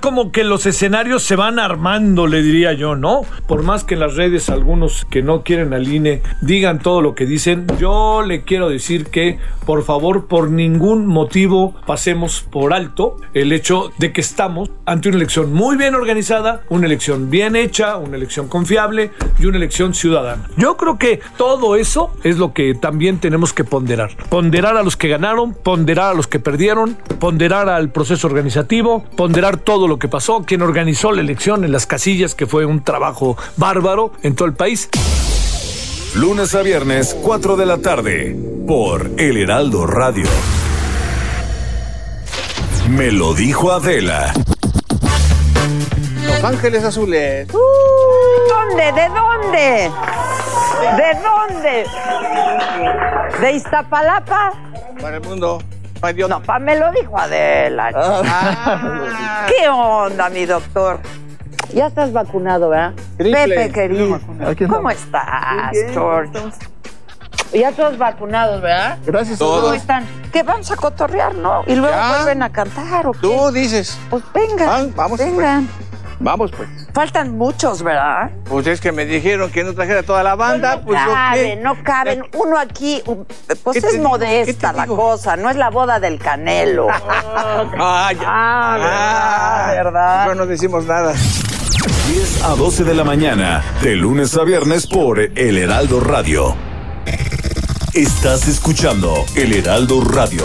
como que los escenarios se van armando, le diría yo, ¿no? Por más que en las redes algunos que no quieren al INE digan todo lo que dicen, yo le quiero decir que, por favor, por ningún motivo pasemos por alto el hecho de que estamos ante una elección muy bien organizada, una elección bien hecha, una elección confiable y una elección ciudadana. Yo creo que todo eso es lo que también tenemos que ponderar. Ponderar a los que ganaron, ponderar a los que perdieron, ponderar al proceso organizativo, ponderar todo lo que pasó, quien organizó la elección en las casillas, que fue un trabajo bárbaro en todo el país. Lunes a viernes, 4 de la tarde, por El Heraldo Radio. Me lo dijo Adela. Los Ángeles Azules. ¿Dónde? ¿De dónde? ¿De dónde? ¿De Iztapalapa? Para el mundo. Ay, Dios. No, pa, me lo dijo Adela. Ah. ¿Qué onda, mi doctor? Ya estás vacunado, ¿verdad? Triple. Pepe, querido. ¿Cómo estás, Bien, George? Ya todos vacunados, ¿verdad? Gracias a ¿Cómo todos. están? Que vamos a cotorrear, ¿no? Y luego Ya. vuelven a cantar, ¿o qué? Tú dices. Pues vengan, Ah, vamos, vengan. Vamos, pues. Faltan muchos, ¿verdad? Pues es que me dijeron que no trajera toda la banda. no Pues yo caben, no caben. Uno aquí, pues ¿Qué te es modesta la cosa, no es la boda del canelo. Ah, ya. Ah, ¿verdad? ¿verdad? No decimos nada. 10 a 12 de la mañana, de lunes a viernes por El Heraldo Radio. Estás escuchando El Heraldo Radio.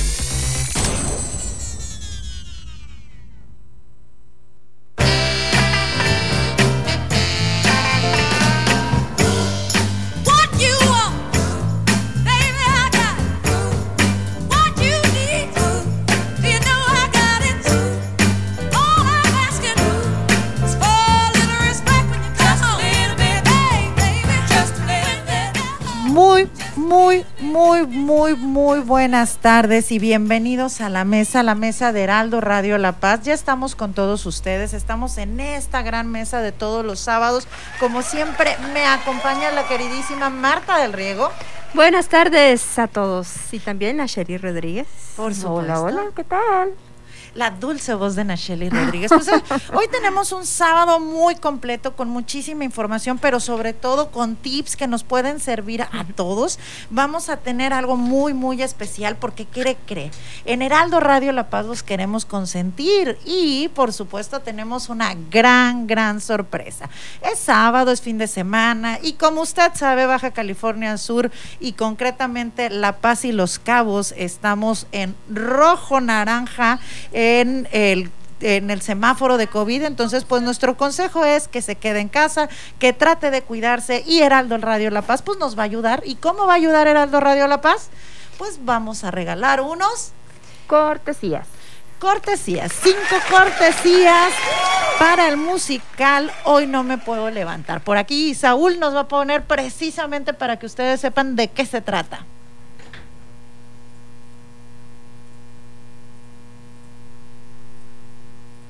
Muy, buenas tardes y bienvenidos a la mesa, la mesa de Heraldo Radio La Paz. Ya estamos con todos ustedes, estamos en esta gran mesa de todos los sábados. Como siempre, me acompaña la queridísima Marta del Riego. Buenas tardes a todos y también a Sherry Rodríguez. Por Hola, supuesto. hola, ¿qué tal? La dulce voz de Nacheli Rodríguez. Pues, eh, hoy tenemos un sábado muy completo con muchísima información, pero sobre todo con tips que nos pueden servir a todos. Vamos a tener algo muy, muy especial porque quiere cree. En Heraldo Radio La Paz los queremos consentir y por supuesto tenemos una gran, gran sorpresa. Es sábado, es fin de semana y como usted sabe, Baja California Sur y concretamente La Paz y Los Cabos estamos en rojo naranja en el en el semáforo de COVID, entonces pues nuestro consejo es que se quede en casa, que trate de cuidarse y Heraldo Radio La Paz pues nos va a ayudar. ¿Y cómo va a ayudar Heraldo Radio La Paz? Pues vamos a regalar unos Cortesías. cortesías, cinco cortesías para el musical Hoy no me puedo levantar. Por aquí Saúl nos va a poner precisamente para que ustedes sepan de qué se trata.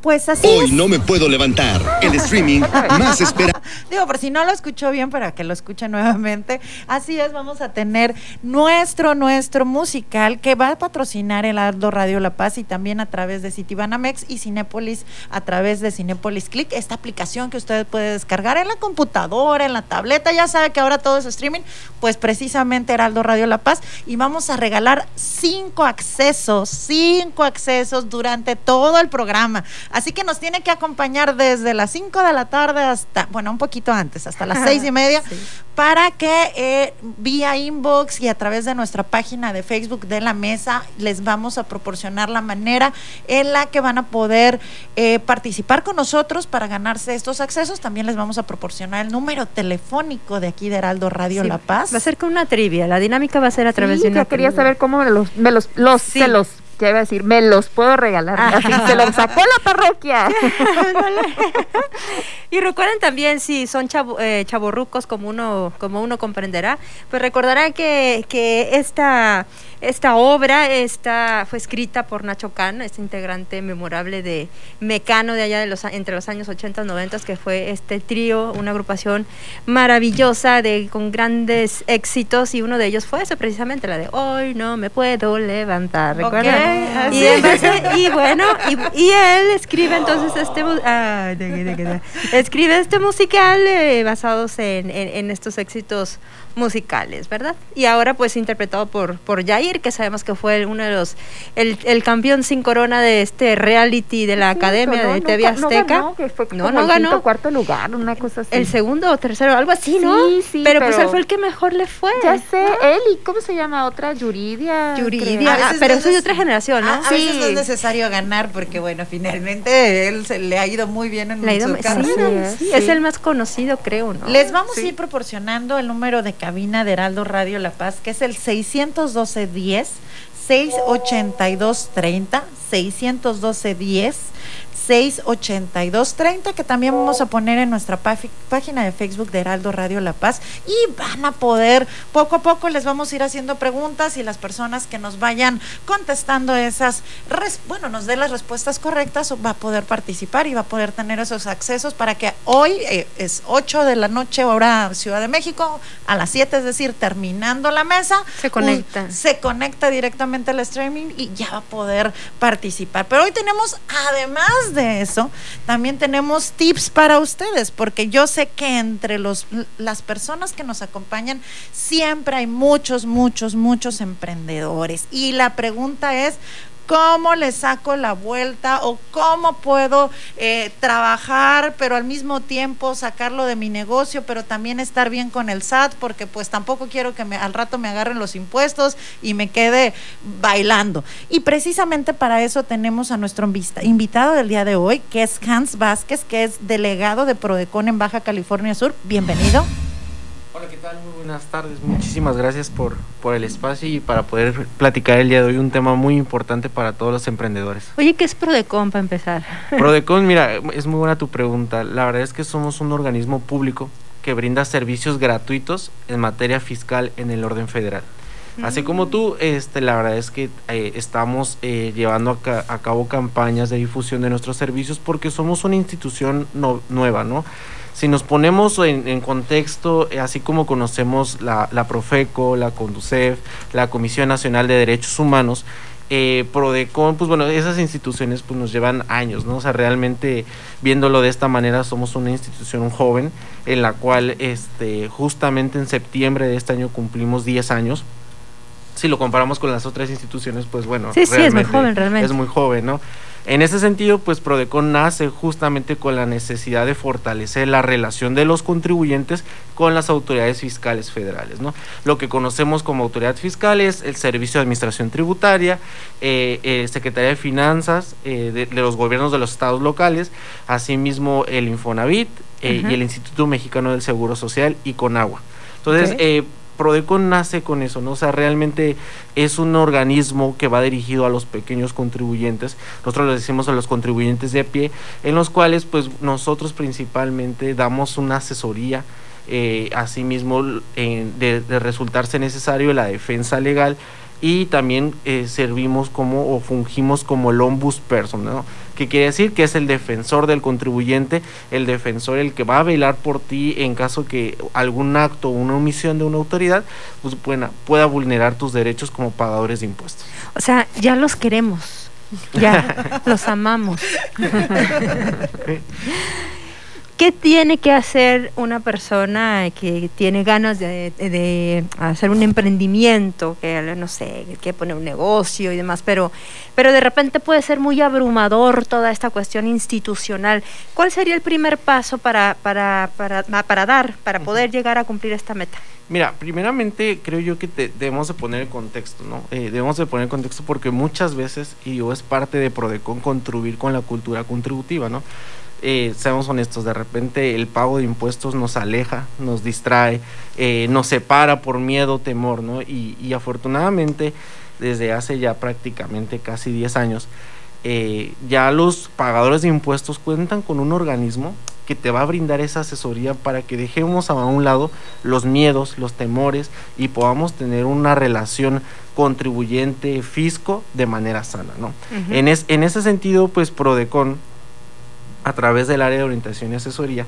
Pues así Hoy es. no me puedo levantar. El streaming más esperado. Digo, por si no lo escuchó bien, para que lo escuche nuevamente. Así es, vamos a tener nuestro, nuestro musical que va a patrocinar el Aldo Radio La Paz y también a través de Citibanamex y Cinépolis a través de Cinépolis Click, esta aplicación que usted puede descargar en la computadora, en la tableta, ya sabe que ahora todo es streaming, pues precisamente Heraldo Radio La Paz y vamos a regalar cinco accesos, cinco accesos durante todo el programa. Así que nos tiene que acompañar desde las 5 de la tarde hasta, bueno, un poquito antes, hasta las seis y media, para que eh, vía inbox y a través de nuestra página de Facebook de la mesa les vamos a proporcionar la manera en la que van a poder eh, participar con nosotros para ganarse estos accesos. También les vamos a proporcionar el número telefónico de aquí de Heraldo Radio Sí, La Paz. Va a ser con una trivia. La dinámica va a ser a través Sí, de una yo quería trivia. saber cómo me los, me los, los, Sí. se los, ya iba a decir, me los puedo regalar. Así se los sacó la parroquia. Y recuerden también, si son chavo, eh, chavorrucos, como uno, como uno comprenderá, pues recordarán que, que esta, esta obra esta, fue escrita por Nacho Cano, este integrante memorable de Mecano de allá de los, a- entre los años 80 y 90, que fue este trío, una agrupación maravillosa de, con grandes éxitos, y uno de ellos fue ese precisamente, la de Hoy no me puedo levantar, ¿recuerdan? Ok, así. Y, en base- y bueno, y, y él escribe entonces este ah, escribe este musical eh, basados en, en- en estos éxitos musicales, ¿verdad? Y ahora pues interpretado por, por Jair, que sabemos que fue uno de los, el, el campeón sin corona de este reality de la Academia No, de nunca- TV no Azteca. ganó, que fue No, como no el ganó. quinto, cuarto lugar, una cosa así. El segundo o tercero, algo así, ¿no? Sí, sí, pero, pues pero- él fue el que mejor le fue. Ya sé, él y ¿cómo se llama otra? Yuridia. Yuridia, ah, pero no eso es de otra generación, ¿no? A, a veces no es necesario ganar porque, bueno, finalmente él se, le ha ido muy bien en Le ha ido- su sí, carrera. es, sí, sí. es el más conocido, creo, ¿no? Les vamos Sí. a ir proporcionando el número de cabina de Heraldo Radio La Paz, que es el 612 10 682 30 612 10 682 30 que también vamos a poner en nuestra página de Facebook de Heraldo Radio La Paz y van a poder poco a poco les vamos a ir haciendo preguntas y las personas que nos vayan contestando esas bueno nos dé las respuestas correctas va a poder participar y va a poder tener esos accesos para que hoy eh, es 8 de la noche hora Ciudad de México a las 7 es decir terminando la mesa Se conecta. un- se conecta directamente al streaming y ya va a poder participar. Pero hoy tenemos, además de eso, también tenemos tips para ustedes, porque yo sé que entre los, las personas que nos acompañan siempre hay muchos, muchos, muchos emprendedores. Y la pregunta es, ¿Cómo le saco la vuelta o cómo puedo eh, trabajar, pero al mismo tiempo sacarlo de mi negocio, pero también estar bien con el SAT, porque pues tampoco quiero que al rato me agarren los impuestos y me quede bailando. Y precisamente para eso tenemos a nuestro invitado del día de hoy, que es Hans Vázquez, que es delegado de Prodecon en Baja California Sur. Bienvenido. Hola, ¿qué tal? Muy buenas tardes. Muchísimas gracias por, por el espacio y para poder platicar el día de hoy un tema muy importante para todos los emprendedores. Oye, ¿qué es Prodecon para empezar? Prodecon, mira, es muy buena tu pregunta. La verdad es que somos un organismo público que brinda servicios gratuitos en materia fiscal en el orden federal. Así como tú, este, la verdad es que eh, estamos eh, llevando a, ca- a cabo campañas de difusión de nuestros servicios porque somos una institución no- nueva, ¿no? Si nos ponemos en, en contexto, eh, así como conocemos la, la Profeco, la Conducef, la Comisión Nacional de Derechos Humanos, eh, Prodecon, pues bueno, esas instituciones pues nos llevan años, ¿no? O sea, realmente viéndolo de esta manera somos una institución joven en la cual este, justamente en septiembre de este año cumplimos 10 años. Si lo comparamos con las otras instituciones, pues bueno, Sí, sí, es muy joven, realmente. Es muy joven, ¿no? En ese sentido, pues Prodecon nace justamente con la necesidad de fortalecer la relación de los contribuyentes con las autoridades fiscales federales, ¿no? Lo que conocemos como autoridad fiscal es el Servicio de Administración Tributaria, eh, eh, Secretaría de Finanzas eh, de, de los gobiernos de los estados locales, asimismo el Infonavit y el Instituto Mexicano del Seguro Social y Conagua. Entonces. Prodecon nace con eso, ¿no? O sea, realmente es un organismo que va dirigido a los pequeños contribuyentes. Nosotros les decimos a los contribuyentes de pie, en los cuales, pues, nosotros principalmente damos una asesoría, eh, asimismo, eh, de, de resultarse necesario la defensa legal y también eh, servimos como o fungimos como el ombudsperson, ¿no? Que quiere decir que es el defensor del contribuyente, el defensor el que va a velar por ti en caso que algún acto o una omisión de una autoridad pues, pueda, pueda vulnerar tus derechos como pagadores de impuestos. O sea, ya los queremos. Ya los amamos. ¿Qué tiene que hacer una persona que tiene ganas de, de hacer un emprendimiento, que no sé, que poner un negocio y demás, pero, pero de repente puede ser muy abrumador toda esta cuestión institucional? ¿Cuál sería el primer paso para, para, para, para dar, para poder llegar a cumplir esta meta? Mira, primeramente creo yo que te- debemos de poner el contexto, ¿no? Eh, debemos de poner el contexto porque muchas veces, y yo es parte de Prodecon contribuir con la cultura contributiva, ¿no? Eh, seamos honestos, de repente el pago de impuestos nos aleja, nos distrae, eh, nos separa por miedo, temor, ¿no? Y, y afortunadamente, desde hace ya prácticamente casi 10 años, eh, ya los pagadores de impuestos cuentan con un organismo que te va a brindar esa asesoría para que dejemos a un lado los miedos, los temores y podamos tener una relación contribuyente fisco de manera sana, ¿no? En, es- en ese sentido, pues Prodecon, a través del área de orientación y asesoría,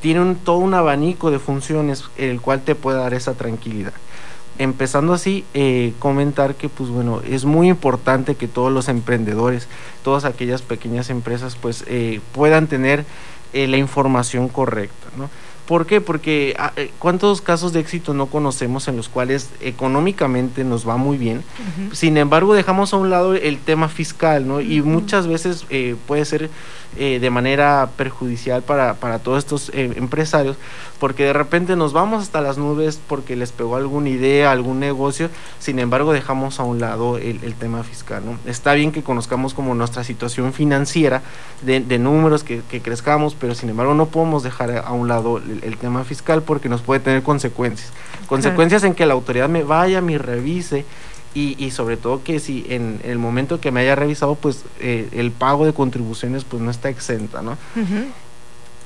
tiene un, todo un abanico de funciones el cual te puede dar esa tranquilidad. Empezando así, eh, comentar que pues bueno, es muy importante que todos los emprendedores, todas aquellas pequeñas empresas pues eh, puedan tener eh, la información correcta, ¿no? ¿Por qué? Porque ah, eh, ¿cuántos casos de éxito no conocemos en los cuales económicamente nos va muy bien? Sin embargo, dejamos a un lado el tema fiscal, ¿no? Y muchas veces eh, puede ser eh, de manera perjudicial para, para todos estos eh, empresarios, porque de repente nos vamos hasta las nubes porque les pegó alguna idea, algún negocio, sin embargo dejamos a un lado el, el tema fiscal, ¿no? Está bien que conozcamos como nuestra situación financiera, de, de números, que, que crezcamos, pero sin embargo no podemos dejar a un lado el, el tema fiscal porque nos puede tener consecuencias. Consecuencias en que la autoridad me vaya, me revise y, y sobre todo que si en el momento que me haya revisado, pues eh, el pago de contribuciones pues no está exenta, ¿no?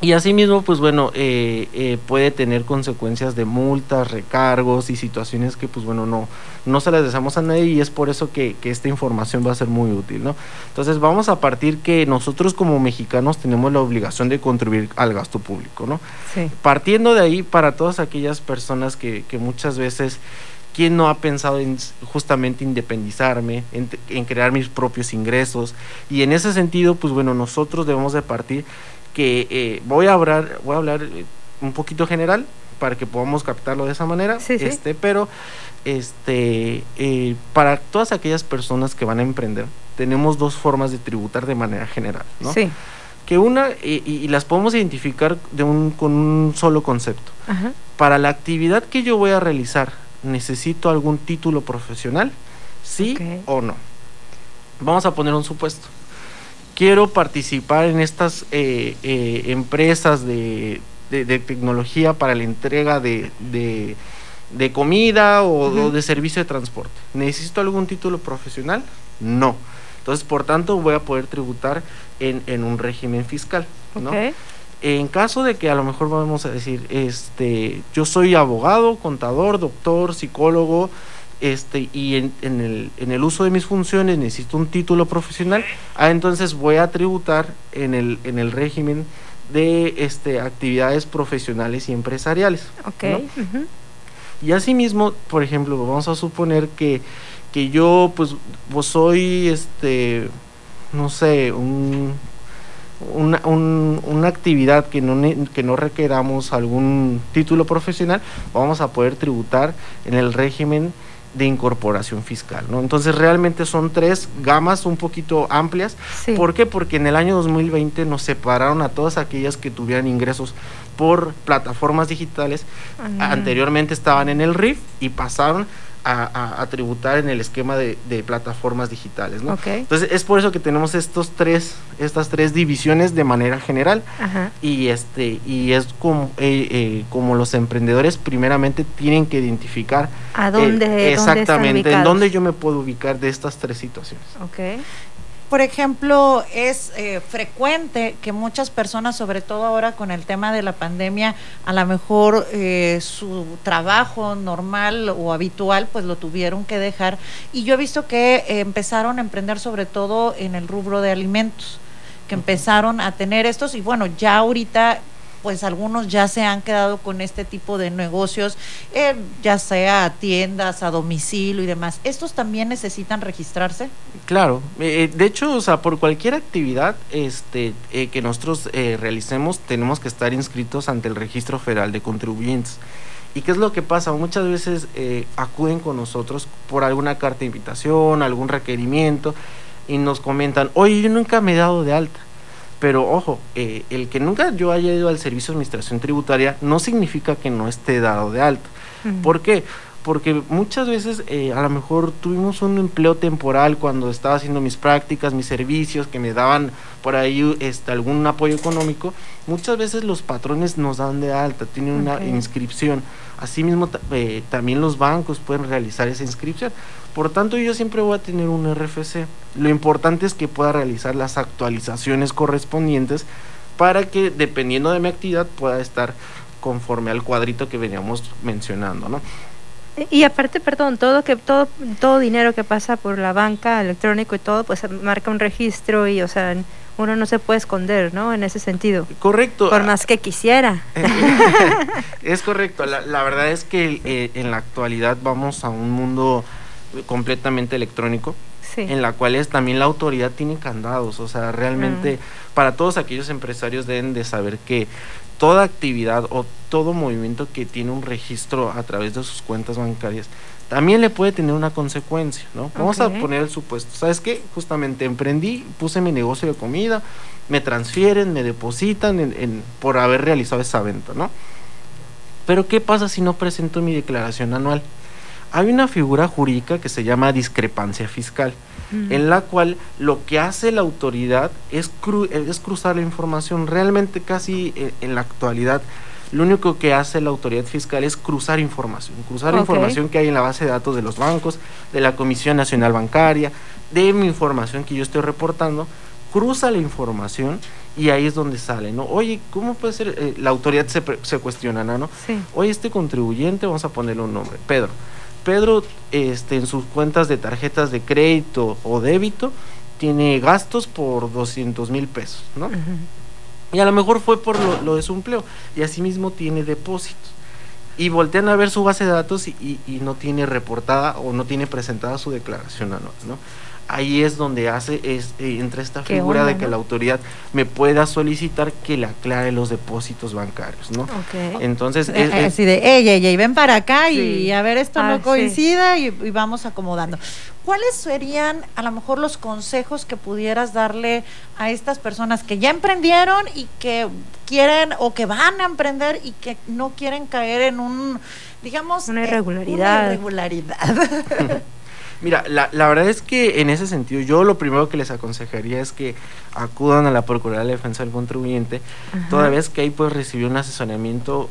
Y asimismo, pues bueno, eh, eh, puede tener consecuencias de multas, recargos y situaciones que, pues bueno, no, no se las deseamos a nadie y es por eso que, que esta información va a ser muy útil, ¿no? Entonces vamos a partir que nosotros como mexicanos tenemos la obligación de contribuir al gasto público, ¿no? Sí. Partiendo de ahí, para todas aquellas personas que, que muchas veces, ¿quién no ha pensado en justamente independizarme, en, crear mis propios ingresos? Y en ese sentido, pues bueno, nosotros debemos de partir que eh, voy a hablar, voy a hablar eh, un poquito general para que podamos captarlo de esa manera, Sí, sí. este, pero este eh, para todas aquellas personas que van a emprender, tenemos dos formas de tributar de manera general, ¿no? Sí. que una y, y- y las podemos identificar de un, con un solo concepto. Ajá. Para la actividad que yo voy a realizar, ¿necesito algún título profesional? ¿Sí o no? Vamos a poner un supuesto. Quiero participar en estas eh, eh, empresas de, de- de tecnología para la entrega de, de- de comida o, o de servicio de transporte. ¿Necesito algún título profesional? No. Entonces, por tanto, voy a poder tributar en, en un régimen fiscal. ¿no? En caso de que a lo mejor vamos a decir, este, yo soy abogado, contador, doctor, psicólogo, este, y en, en el, en el uso de mis funciones necesito un título profesional, ah, entonces voy a tributar en el, en el régimen de este, actividades profesionales y empresariales. Ok. ¿no? ujú. Y asimismo, por ejemplo, vamos a suponer que, que yo pues, pues soy este no sé, un, una, un- una actividad que no, que no requeramos algún título profesional, vamos a poder tributar en el régimen de incorporación fiscal, ¿no? Entonces realmente son tres gamas un poquito amplias. Sí. ¿Por qué? Porque en el año 2020 nos separaron a todas aquellas que tuvieran ingresos por plataformas digitales. Ah. Anteriormente estaban en el RIF y pasaron a, a- a tributar en el esquema de, de plataformas digitales, ¿no? Entonces es por eso que tenemos estos tres, estas tres divisiones de manera general Ajá. y este y es como eh, eh, como los emprendedores primeramente tienen que identificar ¿A eh, dónde, dónde están exactamente en ubicados? dónde yo me puedo ubicar de estas tres situaciones. Ok. Por ejemplo, es eh, frecuente que muchas personas, sobre todo ahora con el tema de la pandemia, a lo mejor eh, su trabajo normal o habitual, pues lo tuvieron que dejar. Y yo he visto que eh, empezaron a emprender sobre todo en el rubro de alimentos, que empezaron a tener estos y bueno, ya ahorita pues algunos ya se han quedado con este tipo de negocios, eh, ya sea tiendas, a domicilio y demás. ¿Estos también necesitan registrarse? Claro, eh, de hecho, o sea, por cualquier actividad este, eh, que nosotros eh, realicemos, tenemos que estar inscritos ante el Registro Federal de Contribuyentes. ¿Y qué es lo que pasa? Muchas veces eh, acuden con nosotros por alguna carta de invitación, algún requerimiento, y nos comentan, oye, yo nunca me he dado de alta. Pero ojo, eh, el que nunca yo haya ido al Servicio de Administración Tributaria no significa que no esté dado de alta. ¿Por qué? Porque muchas veces eh, a lo mejor tuvimos un empleo temporal cuando estaba haciendo mis prácticas, mis servicios, que me daban por ahí este, algún apoyo económico. Muchas veces los patrones nos dan de alta, tienen una inscripción. Asimismo, eh, también los bancos pueden realizar esa inscripción. Por tanto, yo siempre voy a tener un RFC. Lo importante es que pueda realizar las actualizaciones correspondientes para que, dependiendo de mi actividad, pueda estar conforme al cuadrito que veníamos mencionando, ¿no? Y aparte, perdón, todo que todo todo dinero que pasa por la banca electrónico y todo, pues marca un registro y, o sea, uno no se puede esconder, ¿no? En ese sentido. Correcto. Por más que quisiera. Es correcto. La, la verdad es que eh, en la actualidad vamos a un mundo completamente electrónico. Sí. En la cual es, también la autoridad tiene candados. O sea, realmente para todos aquellos empresarios deben de saber que toda actividad o todo movimiento que tiene un registro a través de sus cuentas bancarias también le puede tener una consecuencia, ¿no? Vamos a poner el supuesto. ¿Sabes qué? Justamente emprendí, puse mi negocio de comida, me transfieren, me depositan en- en- por haber realizado esa venta, ¿no? Pero ¿qué pasa si no presento mi declaración anual? Hay una figura jurídica que se llama discrepancia fiscal, Mm. en la cual lo que hace la autoridad es, cru- es cruzar la información. Realmente casi eh, en la actualidad lo único que hace la autoridad fiscal es cruzar información, cruzar información que hay en la base de datos de los bancos, de la Comisión Nacional Bancaria, de mi información que yo estoy reportando, cruza la información y ahí es donde sale, ¿no? Oye, ¿cómo puede ser? Eh, la autoridad se, se cuestiona, ¿no? Sí. Oye, este contribuyente, vamos a ponerle un nombre, Pedro. Pedro, este, en sus cuentas de tarjetas de crédito o débito, tiene gastos por 200 mil pesos, ¿no? Y a lo mejor fue por lo, lo de su empleo. Y asimismo tiene depósitos. Y voltean a ver su base de datos y, y- y no tiene reportada o no tiene presentada su declaración anual, ¿no? Ahí es donde hace, es, eh, entra esta Qué figura de que ¿no? la autoridad me pueda solicitar que le aclare los depósitos bancarios, ¿no? Ok. Entonces, Eh, es- es- Así de, ey, ey, ey, ven para acá y a ver, esto Ah, no sí. coincide y, y vamos acomodando. ¿Cuáles serían a lo mejor los consejos que pudieras darle a estas personas que ya emprendieron y que quieren o que van a emprender y que no quieren caer en un, digamos, Una eh, irregularidad. una irregularidad. Mira, la, la verdad es que en ese sentido yo lo primero que les aconsejaría es que acudan a la Procuraduría de Defensa del Contribuyente, Ajá. toda vez que ahí puedes recibir un asesoramiento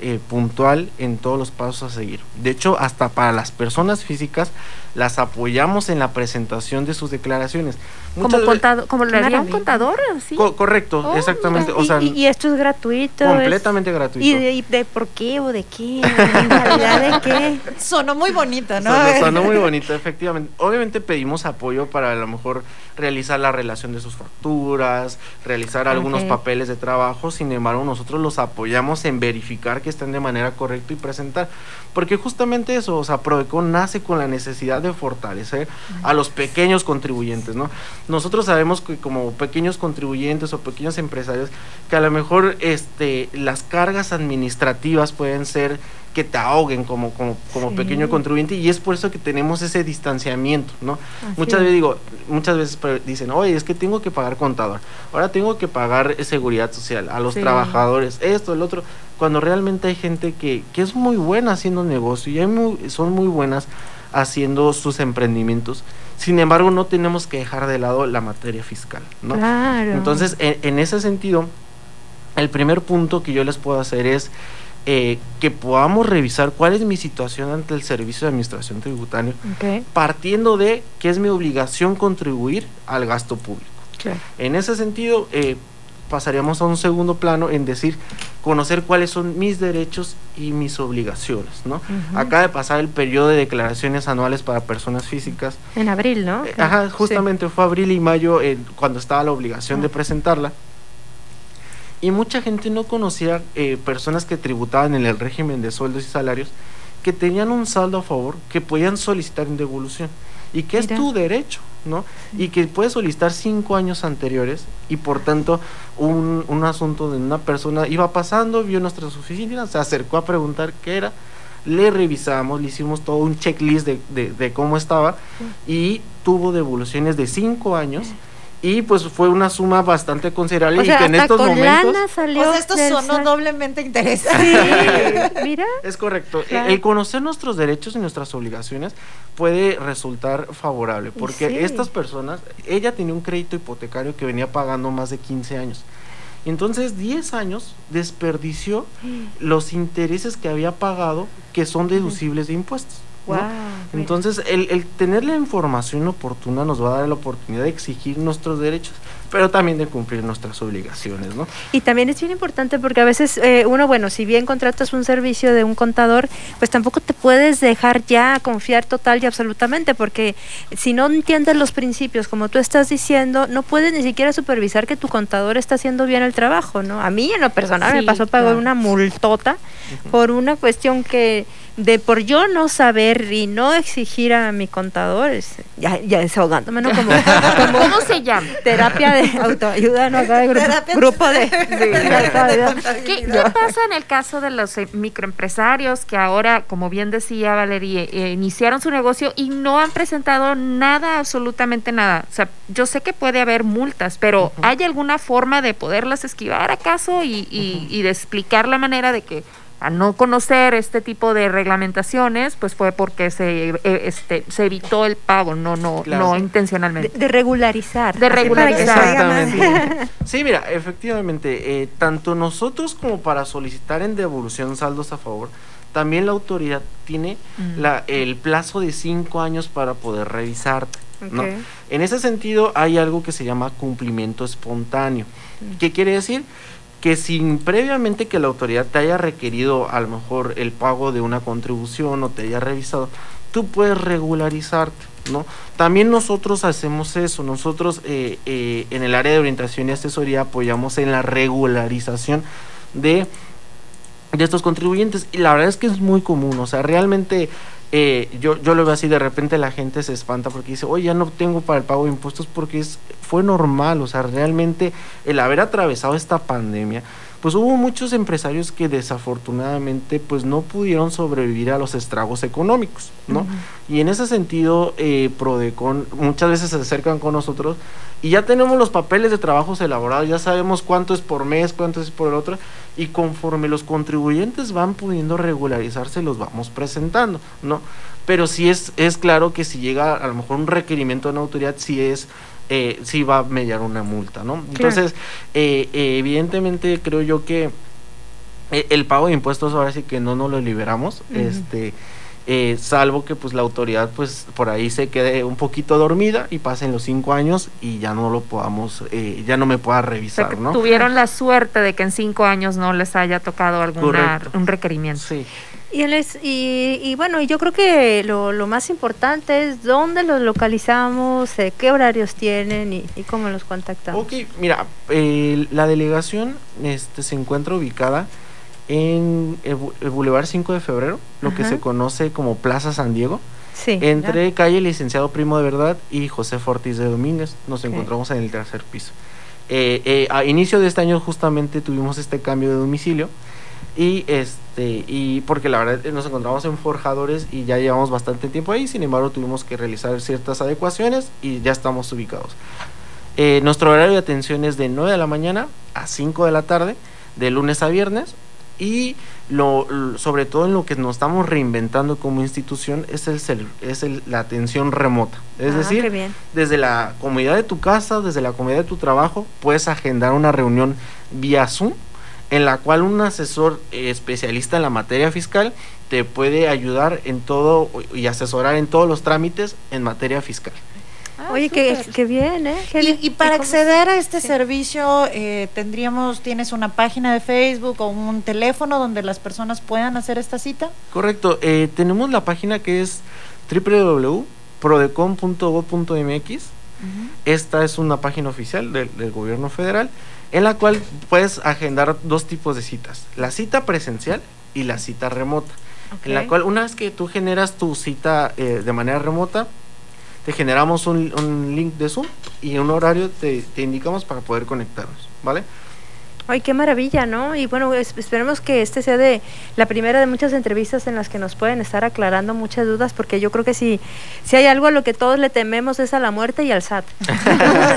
eh, puntual en todos los pasos a seguir. De hecho, hasta para las personas físicas las apoyamos en la presentación de sus declaraciones. Como, Muchas contado, como lo haría un contador, ¿sí? Co- correcto, Oh, exactamente. Y, O sea, y- y esto es gratuito. es- completamente gratuito. ¿Y de, y de por qué o de qué? ¿En realidad de qué? Sonó muy bonito, ¿no? Sonó, sonó muy bonito, efectivamente. Obviamente pedimos apoyo para a lo mejor realizar la relación de sus facturas, realizar algunos papeles de trabajo, sin embargo nosotros los apoyamos en verificar que estén de manera correcta y presentar. Porque justamente eso, o sea, Prodecon nace con la necesidad de fortalecer a los pequeños contribuyentes, ¿no? Nosotros sabemos que como pequeños contribuyentes o pequeños empresarios, que a lo mejor este, las cargas administrativas pueden ser que te ahoguen como, como, como Sí. pequeño contribuyente y es por eso que tenemos ese distanciamiento, ¿no? Así muchas es. veces digo, muchas veces dicen, oye, es que tengo que pagar contador, ahora tengo que pagar seguridad social, a los Sí. trabajadores, esto, el otro, cuando realmente hay gente que, que es muy buena haciendo negocio y hay muy- son muy buenas haciendo sus emprendimientos. Sin embargo, no tenemos que dejar de lado la materia fiscal, ¿no? Claro. Entonces, en, en ese sentido, el primer punto que yo les puedo hacer es eh, que podamos revisar cuál es mi situación ante el Servicio de Administración Tributaria, partiendo de que es mi obligación contribuir al gasto público. claro. En ese sentido, eh, pasaríamos a un segundo plano en decir, conocer cuáles son mis derechos y mis obligaciones, ¿no? Ujú. Acaba de pasar el periodo de declaraciones anuales para personas físicas. En abril, ¿no? Eh, Ajá, justamente fue abril y mayo eh, cuando estaba la obligación de Ah. presentarla. Y mucha gente no conocía eh, personas que tributaban en el régimen de sueldos y salarios que tenían un saldo a favor que podían solicitar en devolución y que es tu derecho, ¿no? Y que puedes solicitar cinco años anteriores y por tanto un, un asunto de una persona iba pasando, vio nuestras oficinas, se acercó a preguntar qué era, le revisamos, le hicimos todo un checklist de, de- de cómo estaba y tuvo devoluciones de cinco años y pues fue una suma bastante considerable O y sea, que en estos con momentos... lana salió. O sea, esto del sonó sal- doblemente interesante. Sí, mira. Es correcto. E- Claro. El conocer nuestros derechos y nuestras obligaciones puede resultar favorable, porque Sí. estas personas, ella tenía un crédito hipotecario que venía pagando más de 15 años. Entonces, 10 años desperdició los intereses que había pagado que son deducibles de impuestos. Entonces, el, el tener la información oportuna nos va a dar la oportunidad de exigir nuestros derechos, pero también de cumplir nuestras obligaciones, ¿no? Y también es bien importante porque a veces eh, uno, bueno, si bien contratas un servicio de un contador, pues tampoco te puedes dejar ya confiar total y absolutamente, porque si no entiendes los principios, como tú estás diciendo, no puedes ni siquiera supervisar que tu contador está haciendo bien el trabajo, ¿no? A mí en lo personal me pasó pagar claro. una multota por una cuestión que de por yo no saber y no exigir a mi contador, es- ya, ya desahogándome, ¿no? Como, como ¿Cómo se llama? terapia de autoayuda, ¿no? Acá de grupo, de, de autoayuda. ¿Qué, qué pasa en el caso de los eh, microempresarios que ahora, como bien decía Valeria, eh, iniciaron su negocio y no han presentado nada, absolutamente nada? O sea, yo sé que puede haber multas, pero ¿hay alguna forma de poderlas esquivar acaso y, y- y de explicar la manera de que al no conocer este tipo de reglamentaciones, pues fue porque se, eh, este, se evitó el pago, no, no, Claro. no intencionalmente. de regularizar. De regularizar. Exactamente. Sí, mira, efectivamente, eh, tanto nosotros como para solicitar en devolución saldos a favor, también la autoridad tiene Mm. la, el plazo de cinco años para poder revisarte. ¿no? En ese sentido, hay algo que se llama cumplimiento espontáneo. Mm. ¿Qué quiere decir? Que sin previamente que la autoridad te haya requerido a lo mejor el pago de una contribución o te haya revisado, tú puedes regularizarte, ¿no? También nosotros hacemos eso, nosotros eh, eh, en el área de orientación y asesoría apoyamos en la regularización de, de estos contribuyentes. Y la verdad es que es muy común, o sea, realmente eh, yo, yo lo veo así, de repente la gente se espanta porque dice, oye, ya no tengo para el pago de impuestos porque es, fue normal, o sea, realmente el haber atravesado esta pandemia, pues hubo muchos empresarios que desafortunadamente pues no pudieron sobrevivir a los estragos económicos, ¿no? Y en ese sentido, eh, Prodecon muchas veces se acercan con nosotros y ya tenemos los papeles de trabajos elaborados, ya sabemos cuánto es por mes, cuánto es por el otro, y conforme los contribuyentes van pudiendo regularizarse, los vamos presentando, ¿no? Pero sí es, es claro que si llega a lo mejor un requerimiento de una autoridad, sí es, eh, sí va a mediar una multa, ¿no? Entonces, eh, eh, evidentemente creo yo que eh, el pago de impuestos ahora sí que no nos lo liberamos, este eh, salvo que pues la autoridad pues por ahí se quede un poquito dormida y pasen los cinco años y ya no lo podamos, eh, ya no me pueda O sea, revisar, que ¿no? tuvieron la suerte de que en cinco años no les haya tocado alguna, Correcto. un requerimiento. Sí. Y, él es- y, y bueno, yo creo que lo, lo más importante es dónde los localizamos, eh, qué horarios tienen y, y cómo los contactamos. Ok, mira, eh, la delegación este, se encuentra ubicada en el, el Boulevard 5 de Febrero, lo que Ajá. se conoce como Plaza San Diego, Sí. entre calle Licenciado Primo de Verdad y José Ortiz de Domínguez. Nos Ok. encontramos en el tercer piso. Eh, eh, a inicio de este año justamente tuvimos este cambio de domicilio y este y porque la verdad eh, nos encontramos en forjadores y ya llevamos bastante tiempo ahí sin embargo tuvimos que realizar ciertas adecuaciones y ya estamos ubicados Eh, nuestro horario de atención es de 9 de la mañana a 5 de la tarde de lunes a viernes y lo, lo- sobre todo en lo que nos estamos reinventando como institución es el es el- la atención remota es Ah, decir desde la comodidad de tu casa, desde la comodidad de tu trabajo, puedes agendar una reunión vía Zoom en la cual un asesor eh, especialista en la materia fiscal te puede ayudar en todo y asesorar en todos los trámites en materia fiscal. Oye, qué, qué bien, ¿eh? Qué bien. Y, y para acceder a este Sí. servicio, eh, tendríamos, tienes una página de Facebook o un teléfono donde las personas puedan hacer esta cita. Correcto, eh, tenemos la página que es www.prodecon.gov.mx. Esta es una página oficial del, del gobierno federal en la cual puedes agendar dos tipos de citas, la cita presencial y la cita remota, en la cual una vez que tú generas tu cita eh, de manera remota, te generamos un, un link de Zoom y un horario te, te indicamos para poder conectarnos, ¿vale? Ay, qué maravilla, ¿no? Y bueno, es- esperemos que este sea de la primera de muchas entrevistas en las que nos pueden estar aclarando muchas dudas, porque yo creo que si, si hay algo a lo que todos le tememos es a la muerte y al SAT.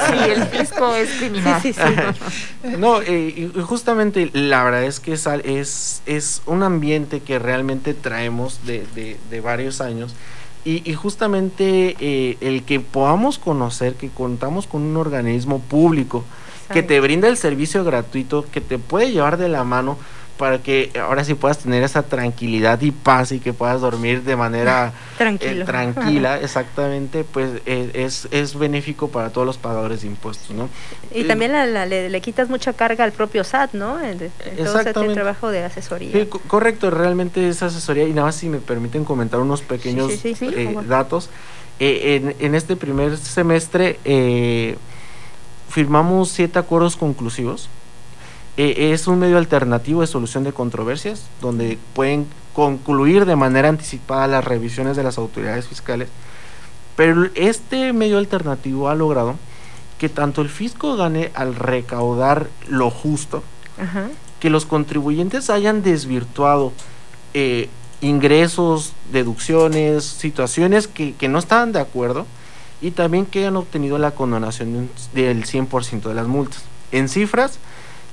Sí, el fisco es criminal. Sí, sí, sí. No, eh, justamente la verdad es que es, es un ambiente que realmente traemos de, de- de varios años y, y justamente eh, el que podamos conocer que contamos con un organismo público que te brinda el servicio gratuito, que te puede llevar de la mano para que ahora sí puedas tener esa tranquilidad y paz y que puedas dormir de manera eh, tranquila, exactamente, pues eh, es, es benéfico para todos los pagadores de impuestos, ¿no? Y Eh, también la- la- le, le quitas mucha carga al propio SAT, ¿no? En, en todo este Exactamente. trabajo de asesoría. Sí, co- correcto, realmente esa asesoría, y nada más si me permiten comentar unos pequeños Sí, sí, datos. En, en este primer semestre eh, firmamos siete acuerdos conclusivos. Eh, es un medio alternativo de solución de controversias, donde pueden concluir de manera anticipada las revisiones de las autoridades fiscales. Pero este medio alternativo ha logrado que tanto el fisco gane al recaudar lo justo, Ajá. que los contribuyentes hayan desvirtuado eh, ingresos, deducciones, situaciones que, que no estaban de acuerdo y también que hayan obtenido la condonación del 100% de las multas. En cifras,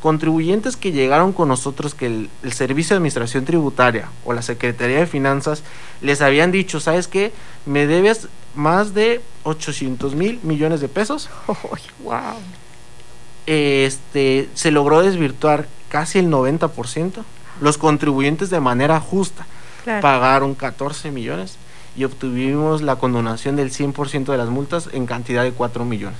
contribuyentes que llegaron con nosotros que el, el Servicio de Administración Tributaria o la Secretaría de Finanzas les habían dicho, ¿sabes qué? Me debes más de 800 mil millones de pesos Wow. este, se logró desvirtuar casi el 90%. Los contribuyentes de manera justa Claro. pagaron 14 millones y obtuvimos la condonación del 100% de las multas en cantidad de 4 millones.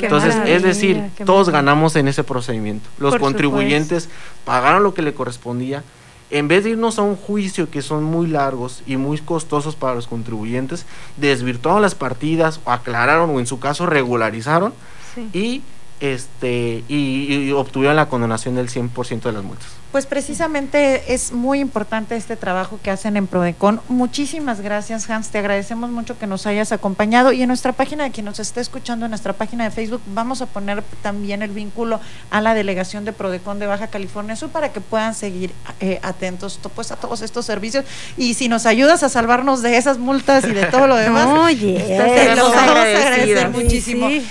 Entonces, es decir, todos ganamos en ese procedimiento. Los Por contribuyentes pagaron lo que le correspondía. En vez de irnos a un juicio que son muy largos y muy costosos para los contribuyentes, desvirtuaron las partidas, o aclararon o en su caso regularizaron Sí. y este y, y obtuvieron la condonación del 100% de las multas. Pues precisamente es muy importante este trabajo que hacen en Prodecon. Muchísimas gracias, Hans. Te agradecemos mucho que nos hayas acompañado. Y en nuestra página, de quien nos esté escuchando, en nuestra página de Facebook, vamos a poner también el vínculo a la delegación de Prodecon de Baja California Sur para que puedan seguir eh, atentos to- pues, a todos estos servicios. Y si nos ayudas a salvarnos de esas multas y de todo lo demás, Oye, te lo vamos a agradecer muchísimo. Sí.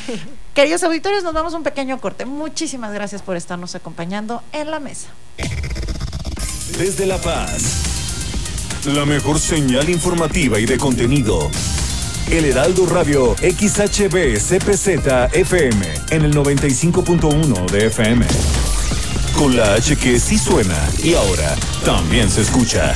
Queridos auditores, nos damos un pequeño corte. Muchísimas gracias por estarnos acompañando en la mesa. Desde La Paz. La mejor señal informativa y de contenido. El Heraldo Radio XHB CPZ FM en el 95.1 de FM. Con la H que sí suena y ahora también se escucha.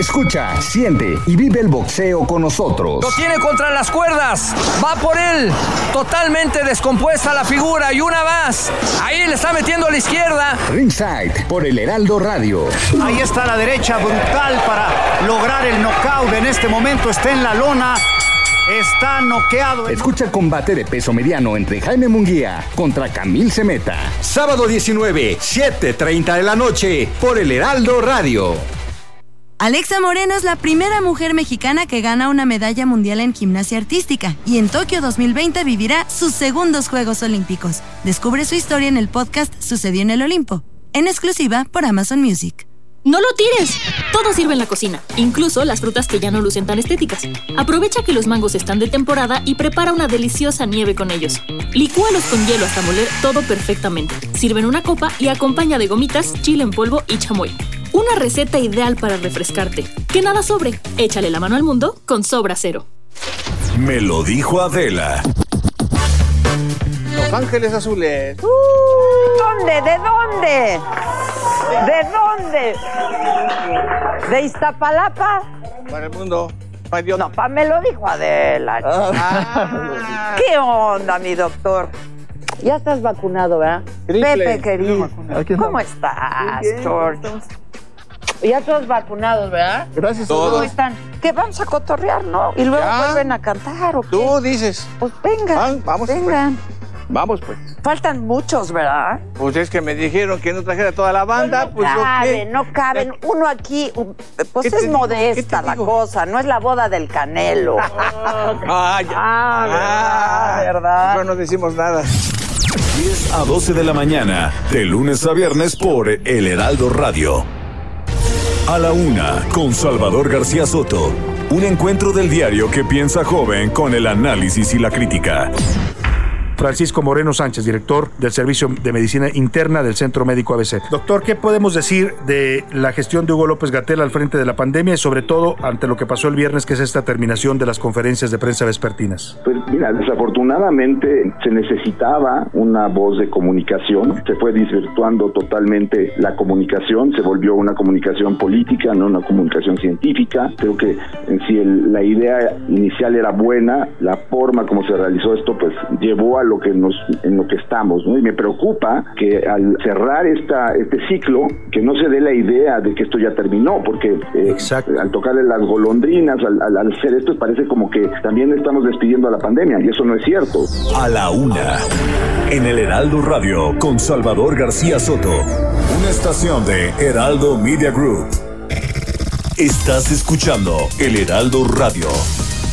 Escucha, siente y vive el boxeo con nosotros. Lo tiene contra las cuerdas. Va por él. Totalmente descompuesta la figura. Y una más. Ahí le está metiendo a la izquierda. Ringside por el Heraldo Radio. Ahí está la derecha brutal para lograr el knockout. En este momento está en la lona. Está noqueado. Escucha el combate de peso mediano entre Jaime Munguía contra Camil Semeta. Sábado 19, 7.30 de la noche, por el Heraldo Radio. Alexa Moreno es la primera mujer mexicana que gana una medalla mundial en gimnasia artística y en Tokio 2020 vivirá sus segundos Juegos Olímpicos. Descubre su historia en el podcast Sucedió en el Olimpo, en exclusiva por Amazon Music. ¡No lo tires! Todo sirve en la cocina, incluso las frutas que ya no lucen tan estéticas. Aprovecha que los mangos están de temporada y prepara una deliciosa nieve con ellos. Licúalos con hielo hasta moler todo perfectamente. Sirve en una copa y acompaña de gomitas, chile en polvo y chamoy. Una receta ideal para refrescarte. Que nada sobre. Échale la mano al mundo con Sobra Cero. Me lo dijo Adela. Los Ángeles Azules. ¿Dónde? ¿De dónde? ¿De dónde? ¿De Iztapalapa? Para el mundo. No, pa, me lo dijo Adela. Ah. ¿Qué onda, mi doctor? Ya estás vacunado, ¿verdad? Triple. Pepe, querido. ¿Cómo estás, Bien, George? Ya todos vacunados, ¿verdad? Gracias a ¿Cómo Dios. están? Que vamos a cotorrear, ¿no? Y luego Ya. vuelven a cantar, ¿o qué? Tú dices. Pues vengan, Van- vamos, pues. Vamos, pues. Faltan muchos, ¿verdad? Pues es que me dijeron que no trajera toda la banda, no pues caben, no caben. Uno aquí, pues ¿Qué es modesta la cosa, no es la boda del Canelo. Ah, ya. Ah, ¿verdad? ¿verdad? Mejor no decimos nada. 10 a 12 de la mañana, de lunes a viernes por El Heraldo Radio. A la una, con Salvador García Soto. Un encuentro del diario que piensa joven con el análisis y la crítica. Francisco Moreno Sánchez, director del Servicio de Medicina Interna del Centro Médico ABC. Doctor, ¿qué podemos decir de la gestión de Hugo López Gatel al frente de la pandemia y sobre todo ante lo que pasó el viernes, que es esta terminación de las conferencias de prensa vespertinas? Pues mira, desafortunadamente se necesitaba una voz de comunicación, se fue desvirtuando totalmente la comunicación, se volvió una comunicación política, no una comunicación científica. Creo que en sí el- la idea inicial era buena, la forma como se realizó esto pues llevó a lo que nos en lo que estamos, ¿no? Y me preocupa que al cerrar esta este ciclo que no se dé la idea de que esto ya terminó, porque eh, al tocarle las golondrinas, al, al- al hacer esto parece como que también estamos despidiendo a la pandemia y eso no es cierto. A la una, en el Heraldo Radio con Salvador García Soto. Una estación de Heraldo Media Group. Estás escuchando El Heraldo Radio.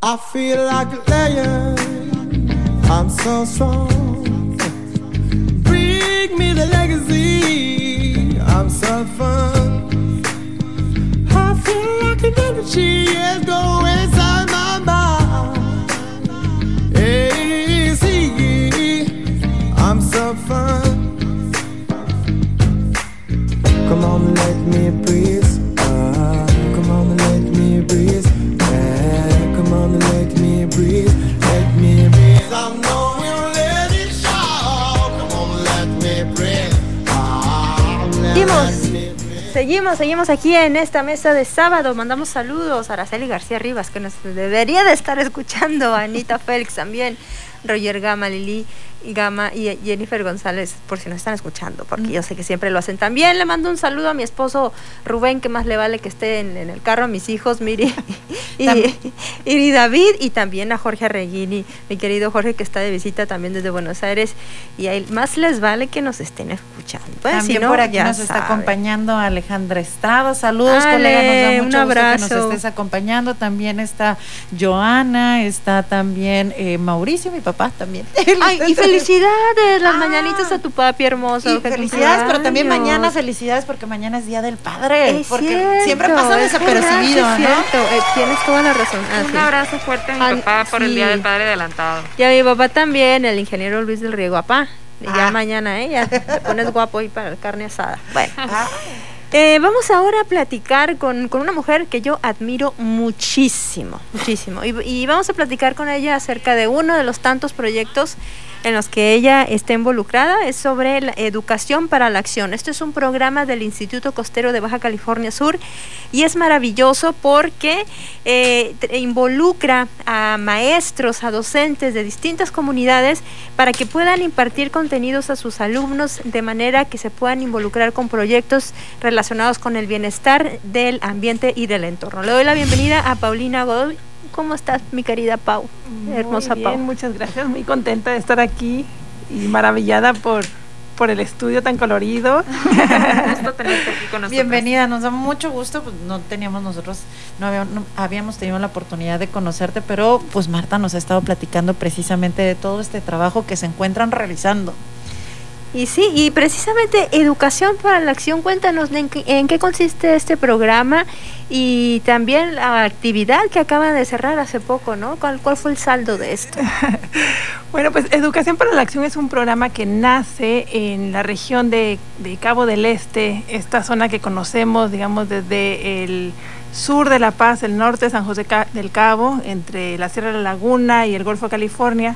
I feel like a lion. I'm so strong. Bring me the legacy. I'm so fun. I feel like an energy is going inside my mind. See, I'm so fun. Come on, let me breathe. Seguimos, seguimos aquí en esta mesa de sábado. Mandamos saludos a Araceli García Rivas, que nos debería de estar escuchando, a Anita Félix también, Roger Gama, Lili Gama y Jennifer González, por si nos están escuchando, porque yo sé que siempre lo hacen. También le mando un saludo a mi esposo Rubén, que más le vale que esté en, en el carro, a mis hijos, Miri y, y David, y también a Jorge Arreguini, mi querido Jorge, que está de visita también desde Buenos Aires, y a él más les vale que nos estén escuchando. Pues, si También no, por aquí nos está acompañando Alejandra Estrada. Saludos, Ale, colega. Nos da un mucho gusto que abrazo. nos estés acompañando. También está Joana, está también eh, Mauricio, mi papá también. Ay, y felicidades, las mañanitas a tu papi hermoso. Ah. Y felicidades, pero también mañana felicidades porque mañana es Día del Padre. Es porque cierto, siempre pasa es desapercibido, verdad, ¿no? es. Eh, tienes toda la razón. Ah, Un sí. abrazo fuerte a mi Ah, papá por el Día del Padre adelantado. Y a mi papá también, el ingeniero Luis del Riego, papá. Y Ah. Ya mañana, ¿eh? Ya te pones guapo ahí para la carne asada. Bueno. Eh, vamos ahora a platicar con, con una mujer que yo admiro muchísimo, muchísimo. Y, y vamos a platicar con ella acerca de uno de los tantos proyectos en los que ella está involucrada. Es sobre la educación para la acción. Esto es un programa del Instituto Costero de Baja California Sur y es maravilloso porque eh, involucra a maestros, a docentes de distintas comunidades para que puedan impartir contenidos a sus alumnos de manera que se puedan involucrar con proyectos relacionados con el bienestar del ambiente y del entorno. Le doy la bienvenida a Paulina Godoy. ¿Cómo estás, mi querida Pau? Hermosa Muy bien, Pau. muchas gracias. Muy contenta de estar aquí y maravillada por, por el estudio tan colorido. Bienvenida, nos da mucho gusto. Pues no teníamos nosotros, no habíamos, no habíamos tenido la oportunidad de conocerte, pero pues Marta nos ha estado platicando precisamente de todo este trabajo que se encuentran realizando. Y sí, y precisamente Educación para la Acción, cuéntanos en qué, consiste este programa y también la actividad que acaban de cerrar hace poco, ¿no? ¿Cuál, cuál fue el saldo de esto? Bueno, pues Educación para la Acción es un programa que nace en la región de, de Cabo del Este, esta zona que conocemos, digamos, desde el sur de La Paz, el norte de San José del Cabo, entre la Sierra de la Laguna y el Golfo de California,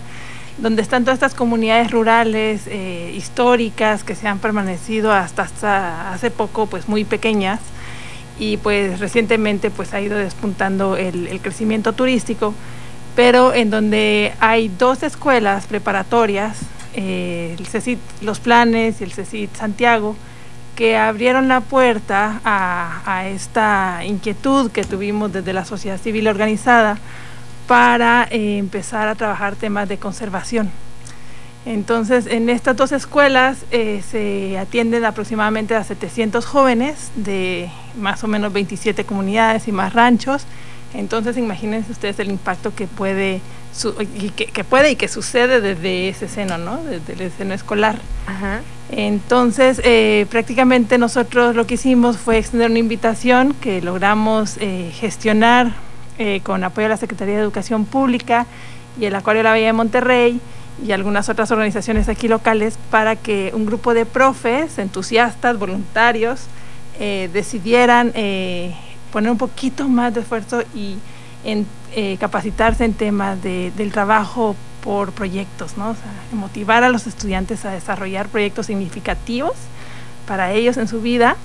donde están todas estas comunidades rurales eh, históricas que se han permanecido hasta, hasta hace poco, pues muy pequeñas. Y pues recientemente pues ha ido despuntando el, el crecimiento turístico, pero en donde hay dos escuelas preparatorias, eh, el CECIT Los Planes y el CECIT Santiago, que abrieron la puerta a, a esta inquietud que tuvimos desde la sociedad civil organizada para eh, empezar a trabajar temas de conservación. Entonces, en estas dos escuelas eh, se atienden aproximadamente a 700 jóvenes de más o menos 27 comunidades y más ranchos. Entonces, imagínense ustedes el impacto que puede, su- y que, que puede y que sucede desde ese seno, ¿no? Desde el seno escolar. Entonces, eh, prácticamente nosotros lo que hicimos fue extender una invitación que logramos eh, gestionar eh, con apoyo de la Secretaría de Educación Pública y el Acuario de la Bahía de Monterrey y algunas otras organizaciones aquí locales para que un grupo de profes, entusiastas, voluntarios, eh, decidieran eh, poner un poquito más de esfuerzo y en, eh, capacitarse en temas de- del trabajo por proyectos, ¿no? Motivar a los estudiantes a desarrollar proyectos significativos para ellos en su vida.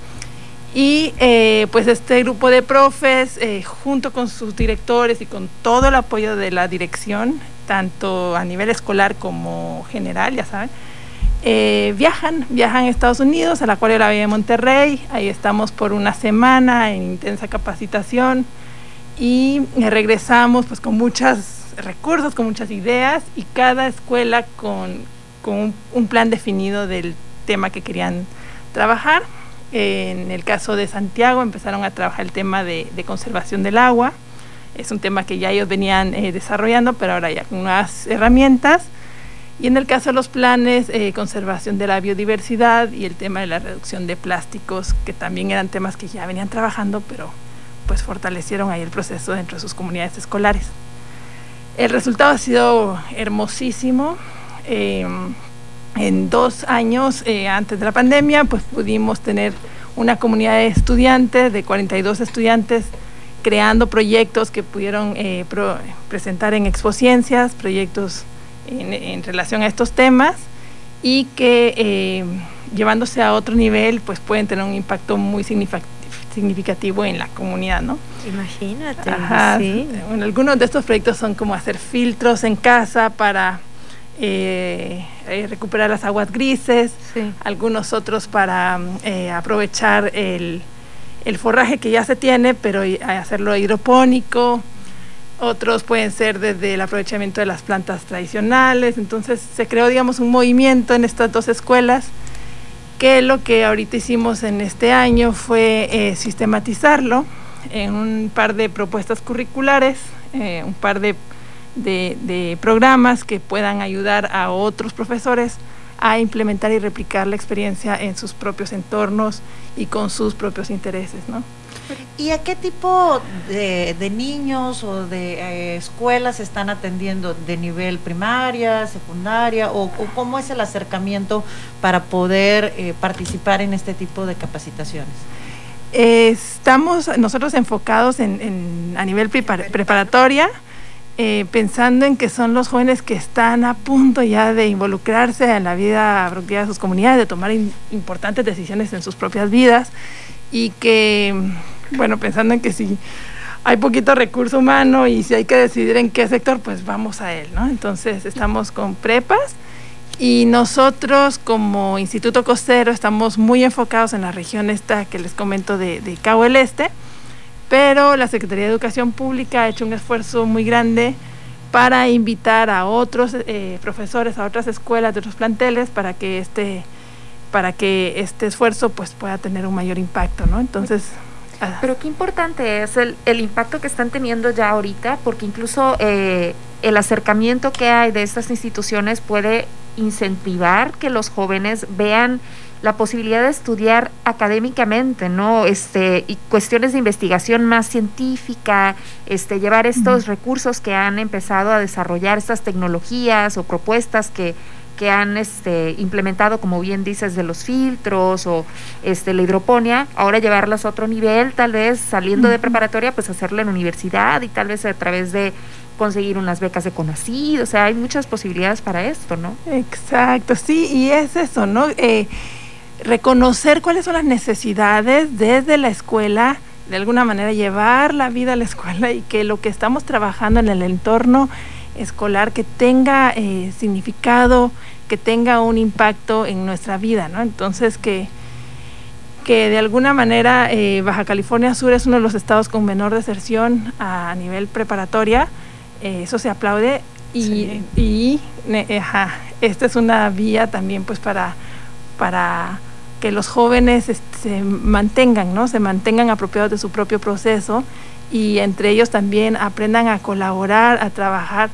Y eh, pues este grupo de profes, eh, junto con sus directores y con todo el apoyo de la dirección, tanto a nivel escolar como general, ya saben, eh, viajan, viajan a Estados Unidos, al Acuario de la Bahía de Monterrey, ahí estamos por una semana en intensa capacitación y regresamos pues con muchos recursos, con muchas ideas y cada escuela con, con un plan definido del tema que querían trabajar. En el caso de Santiago empezaron a trabajar el tema de, de conservación del agua. Es un tema que ya ellos venían eh, desarrollando, pero ahora ya con nuevas herramientas. Y en el caso de los planes, eh, conservación de la biodiversidad y el tema de la reducción de plásticos, que también eran temas que ya venían trabajando, pero pues fortalecieron ahí el proceso dentro de sus comunidades escolares. El resultado ha sido hermosísimo. Eh, en dos años eh, antes de la pandemia, pues pudimos tener una comunidad de estudiantes, de 42 estudiantes, creando proyectos que pudieron eh, pro- presentar en expociencias, proyectos en, en relación a estos temas y que eh, llevándose a otro nivel, pues pueden tener un impacto muy signific- significativo en la comunidad, ¿no? Imagínate. Ajá. sí. Bueno, algunos de estos proyectos son como hacer filtros en casa para eh, eh, recuperar las aguas grises, algunos otros para mm, eh, aprovechar el, el forraje que ya se tiene, pero hacerlo hidropónico. Otros pueden ser desde el aprovechamiento de las plantas tradicionales. Entonces se creó, digamos, un movimiento en estas dos escuelas que lo que ahorita hicimos en este año fue eh, sistematizarlo en un par de propuestas curriculares, eh, un par de, de- de programas que puedan ayudar a otros profesores a implementar y replicar la experiencia en sus propios entornos y con sus propios intereses, ¿no? ¿Y a qué tipo de, de niños o de eh, escuelas están atendiendo? ¿De nivel primaria, secundaria? O, o cómo es el acercamiento para poder eh, participar en este tipo de capacitaciones? Eh, estamos nosotros enfocados en, en- a nivel prepar- preparatoria, eh, pensando en que son los jóvenes que están a punto ya de involucrarse en la vida productiva de sus comunidades, de tomar in- importantes decisiones en sus propias vidas y que, bueno, pensando en que si hay poquito recurso humano y si hay que decidir en qué sector, pues vamos a él, ¿no? Entonces estamos con prepas y nosotros como Instituto Costero estamos muy enfocados en la región esta que les comento de, de Cabo del Este, pero la Secretaría de Educación Pública ha hecho un esfuerzo muy grande para invitar a otros eh, profesores, a otras escuelas de otros planteles para que este para que este esfuerzo pues pueda tener un mayor impacto, ¿no? Entonces, ah, Pero qué importante es el, el impacto que están teniendo ya ahorita, porque incluso eh, el acercamiento que hay de estas instituciones puede incentivar que los jóvenes vean la posibilidad de estudiar académicamente, ¿no? Este, y cuestiones de investigación más científica, este, llevar estos recursos que han empezado a desarrollar, estas tecnologías o propuestas que, que han este, implementado, como bien dices, de los filtros o este, la hidroponía, ahora llevarlas a otro nivel, tal vez saliendo de preparatoria, pues hacerla en universidad y tal vez a través de conseguir unas becas de CONACYT, o sea, hay muchas posibilidades para esto, ¿no? Exacto, sí, y es eso, ¿no? Eh, reconocer cuáles son las necesidades desde la escuela, de alguna manera llevar la vida a la escuela y que lo que estamos trabajando en el entorno escolar que tenga eh, significado, que tenga un impacto en nuestra vida, ¿no? Entonces que que de alguna manera eh, Baja California Sur es uno de los estados con menor deserción a nivel preparatoria, eh, eso se aplaude y, y ne- ajá, esta es una vía también pues para, para que los jóvenes este, se mantengan, ¿no? se mantengan apropiados de su propio proceso y entre ellos también aprendan a colaborar, a trabajar,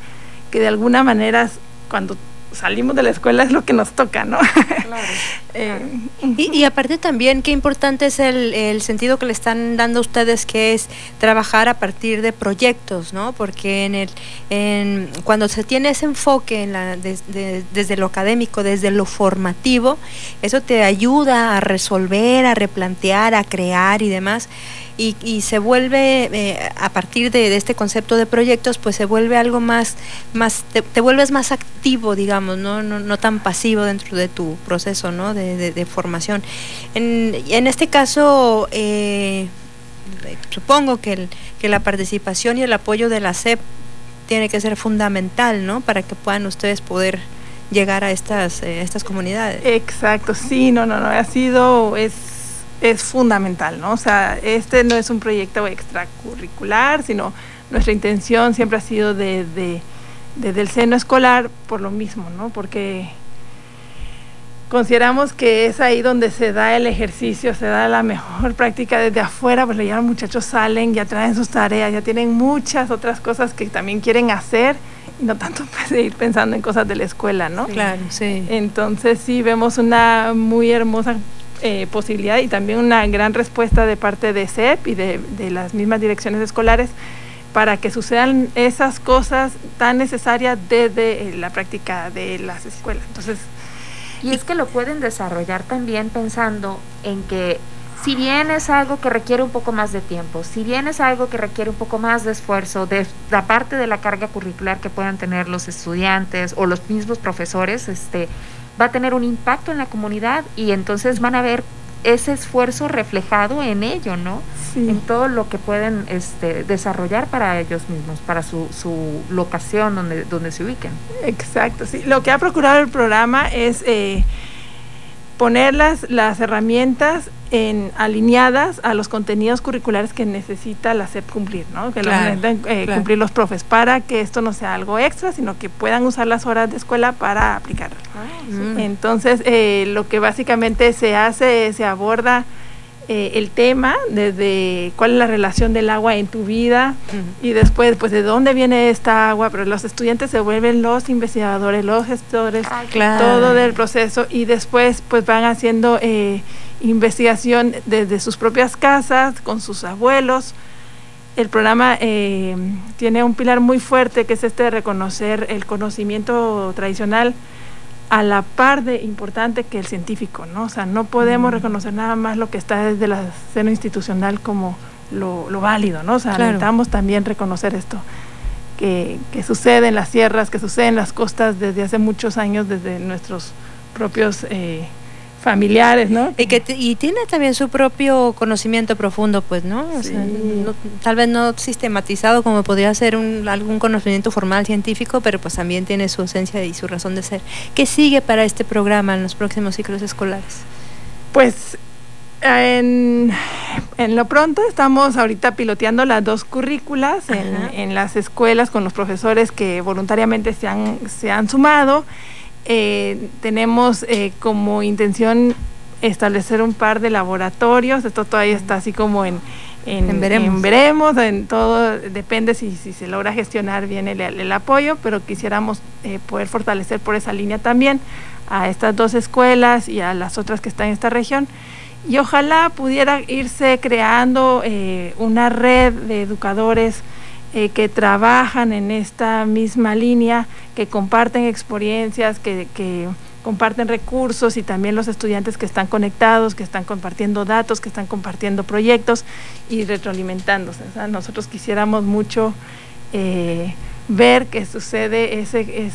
que de alguna manera cuando salimos de la escuela es lo que nos toca, ¿no? Eh, Y, y aparte también, qué importante es el, el sentido que le están dando a ustedes, que es trabajar a partir de proyectos, ¿no? Porque en el, en, cuando se tiene ese enfoque en la, des- de- desde lo académico, desde lo formativo, eso te ayuda a resolver, a replantear, a crear y demás. Y, y se vuelve, eh, a partir de, este concepto de proyectos, pues se vuelve algo más, más te, vuelves más activo, digamos, ¿no? No, no tan pasivo dentro de tu proceso ¿no? de, de- formación. En, en este caso, eh, supongo que, el- que la participación y el apoyo de la SEP tiene que ser fundamental, ¿no? Para que puedan ustedes poder llegar a estas, eh, estas comunidades. Exacto, sí, no, no, no, ha sido, es, es fundamental, ¿no? O sea, este no es un proyecto extracurricular, sino nuestra intención siempre ha sido de, de- desde el seno escolar por lo mismo, ¿no? Porque consideramos que es ahí donde se da el ejercicio, se da la mejor práctica desde afuera, pues ya los muchachos salen, ya traen sus tareas, ya tienen muchas otras cosas que también quieren hacer y no tanto pues, ir pensando en cosas de la escuela, ¿no? Claro, sí. Entonces sí vemos una muy hermosa eh, posibilidad y también una gran respuesta de parte de CEP y de, de las mismas direcciones escolares para que sucedan esas cosas tan necesarias desde eh, la práctica de las escuelas. Entonces, Y es que lo pueden desarrollar también pensando en que si bien es algo que requiere un poco más de tiempo, si bien es algo que requiere un poco más de esfuerzo, de la parte de la carga curricular que puedan tener los estudiantes o los mismos profesores, este, va a tener un impacto en la comunidad y entonces van a ver ese esfuerzo reflejado en ello, ¿no? Sí. En todo lo que pueden este, desarrollar para ellos mismos, para su, su locación donde, donde se ubiquen. Exacto, sí. Lo que ha procurado el programa es eh, poner las, las herramientas en, alineadas a los contenidos curriculares que necesita la SEP cumplir, ¿no? Que la Claro, necesitan, eh, claro. cumplir los profes para que esto no sea algo extra, sino que puedan usar las horas de escuela para aplicarlo. Mm. Entonces, eh, lo que básicamente se hace, es se aborda eh, el tema desde cuál es la relación del agua en tu vida y después, pues, de dónde viene esta agua, pero los estudiantes se vuelven los investigadores, los gestores, claro. todo del proceso y después, pues, van haciendo eh, investigación desde sus propias casas, con sus abuelos. El programa eh, tiene un pilar muy fuerte que es este de reconocer el conocimiento tradicional a la par de importante que el científico, ¿no? O sea, no podemos Mm. reconocer nada más lo que está desde la seno institucional como lo, lo válido, ¿no? O sea, Claro. necesitamos también reconocer esto, que, que sucede en las sierras, que sucede en las costas desde hace muchos años, desde nuestros propios eh, familiares, ¿no? Y que y tiene también su propio conocimiento profundo, pues, ¿no? O sea, no- tal vez no sistematizado como podría ser un, algún conocimiento formal científico, pero pues también tiene su esencia y su razón de ser. ¿Qué sigue para este programa en los próximos ciclos escolares? Pues en, en lo pronto estamos ahorita piloteando las dos currículas en, en las escuelas con los profesores que voluntariamente se han, se han sumado. Eh, tenemos eh, como intención establecer un par de laboratorios. Esto todavía está así como en, en, En veremos. en veremos, en todo depende si, si se logra gestionar bien el, el apoyo, pero quisiéramos eh, poder fortalecer por esa línea también a estas dos escuelas y a las otras que están en esta región. Y ojalá pudiera irse creando eh, una red de educadores eh, que trabajan en esta misma línea, que comparten experiencias, que, que comparten recursos y también los estudiantes que están conectados, que están compartiendo datos, que están compartiendo proyectos y retroalimentándose. Nosotros quisiéramos mucho eh, ver que sucede ese, es,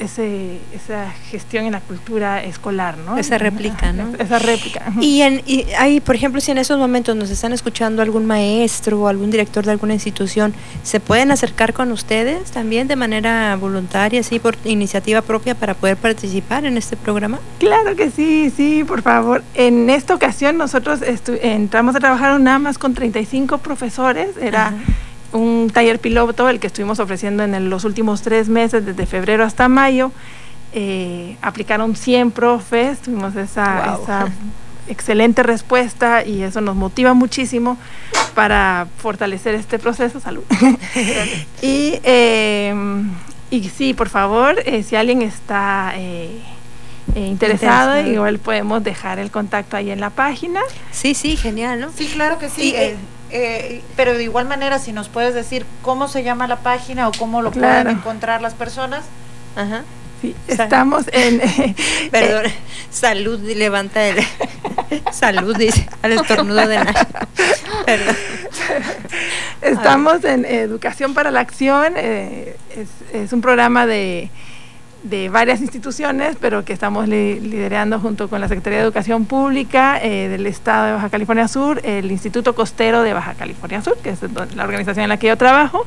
ese, esa gestión en la cultura escolar, ¿no? Esa réplica, ¿no? Esa réplica. Y, en, y hay, por ejemplo, si en esos momentos nos están escuchando algún maestro o algún director de alguna institución, ¿se pueden acercar con ustedes también de manera voluntaria, así por iniciativa propia para poder participar en este programa? Claro que sí, sí, por favor. En esta ocasión nosotros entramos a trabajar nada más con 35 profesores. Era un taller piloto el que estuvimos ofreciendo en el- los últimos tres meses, desde febrero hasta mayo. Eh, aplicaron 100 profes, tuvimos esa, Wow. esa excelente respuesta y eso nos motiva muchísimo para fortalecer este proceso. Salud. y, eh, y sí, por favor, eh, si alguien está eh, eh, interesado, Interesado. igual podemos dejar el contacto ahí en la página. Sí, sí, genial, ¿no? Sí, claro que sí. Y, eh, pero de igual manera, si nos puedes decir cómo se llama la página o cómo lo Claro. pueden encontrar las personas. Ajá. Sí, estamos en... Perdón, salud, levanta el... salud, dice, al estornudo de Nash. Perdón. Estamos en Educación para la Acción, eh, es, es un programa de, de varias instituciones, pero que estamos li- liderando junto con la Secretaría de Educación Pública eh, del Estado de Baja California Sur, el Instituto Costero de Baja California Sur, que es la organización en la que yo trabajo.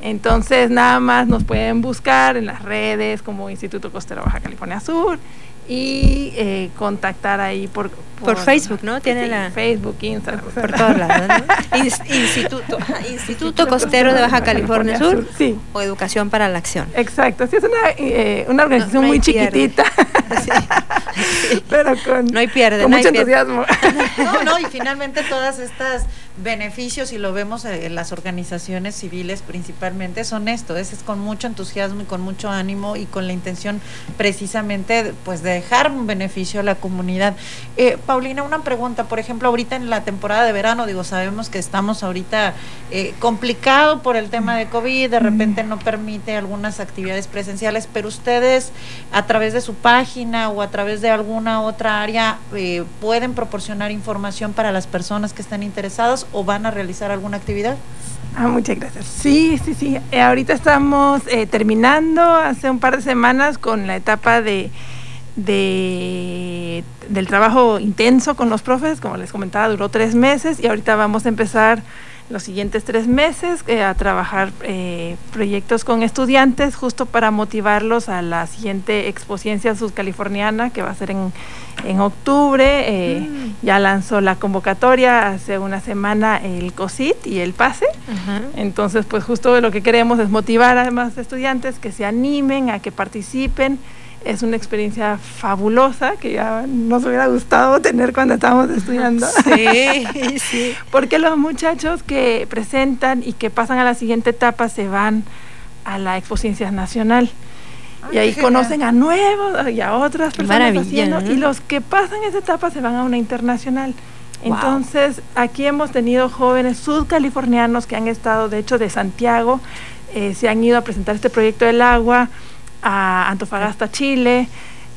Entonces, nada más nos pueden buscar en las redes como Instituto Costero Baja California Sur y eh, contactar ahí por, Por Facebook, ¿no? Tiene sí, la- Facebook, Instagram. Por todos lados, ¿no? Ins- Instituto, ajá, Instituto Costero de Baja California Sur Sí. o Educación para la Acción. Exacto, sí, es una, eh, una organización No- no hay muy pierde. chiquitita, pero con, No hay pierde, con no hay mucho pierde. entusiasmo. No, no, y finalmente todas estas beneficios, y lo vemos eh, en las organizaciones civiles principalmente, son esto, es, es con mucho entusiasmo y con mucho ánimo y con la intención precisamente pues de dejar un beneficio a la comunidad. Eh, Paulina, una pregunta, por ejemplo, ahorita en la temporada de verano, digo, sabemos que estamos ahorita eh, complicado por el tema de COVID, de repente no permite algunas actividades presenciales, pero ustedes a través de su página o a través de alguna otra área eh, pueden proporcionar información para las personas que están interesadas o van a realizar alguna actividad. Ah, muchas gracias. Sí, sí, sí. Eh, ahorita estamos eh, terminando hace un par de semanas con la etapa de, de del trabajo intenso con los profes, como les comentaba, duró tres meses y ahorita vamos a empezar los siguientes tres meses eh, a trabajar eh, proyectos con estudiantes justo para motivarlos a la siguiente Expociencia Sudcaliforniana que va a ser en, en octubre. eh, Ya lanzó la convocatoria hace una semana el COSIT y el PASE. Entonces, pues justo lo que queremos es motivar a más estudiantes que se animen, a que participen. Es una experiencia fabulosa que ya nos hubiera gustado tener cuando estábamos estudiando. Sí, sí. Porque los muchachos que presentan y que pasan a la siguiente etapa se van a la Expociencia Nacional. y ahí conocen a nuevos y a otras personas haciendo, ¿no? y los que pasan esa etapa se van a una internacional. Wow. Entonces, aquí hemos tenido jóvenes sudcalifornianos que han estado, de hecho, de Santiago, eh, se han ido a presentar este proyecto del agua a Antofagasta, Chile,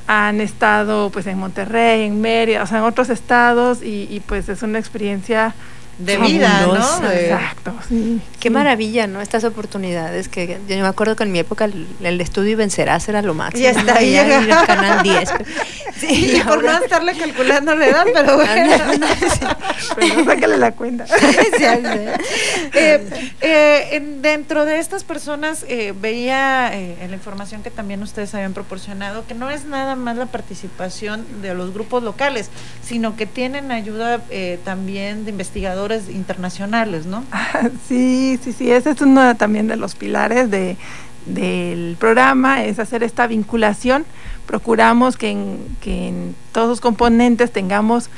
han estado pues en Monterrey, en Mérida, o sea, en otros estados y, y, pues es una experiencia De vida, ¿no? Exacto, sí. Qué maravilla, ¿no? Estas oportunidades que yo me acuerdo que en mi época el, el estudio y vencerás era lo máximo. Ya está, Ya llega. ir al canal 10. Sí, y por no estarle calculando la edad, pero bueno. Pero sácale la cuenta. Ya. Eh, eh, en- dentro de estas personas eh, veía eh, en la información que también ustedes habían proporcionado que no es nada más la participación de los grupos locales, sino que tienen ayuda eh, también de investigadores internacionales, ¿no? Sí, sí, sí, ese es uno también de los pilares de, del programa, es hacer esta vinculación. Procuramos que en, que en todos sus componentes tengamos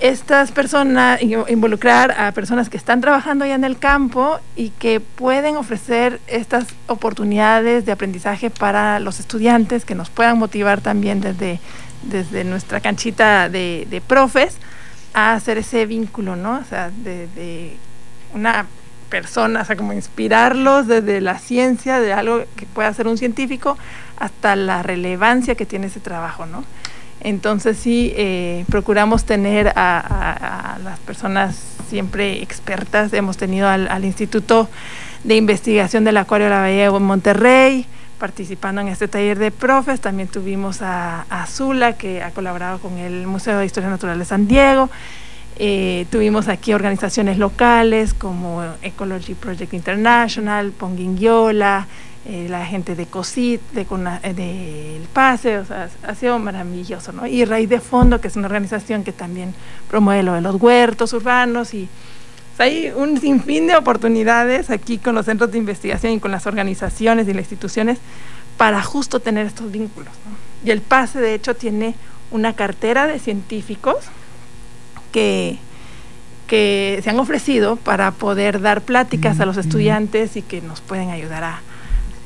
estas personas, in- involucrar a personas que están trabajando ya en el campo y que pueden ofrecer estas oportunidades de aprendizaje para los estudiantes, que nos puedan motivar también desde, desde nuestra canchita de profes a hacer ese vínculo, ¿no? O sea, de, de una persona, o sea, como inspirarlos desde la ciencia, de algo que pueda ser un científico, hasta la relevancia que tiene ese trabajo, ¿no? Entonces sí, eh, procuramos tener a, las personas siempre expertas. Hemos tenido al, al Instituto de Investigación del Acuario de la Bahía en Monterrey, participando en este taller de profes. También tuvimos a, a Zula, que ha colaborado con el Museo de Historia Natural de San Diego. Eh, tuvimos aquí organizaciones locales como Ecology Project International, Ponguinguiola, eh, la gente de COSIT, de, Cona- eh, de El Pase, o sea, ha sido maravilloso, ¿no? Y Raíz de Fondo, que es una organización que también promueve lo de los huertos urbanos y hay un sinfín de oportunidades aquí con los centros de investigación y con las organizaciones y las instituciones para justo tener estos vínculos. ¿no? Y el PASE, de hecho, tiene una cartera de científicos que, que se han ofrecido para poder dar pláticas a los estudiantes y que nos pueden ayudar a,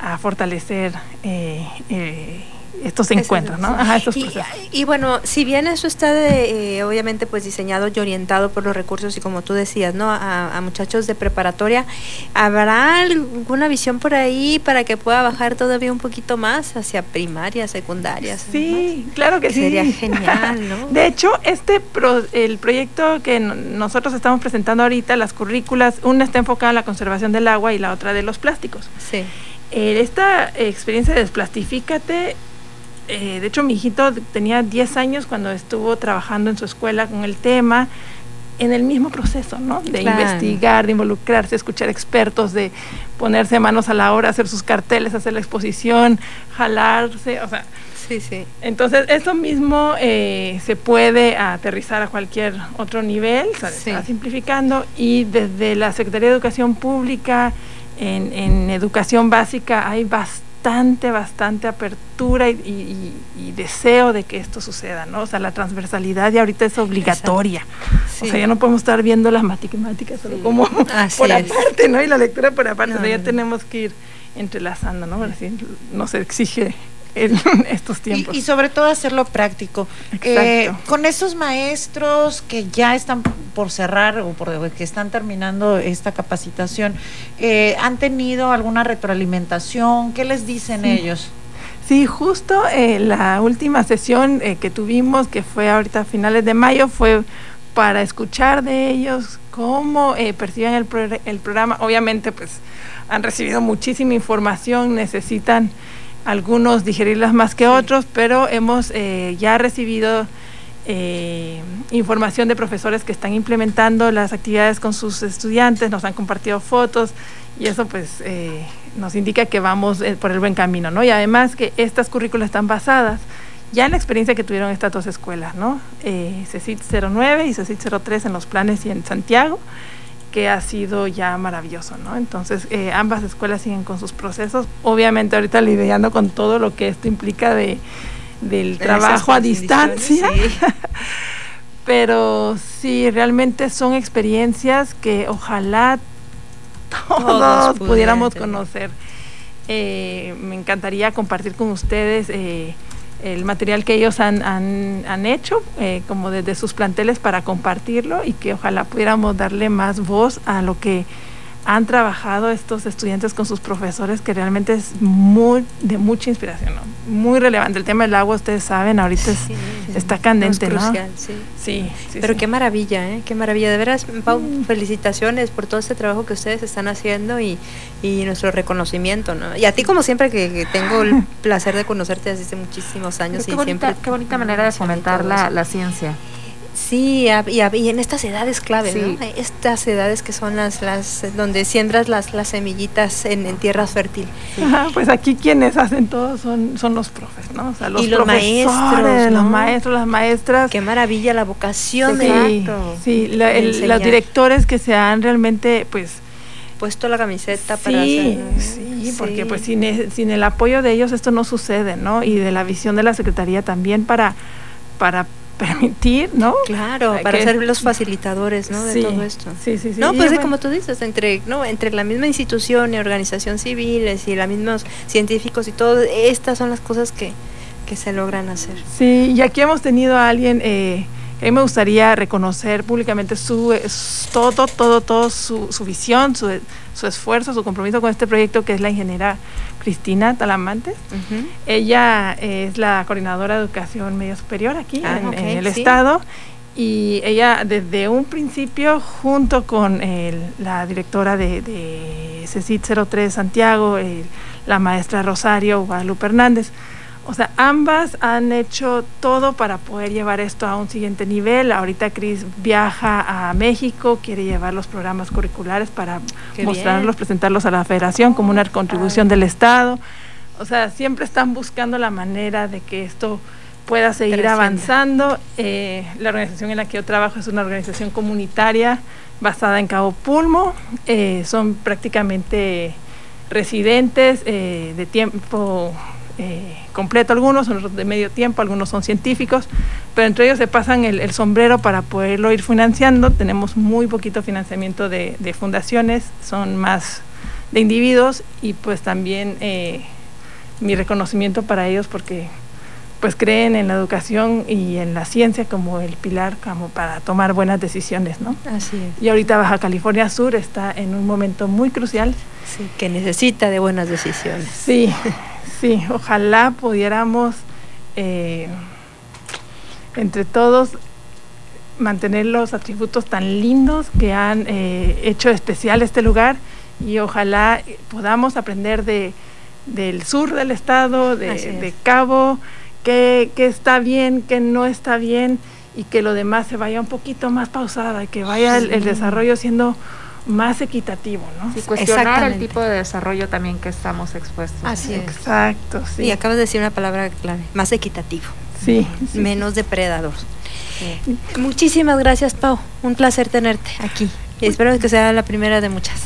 a fortalecer eh, eh, estos encuentros, ¿no? Ajá, estos y, procesos. y bueno, si bien eso está de, eh, obviamente pues diseñado y orientado por los recursos y como tú decías, ¿no? A, a muchachos de preparatoria, ¿habrá alguna visión por ahí para que pueda bajar todavía un poquito más hacia primaria, secundaria? Sí, claro que sí. Sería genial, ¿no? De hecho, este pro- el proyecto que no- nosotros estamos presentando ahorita, las currículas, una está enfocada en la conservación del agua y la otra de los plásticos. Sí. Eh, esta experiencia de Desplastifícate, eh, de hecho mi hijito tenía 10 años cuando estuvo trabajando en su escuela con el tema, en el mismo proceso, ¿no? De Claro. investigar, de involucrarse, escuchar expertos, de ponerse manos a la obra, hacer sus carteles, hacer la exposición, jalarse, o sea, Sí, sí. entonces, eso mismo eh, se puede aterrizar a cualquier otro nivel, se Sí. está simplificando, y desde la Secretaría de Educación Pública, en, en educación básica, hay bastante, bastante apertura y, y- y- y deseo de que esto suceda, ¿no? O sea, la transversalidad ya ahorita es obligatoria. Sí. O sea, ya no podemos estar viendo las matemáticas solo como Así por es. aparte, ¿no? Y la lectura por aparte, No, o sea, ya no. tenemos que ir entrelazando, ¿no? Así nos exige en estos tiempos. Y, y sobre todo hacerlo práctico. Eh, con esos maestros que ya están por cerrar o por que están terminando esta capacitación, eh, ¿han tenido alguna retroalimentación? ¿Qué les dicen Sí. ellos? Sí, justo eh, la última sesión eh, que tuvimos, que fue ahorita a finales de mayo, fue para escuchar de ellos cómo eh, perciben el, progr- el programa. Obviamente, pues han recibido muchísima información, necesitan algunos digerirlas más que otros, pero hemos eh, ya recibido eh, información de profesores que están implementando las actividades con sus estudiantes, nos han compartido fotos y eso pues eh, nos indica que vamos eh, por el buen camino, ¿no? Y además que estas currículas están basadas ya en la experiencia que tuvieron estas dos escuelas, ¿no? Eh, CECIT 09 y CECIT 03 en Los Planes y en Santiago, que ha sido ya maravilloso, ¿no? Entonces, eh, ambas escuelas siguen con sus procesos, obviamente ahorita lidiando con todo lo que esto implica de, del trabajo a distancia, sí. pero sí, realmente son experiencias que ojalá todos, Todos pudiéramos conocer. Eh, me encantaría compartir con ustedes eh, el material que ellos han, han, han hecho, eh, como desde sus planteles para compartirlo y que ojalá pudiéramos darle más voz a lo que han trabajado estos estudiantes con sus profesores que realmente es muy de mucha inspiración, ¿no? muy relevante. El tema del agua, ustedes saben, ahorita es- está candente, No, es ¿no? crucial, sí. Sí, sí, Pero sí. qué maravilla, ¿eh? Qué maravilla. De veras, Pau, felicitaciones por todo este trabajo que ustedes están haciendo y, y nuestro reconocimiento, ¿no? Y a ti, como siempre, que, que tengo el placer de conocerte desde hace muchísimos años Qué y bonita, siempre... qué bonita manera de fomentar la, la ciencia. Sí, y, y en estas edades clave, Sí. ¿no? Estas edades que son las, las donde siembras las, las semillitas en, en tierra fértil. Ajá, pues aquí quienes hacen todo son, son los profes, ¿no? O sea, los y los profesores, maestros, los ¿no? maestros, las maestras. Qué maravilla la vocación de, Sí, sí, la- el- los directores que se han realmente, pues, puesto la camiseta para sí, hacer. sí, porque pues sin, e- sin el apoyo de ellos esto no sucede, ¿no? Y de la visión de la secretaría también para, para permitir, ¿no? Claro, para Que- ser los facilitadores, ¿no? De Sí, todo esto. sí, sí, sí. No, pues bueno. como tú dices, entre, no, entre la misma institución y organización civiles y los mismos científicos y todo, estas son las cosas que, que se logran hacer. Sí, y aquí hemos tenido a alguien eh, a mí me gustaría reconocer públicamente su todo, todo, todo su, su visión, su, su esfuerzo, su compromiso con este proyecto, que es la ingeniera Cristina Talamantes. Ella es la coordinadora de educación media superior aquí Ah, en, el sí. estado. Y ella desde un principio, junto con el- la directora de, de CECIT 03 Santiago, el- la maestra Rosario Guadalupe Hernández, o sea, ambas han hecho todo para poder llevar esto a un siguiente nivel. Ahorita Cris viaja a México, quiere llevar los programas curriculares para Qué mostrarlos, bien. presentarlos a la federación como una contribución del Estado. O sea, siempre están buscando la manera de que esto pueda seguir avanzando. Eh, la organización en la que yo trabajo es una organización comunitaria basada en Cabo Pulmo. Eh, son prácticamente residentes eh, de tiempo eh, completo algunos, otros de medio tiempo, algunos son científicos, pero entre ellos se pasan el, el sombrero para poderlo ir financiando. Tenemos muy poquito financiamiento de, de fundaciones, son más de individuos y pues también eh, mi reconocimiento para ellos porque pues creen en la educación y en la ciencia como el pilar como para tomar buenas decisiones, ¿no? Así es. Y ahorita Baja California Sur está en un momento muy crucial. Sí, que necesita de buenas decisiones. Sí, sí, ojalá pudiéramos eh, entre todos mantener los atributos tan lindos que han eh, hecho especial este lugar y ojalá podamos aprender de, del sur del estado, de, es. de Cabo, qué, está bien, qué no está bien y que lo demás se vaya un poquito más pausada, que vaya el, desarrollo siendo más equitativo, ¿no? Y cuestionar el tipo de desarrollo también que estamos expuestos. Así es. Exacto, sí. Y acabas de decir una palabra clave, más equitativo. Sí, sí, Menos depredador. Muchísimas gracias, Pau. Un placer tenerte aquí. Y espero que sea la primera de muchas.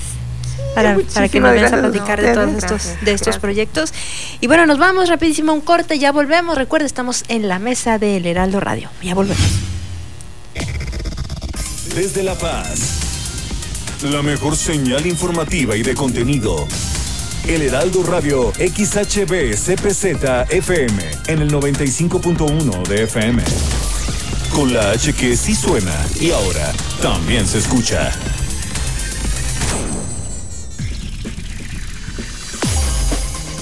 Para, para que nos vengas a platicar de todos estos, de estos gracias. proyectos. Y bueno, nos vamos rapidísimo a un corte, ya volvemos. Recuerda, estamos en la mesa del Heraldo Radio. Ya volvemos. Desde La Paz. La mejor señal informativa y de contenido. El Heraldo Radio XHB CPZ FM en el 95.1 de FM. Con la H que sí suena y ahora también se escucha.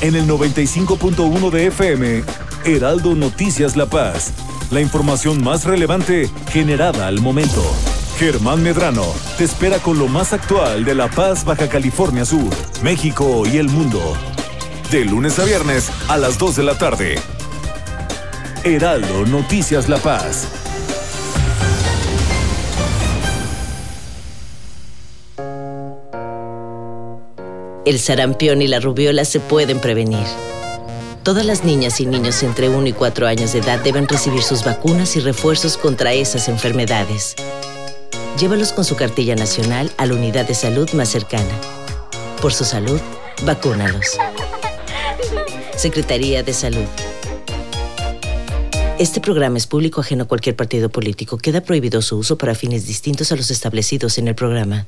En el 95.1 de FM, Heraldo Noticias La Paz. La información más relevante generada al momento. Germán Medrano te espera con lo más actual de La Paz, Baja California Sur, México y el mundo. De lunes a viernes a las 2 de la tarde. Heraldo Noticias La Paz. El sarampión y la rubiola se pueden prevenir. Todas las niñas y niños entre 1 y 4 años de edad deben recibir sus vacunas y refuerzos contra esas enfermedades. Llévalos con su cartilla nacional a la unidad de salud más cercana. Por su salud, vacúnalos. Secretaría de Salud. Este programa es público ajeno a cualquier partido político. Queda prohibido su uso para fines distintos a los establecidos en el programa.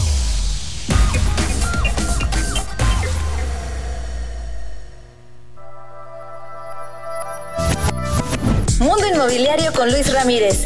Inmobiliario con Luis Ramírez,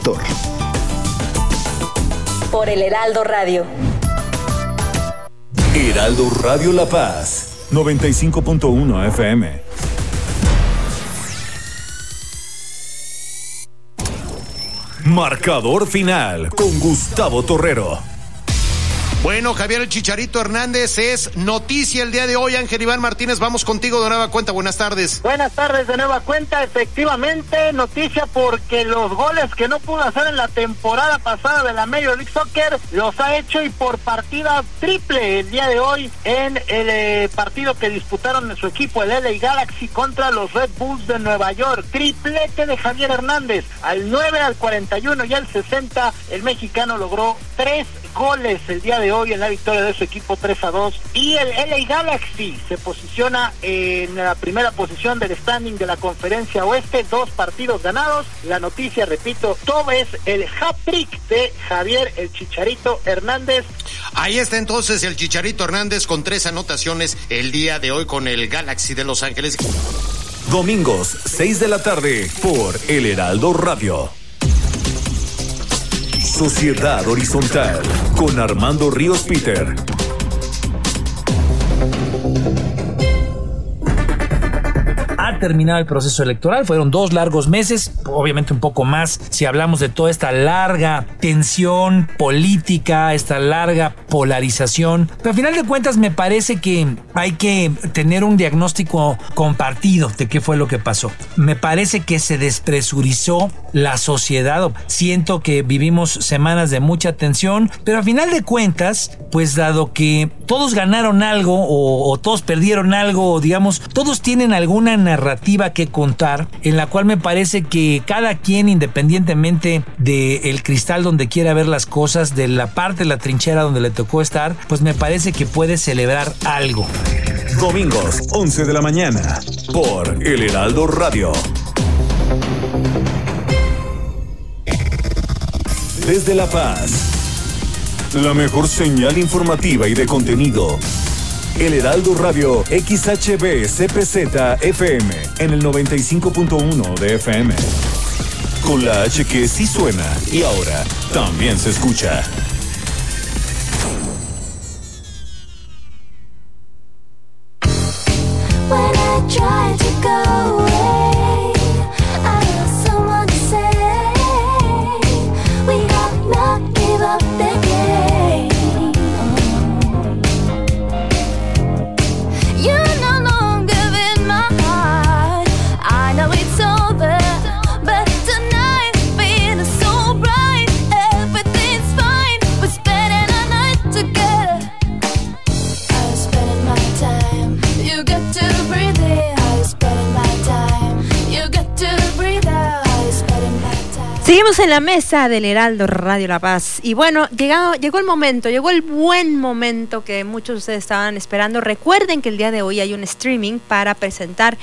Por el Heraldo Radio. Heraldo Radio La Paz 95.1 FM. Marcador final con Gustavo Torrero. Bueno, Javier el Chicharito Hernández es noticia el día de hoy. Ángel Iván Martínez, vamos contigo de nueva cuenta. Buenas tardes. Buenas tardes de nueva cuenta. Efectivamente, noticia porque los goles que no pudo hacer en la temporada pasada de la Major League Soccer los ha hecho y por partida triple el día de hoy en el eh, partido que disputaron en su equipo, el LA Galaxy, contra los Red Bulls de Nueva York. Triplete de Javier Hernández. Al 9, al 41 y al 60, el mexicano logró tres goles el día de hoy en la victoria de su equipo 3 a 2 y el LA Galaxy se posiciona en la primera posición del standing de la conferencia oeste, dos partidos ganados. La noticia, repito, todo es el hat-trick de Javier el Chicharito Hernández. Ahí está entonces el Chicharito Hernández con tres anotaciones el día de hoy con el Galaxy de Los Ángeles. Domingos, 6 de la tarde, por El Heraldo Radio. Sociedad Horizontal, con Armando Ríos Peter. Terminado el proceso electoral, fueron dos largos meses, obviamente un poco más si hablamos de toda esta larga tensión política, esta larga polarización, pero al final de cuentas me parece que hay que tener un diagnóstico compartido de qué fue lo que pasó. Me parece que se despresurizó la sociedad, siento que vivimos semanas de mucha tensión, pero al final de cuentas, pues dado que todos ganaron algo o, todos perdieron algo, digamos, todos tienen alguna narrativa que contar en la cual me parece que cada quien independientemente del cristal donde quiera ver las cosas, de la parte de la trinchera donde le tocó estar, pues me parece que puede celebrar algo. Domingos, 11 de la mañana, por El Heraldo Radio. Desde La Paz, la mejor señal informativa y de contenido. El Heraldo Radio XHB CPZ FM en el 95.1 de FM. Con la H que sí suena y ahora también se escucha. Seguimos en la mesa del Heraldo Radio La Paz. Y bueno, llegado, llegó el momento, llegó el buen momento que muchos de ustedes estaban esperando. Recuerden que el día de hoy hay un streaming para presentar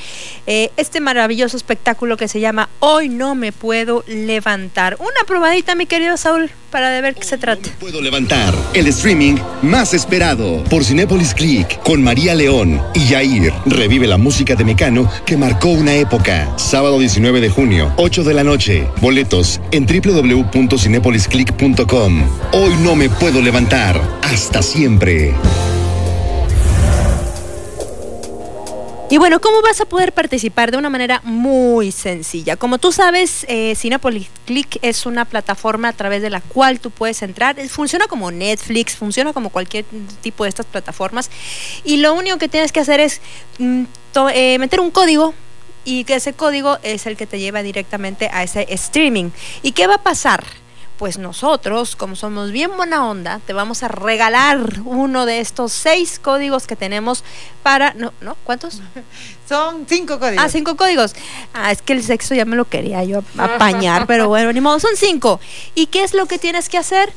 eh, este maravilloso espectáculo que se llama Hoy no me puedo levantar. Una probadita, mi querido Saúl, para de ver qué se trata. Puedo levantar el streaming más esperado por Cinépolis Click con María León y Yair. Revive la música de Mecano que marcó una época. Sábado 19 de junio, 8 de la noche. Boletos en www.cinepolisclick.com. Hoy no me puedo levantar. Hasta siempre. Y bueno, ¿cómo vas a poder participar? De una manera muy sencilla. Como tú sabes, eh, Click es una plataforma a través de la cual tú puedes entrar. Eh, Funciona como Netflix, funciona como cualquier tipo de estas plataformas. Y lo único que tienes que hacer es mm, eh, meter un código y que ese código es el que te lleva directamente a ese streaming. ¿Y qué va a pasar? Pues nosotros, como somos bien buena onda, te vamos a regalar uno de estos seis códigos que tenemos para... No, ¿no? ¿Cuántos? Son cinco códigos. Ah, cinco códigos. Ah, es que el sexo ya me lo quería yo apañar, pero bueno, ni modo, son cinco. ¿Y qué es lo que tienes que hacer?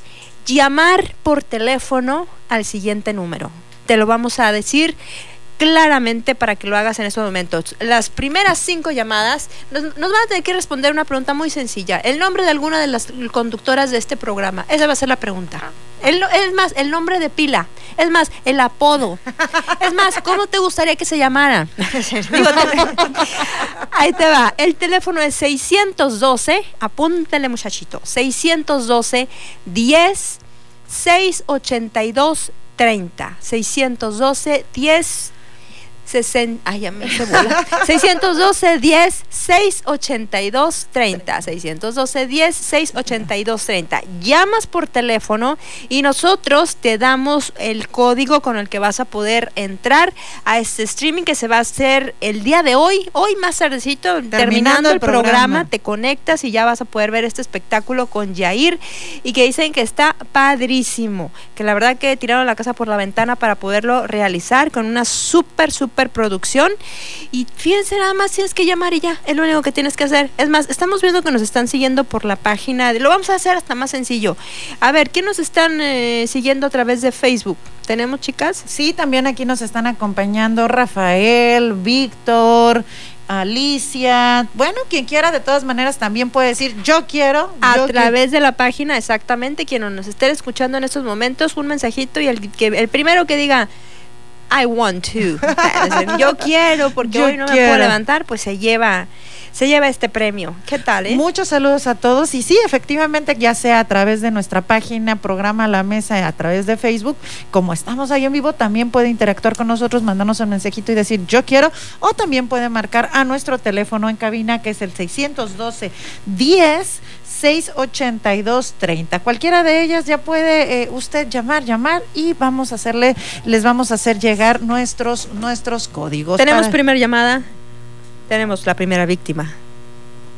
Llamar por teléfono al siguiente número. Te lo vamos a decir claramente para que lo hagas en estos momentos. Las primeras cinco llamadas nos, nos van a tener que responder una pregunta muy sencilla. El nombre de alguna de las conductoras de este programa. Esa va a ser la pregunta. El no- es más, el nombre de pila. Es más, el apodo. Es más, ¿cómo te gustaría que se llamara? Digo, ahí te va. El teléfono es 612, apúntale muchachito. 612 10 682 30. 612 10 60, ay, ya me hice bola. 612 10 682 30. 612 10 682 30. Llamas por teléfono y nosotros te damos el código con el que vas a poder entrar a este streaming que se va a hacer el día de hoy, hoy más tardecito, terminando, el el programa, programa. te conectas y ya vas a poder ver este espectáculo con Jair y que dicen que está padrísimo, que la verdad que tiraron la casa por la ventana para poderlo realizar con una súper, súper producción y fíjense nada más tienes que llamar y ya, es lo único que tienes que hacer. Es más, estamos viendo que nos están siguiendo por la página, de, lo vamos a hacer hasta más sencillo. A ver, ¿quién nos están eh, siguiendo a través de Facebook? ¿Tenemos chicas? Sí, también aquí nos están acompañando Rafael, Víctor, Alicia. Bueno, quien quiera, de todas maneras, también puede decir yo quiero. A yo través de la página, exactamente, quien nos esté escuchando en estos momentos, un mensajito y el, que, el primero que diga, I want to. Yo quiero, porque Yo hoy no me puedo levantar, pues se lleva, se lleva este premio. ¿Qué tal, eh? Muchos saludos a todos y sí, efectivamente, ya sea a través de nuestra página, programa La Mesa, a través de Facebook, como estamos ahí en vivo, también puede interactuar con nosotros, mandarnos un mensajito y decir yo quiero, o también puede marcar a nuestro teléfono en cabina que es el 612 10 682 30. Cualquiera de ellas ya puede eh, usted llamar, llamar y vamos a hacerle, les vamos a hacer llegar nuestros, nuestros códigos. Tenemos para- primera llamada. Tenemos la primera víctima.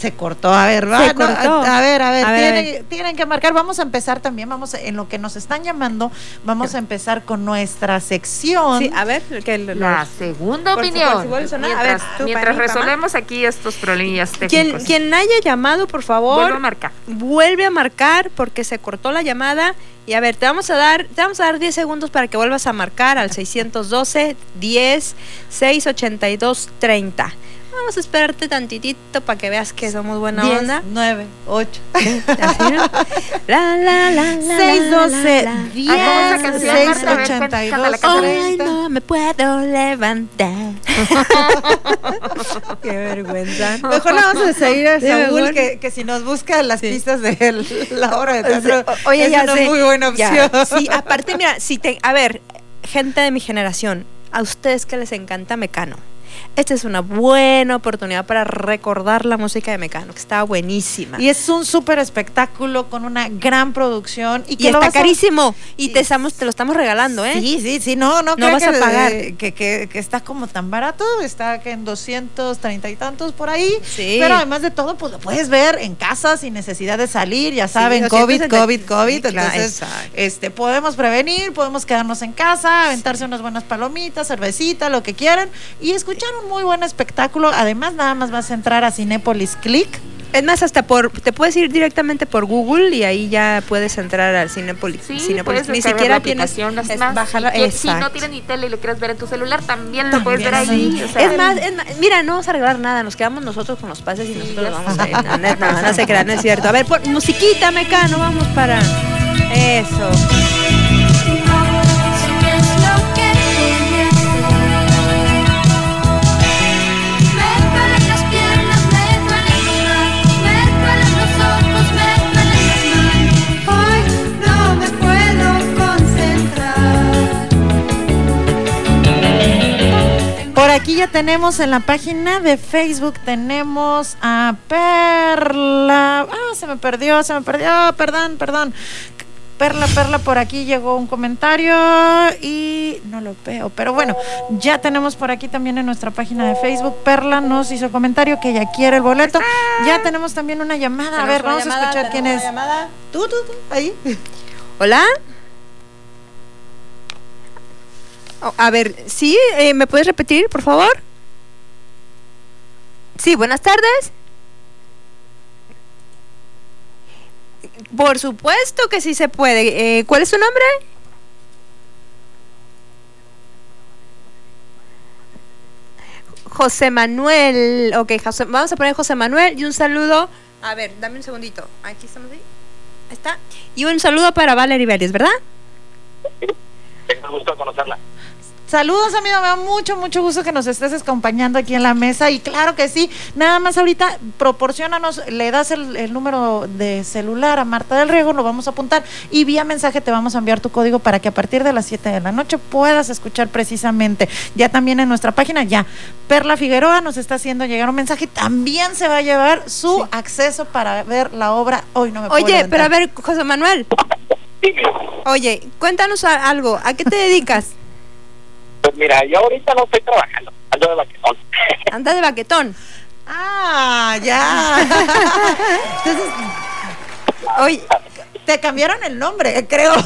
Se cortó, a ver, va, no, a, a ver, a ver, A ver, a tienen, tienen que marcar. Vamos a empezar también, vamos en lo que nos están llamando, vamos a empezar con nuestra sección. Sí, a ver, que lo- La segunda opinión. vuelve a Mientras, ver, tú, mientras mí, resolvemos aquí estos problemillas Quien, quien haya llamado, por favor. Vuelve a marcar. Vuelve a marcar porque se cortó la llamada. Y a ver, te vamos a dar, te vamos a dar 10 segundos para que vuelvas a marcar al 612 10 682 30. Vamos a esperarte tantitito para que veas que somos buena 10, onda. 9, 8. Así, ¿no? La, la, la, la, 612 la, la. 10 Ah, ¿cómo es la canción, Marta? A ver, 682 cántala, cántala. Ay, no me puedo levantar. Qué vergüenza. Mejor le vamos a seguir a Sí, Saúl que, que si nos busca las pistas de el- la obra de teatro. O- Oye, es ya una sé. muy buena Ya, opción. Sí, aparte, mira, si te, a ver, gente de mi generación, a ustedes que les encanta Mecano. Esta es una buena oportunidad para recordar la música de Mecano, que estaba buenísima. Y es un súper espectáculo con una gran producción. Y, Y que lo está vas a- carísimo. Y te, estamos, te lo estamos regalando, ¿eh? Sí, sí, sí, no, no, No vas que, a pagar. Que, que, que está como tan barato, está que en 230 y tantos por ahí. Sí. Pero además de todo, pues lo puedes ver en casa sin necesidad de salir, ya Sí, saben, 260. COVID, COVID, COVID. Sí, claro, entonces, exacto. este, podemos prevenir, podemos quedarnos en casa, aventarse unas buenas palomitas, cervecita, lo que quieran, y escuchar un muy buen espectáculo. Además, nada más vas a entrar a Cinépolis Click. Es más, hasta por, te puedes ir directamente por Google y ahí ya puedes entrar al Cinepolis. Sí, Ni siquiera la tienes es es más, bajarla. si, no tienes ni tele y lo quieres ver en tu celular, también lo puedes ver También, ahí. sí. o sea, es más, es más, mira, no vamos a arreglar nada, nos quedamos nosotros con los pases y nosotros los vamos a ir. No, no, no, no se crean, no es cierto. A ver, pon musiquita, mecano, vamos para eso. Aquí ya tenemos en la página de Facebook, tenemos a Perla. Ah, se me perdió, se me perdió, perdón, perdón. Perla, Perla, por aquí llegó un comentario y no lo veo, pero bueno, ya tenemos por aquí también en nuestra página de Facebook. Perla nos hizo comentario que ella quiere el boleto. Ya tenemos también una llamada. A ver, vamos a escuchar quién es. llamada. Tú, tú, tú, ahí. Hola. Oh, a ver, sí, eh, ¿me puedes repetir, por favor? Sí, buenas tardes. Por supuesto que sí se puede. Eh, ¿Cuál es su nombre? José Manuel. Ok, José- vamos a poner José Manuel y un saludo. A ver, dame un segundito. Aquí estamos ahí. Ahí está. Y un saludo para Valerie Vélez, ¿verdad? Tengo el gusto conocerla. Saludos, amigo. Me da mucho, mucho gusto que nos estés acompañando aquí en la mesa. Y claro que sí. Nada más ahorita, proporcionanos, le das el, el número de celular a Marta del Riego, lo vamos a apuntar. Y vía mensaje te vamos a enviar tu código para que a partir de las 7 de la noche puedas escuchar precisamente. Ya también en nuestra página, ya. Perla Figueroa nos está haciendo llegar un mensaje. También se va a llevar su acceso para ver la obra. Hoy no me puedo Oye, pero a ver, José Manuel. Oye, cuéntanos algo. ¿A qué te dedicas? Pues mira, yo ahorita no estoy trabajando, ando de vaquetón. Anda de baquetón. Ah, ya. Entonces, oye, te cambiaron el nombre, creo.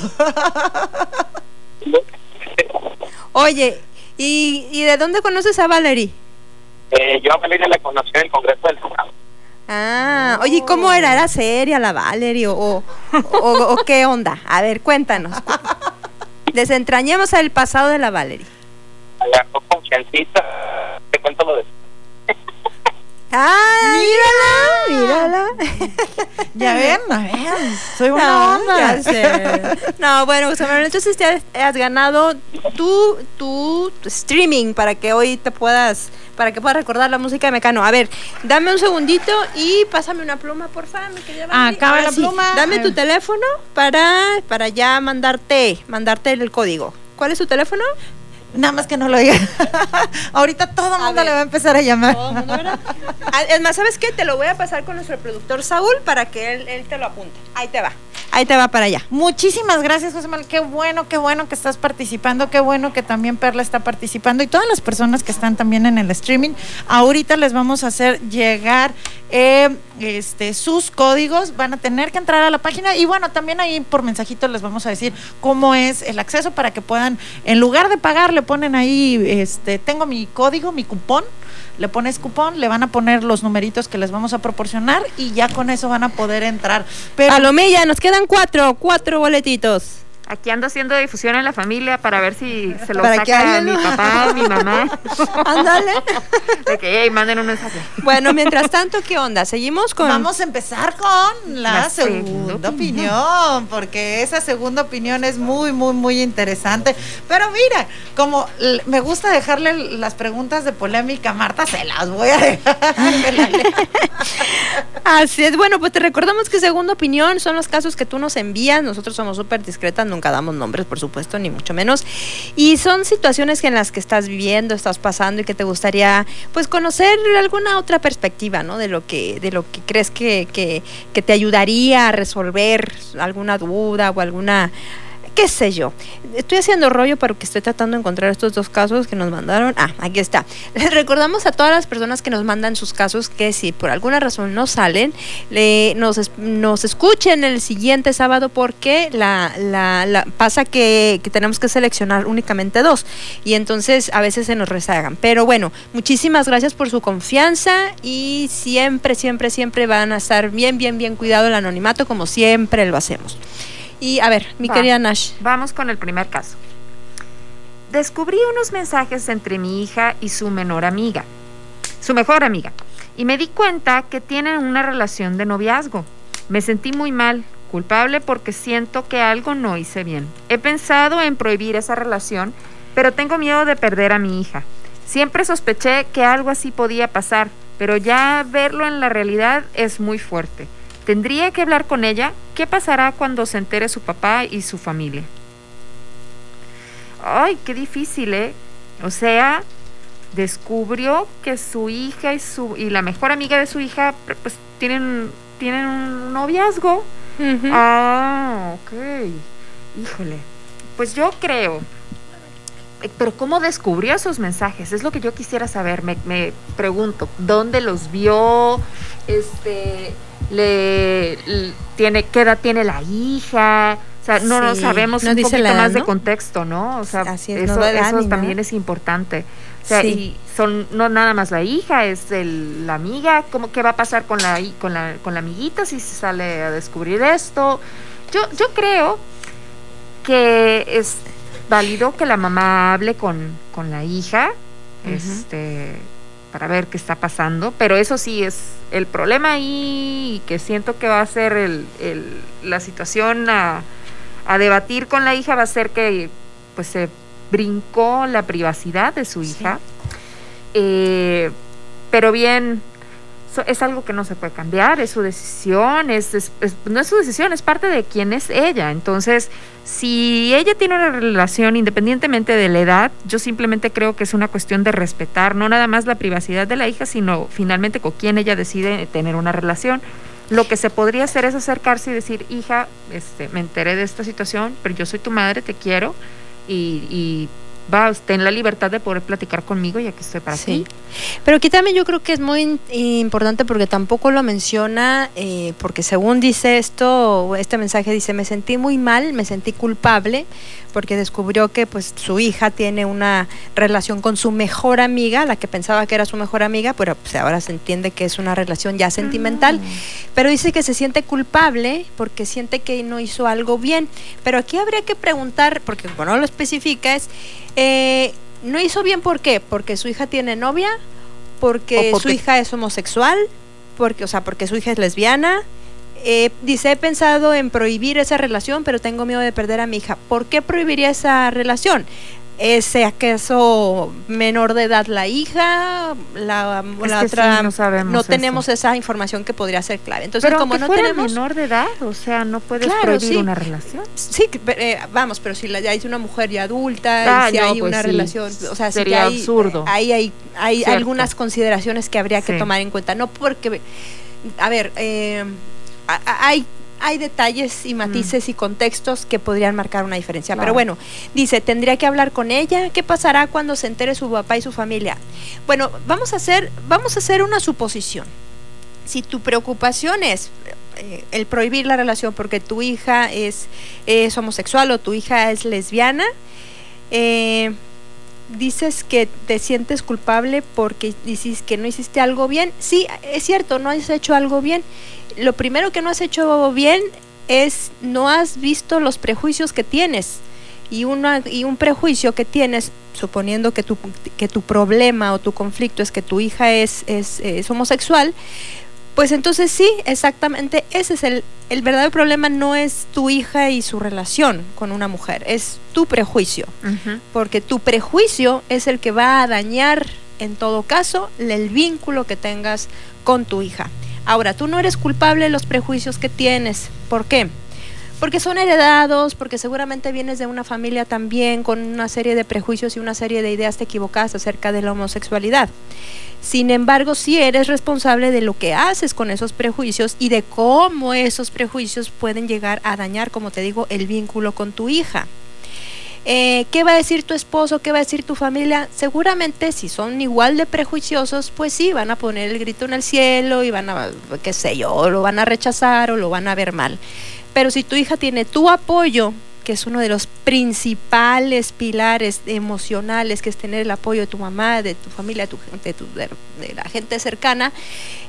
Oye, ¿y, y de dónde conoces a Valerie? Eh, yo a Valeria la conocí en el Congreso del Senado. Ah, oye, ¿y ¿cómo era? ¿Era seria la Valerie o, o, o- o qué onda? A ver, cuéntanos. Desentrañemos el pasado de la Valerie. Agarró confiancita. Te cuento lo de. ¡Ah, mírala! ¡Mírala! Ya ven, a ver, soy buena no, onda. ya sé. No, bueno, José Manuel, entonces ya has ganado tu, tu streaming para que hoy te puedas, para que puedas recordar la música de Mecano. A ver, dame un segundito y pásame una pluma, por favor, mi querida Valerie. Acaba la sí, pluma. Dame tu teléfono para, para ya mandarte, mandarte el código. ¿Cuál es tu teléfono? Nada más que no lo diga. Ahorita todo el mundo le va a empezar a llamar. Ah, Es más, ¿sabes qué? Te lo voy a pasar con nuestro productor Saúl para que él, él te lo apunte. Ahí te va. Ahí te va para allá. Muchísimas gracias, José Manuel. Qué bueno, qué bueno que estás participando. Qué bueno que también Perla está participando. Y todas las personas que están también en el streaming. Ahorita les vamos a hacer llegar eh, este, sus códigos. Van a tener que entrar a la página. Y bueno, también ahí por mensajito les vamos a decir cómo es el acceso para que puedan, en lugar de pagar, le ponen ahí, este, tengo mi código, mi cupón. Le pones cupón, le van a poner los numeritos que les vamos a proporcionar y ya con eso van a poder entrar. Pero Palomilla, nos quedan cuatro, cuatro boletitos. Aquí ando haciendo difusión en la familia para ver si se lo Para que saca alguien mi papá mi mamá. Ándale. De que, hey, manden un mensaje. Bueno, mientras tanto, ¿qué onda? ¿Seguimos con...? Vamos a empezar con la, La segunda, segunda opinión, porque esa segunda opinión es muy, muy, muy interesante. Pero mira, como me gusta dejarle las preguntas de polémica a Marta, se las voy a dejar. Así es, bueno, pues te recordamos que segunda opinión son los casos que tú nos envías. Nosotros somos súper discretas, nunca damos nombres, por supuesto, ni mucho menos. Y son situaciones que en las que estás viviendo, estás pasando y que te gustaría, pues, conocer alguna otra perspectiva, ¿no? De lo que, de lo que crees que, que, que te ayudaría a resolver alguna duda o alguna qué sé yo. Estoy haciendo rollo porque estoy tratando de encontrar estos dos casos que nos mandaron. Ah, aquí está. Les recordamos a todas las personas que nos mandan sus casos que si por alguna razón no salen, le, nos, es- nos escuchen el siguiente sábado porque pasa que, que tenemos que seleccionar únicamente dos y entonces a veces se nos rezagan. Pero bueno, muchísimas gracias por su confianza y siempre, siempre, siempre van a estar bien, bien, bien cuidado el anonimato como siempre lo hacemos. Y a ver, mi Va. querida Nash. Vamos con el primer caso. Descubrí unos mensajes entre mi hija y su menor amiga, su mejor amiga, y me di cuenta que tienen una relación de noviazgo. Me sentí muy mal, culpable porque siento que algo no hice bien. He pensado en prohibir esa relación, pero tengo miedo de perder a mi hija. Siempre sospeché que algo así podía pasar, pero ya verlo en la realidad es muy fuerte. Tendría que hablar con ella. ¿Qué pasará cuando se entere su papá y su familia? Ay, qué difícil, ¿eh? O sea, descubrió que su hija y su y la mejor amiga de su hija pues tienen tienen un noviazgo Ah, ok. Híjole. Pues yo creo. eh, Pero ¿cómo descubrió esos mensajes? Es lo que yo quisiera saber. Me, me pregunto, ¿dónde los vio? Este, le, tiene, ¿qué edad tiene la hija? O sea, no, no Sí, sabemos no un poquito edad, más de ¿no? contexto, ¿no? O sea, Así es, no eso, eso ni también es importante. O sea, Sí. y son no nada más la hija, es el, la amiga, ¿cómo qué va a pasar con la con la con la amiguita si se sale a descubrir esto? Yo yo creo que es válido que la mamá hable con, con la hija, este para ver qué está pasando, pero eso sí es el problema ahí y que siento que va a ser el, el- la situación a, a debatir con la hija va a ser que pues se brincó la privacidad de su hija, Eh, pero bien es algo que no se puede cambiar, es su decisión, es, no es su decisión, es parte de quién es ella. Entonces, si ella tiene una relación independientemente de la edad, yo simplemente creo que es una cuestión de respetar no nada más la privacidad de la hija, sino finalmente con quién ella decide tener una relación. Lo que se podría hacer es acercarse y decir, hija, este, me enteré de esta situación, pero yo soy tu madre, te quiero y va, ten la libertad de poder platicar conmigo y aquí estoy para Sí. ti. Pero aquí también yo creo que es muy importante porque tampoco lo menciona, eh, porque según dice esto, este mensaje dice, me sentí muy mal, me sentí culpable, porque descubrió que pues su hija tiene una relación con su mejor amiga, la que pensaba que era su mejor amiga, pero pues ahora se entiende que es una relación ya sentimental, pero dice que se siente culpable porque siente que no hizo algo bien. Pero aquí habría que preguntar, porque como no lo especifica, es, eh, ¿no hizo bien por qué? ¿Porque su hija tiene novia? ¿Porque, porque- su hija es homosexual? Porque, o sea, porque su hija es lesbiana. Eh, dice, he pensado en prohibir esa relación, pero tengo miedo de perder a mi hija. ¿Por qué prohibiría esa relación? ¿Es acaso menor de edad la hija? La, que otra, sí, no sabemos eso. tenemos esa información que podría ser clave. Entonces, pero como no fuera tenemos menor de edad, o sea, no puedes Claro, prohibir sí. una relación. Sí, que- eh, vamos, pero si la, ya es una mujer ya adulta, Ah, y si no, hay pues una sí. relación, o sea, si Sería ya hay, absurdo. Ahí hay, hay Cierto. algunas consideraciones que habría que tomar en cuenta. No porque, a ver, eh, hay hay detalles y matices y contextos que podrían marcar una diferencia. Claro. Pero bueno, dice, tendría que hablar con ella. ¿Qué pasará cuando se entere su papá y su familia? Bueno, vamos a hacer, vamos a hacer una suposición. Si tu preocupación es eh, el prohibir la relación porque tu hija es, es homosexual o tu hija es lesbiana, eh, dices que te sientes culpable porque dices que no hiciste algo bien. Sí, es cierto, no has hecho algo bien. Lo primero que no has hecho bien es no has visto los prejuicios que tienes. Y, y un prejuicio que tienes, suponiendo que tu, que tu problema o tu conflicto es que tu hija es, es homosexual, pues entonces sí, exactamente, ese es el, el verdadero problema, no es tu hija y su relación con una mujer, es tu prejuicio, porque tu prejuicio es el que va a dañar, en todo caso, el vínculo que tengas con tu hija. Ahora, tú no eres culpable de los prejuicios que tienes, ¿por qué? Porque son heredados, porque seguramente vienes de una familia también con una serie de prejuicios y una serie de ideas equivocadas acerca de la homosexualidad. Sin embargo, sí eres responsable de lo que haces con esos prejuicios y de cómo esos prejuicios pueden llegar a dañar, como te digo, el vínculo con tu hija. Eh, ¿Qué va a decir tu esposo? ¿Qué va a decir tu familia? Seguramente si son igual de prejuiciosos, pues sí, van a poner el grito en el cielo y van a, qué sé yo, o lo van a rechazar o lo van a ver mal. Pero si tu hija tiene tu apoyo, que es uno de los principales pilares emocionales, que es tener el apoyo de tu mamá, de tu familia, de, tu, de, la gente cercana,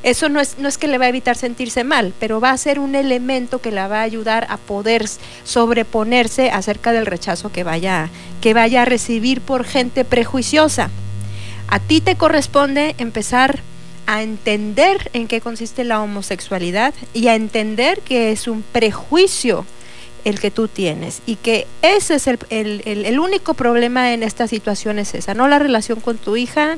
eso no es, no es que le va a evitar sentirse mal, pero va a ser un elemento que la va a ayudar a poder sobreponerse acerca del rechazo que vaya, que vaya a recibir por gente prejuiciosa. A ti te corresponde empezar a entender en qué consiste la homosexualidad y a entender que es un prejuicio el que tú tienes y que ese es el, el- el- el único problema en esta situación es esa, no la relación con tu hija.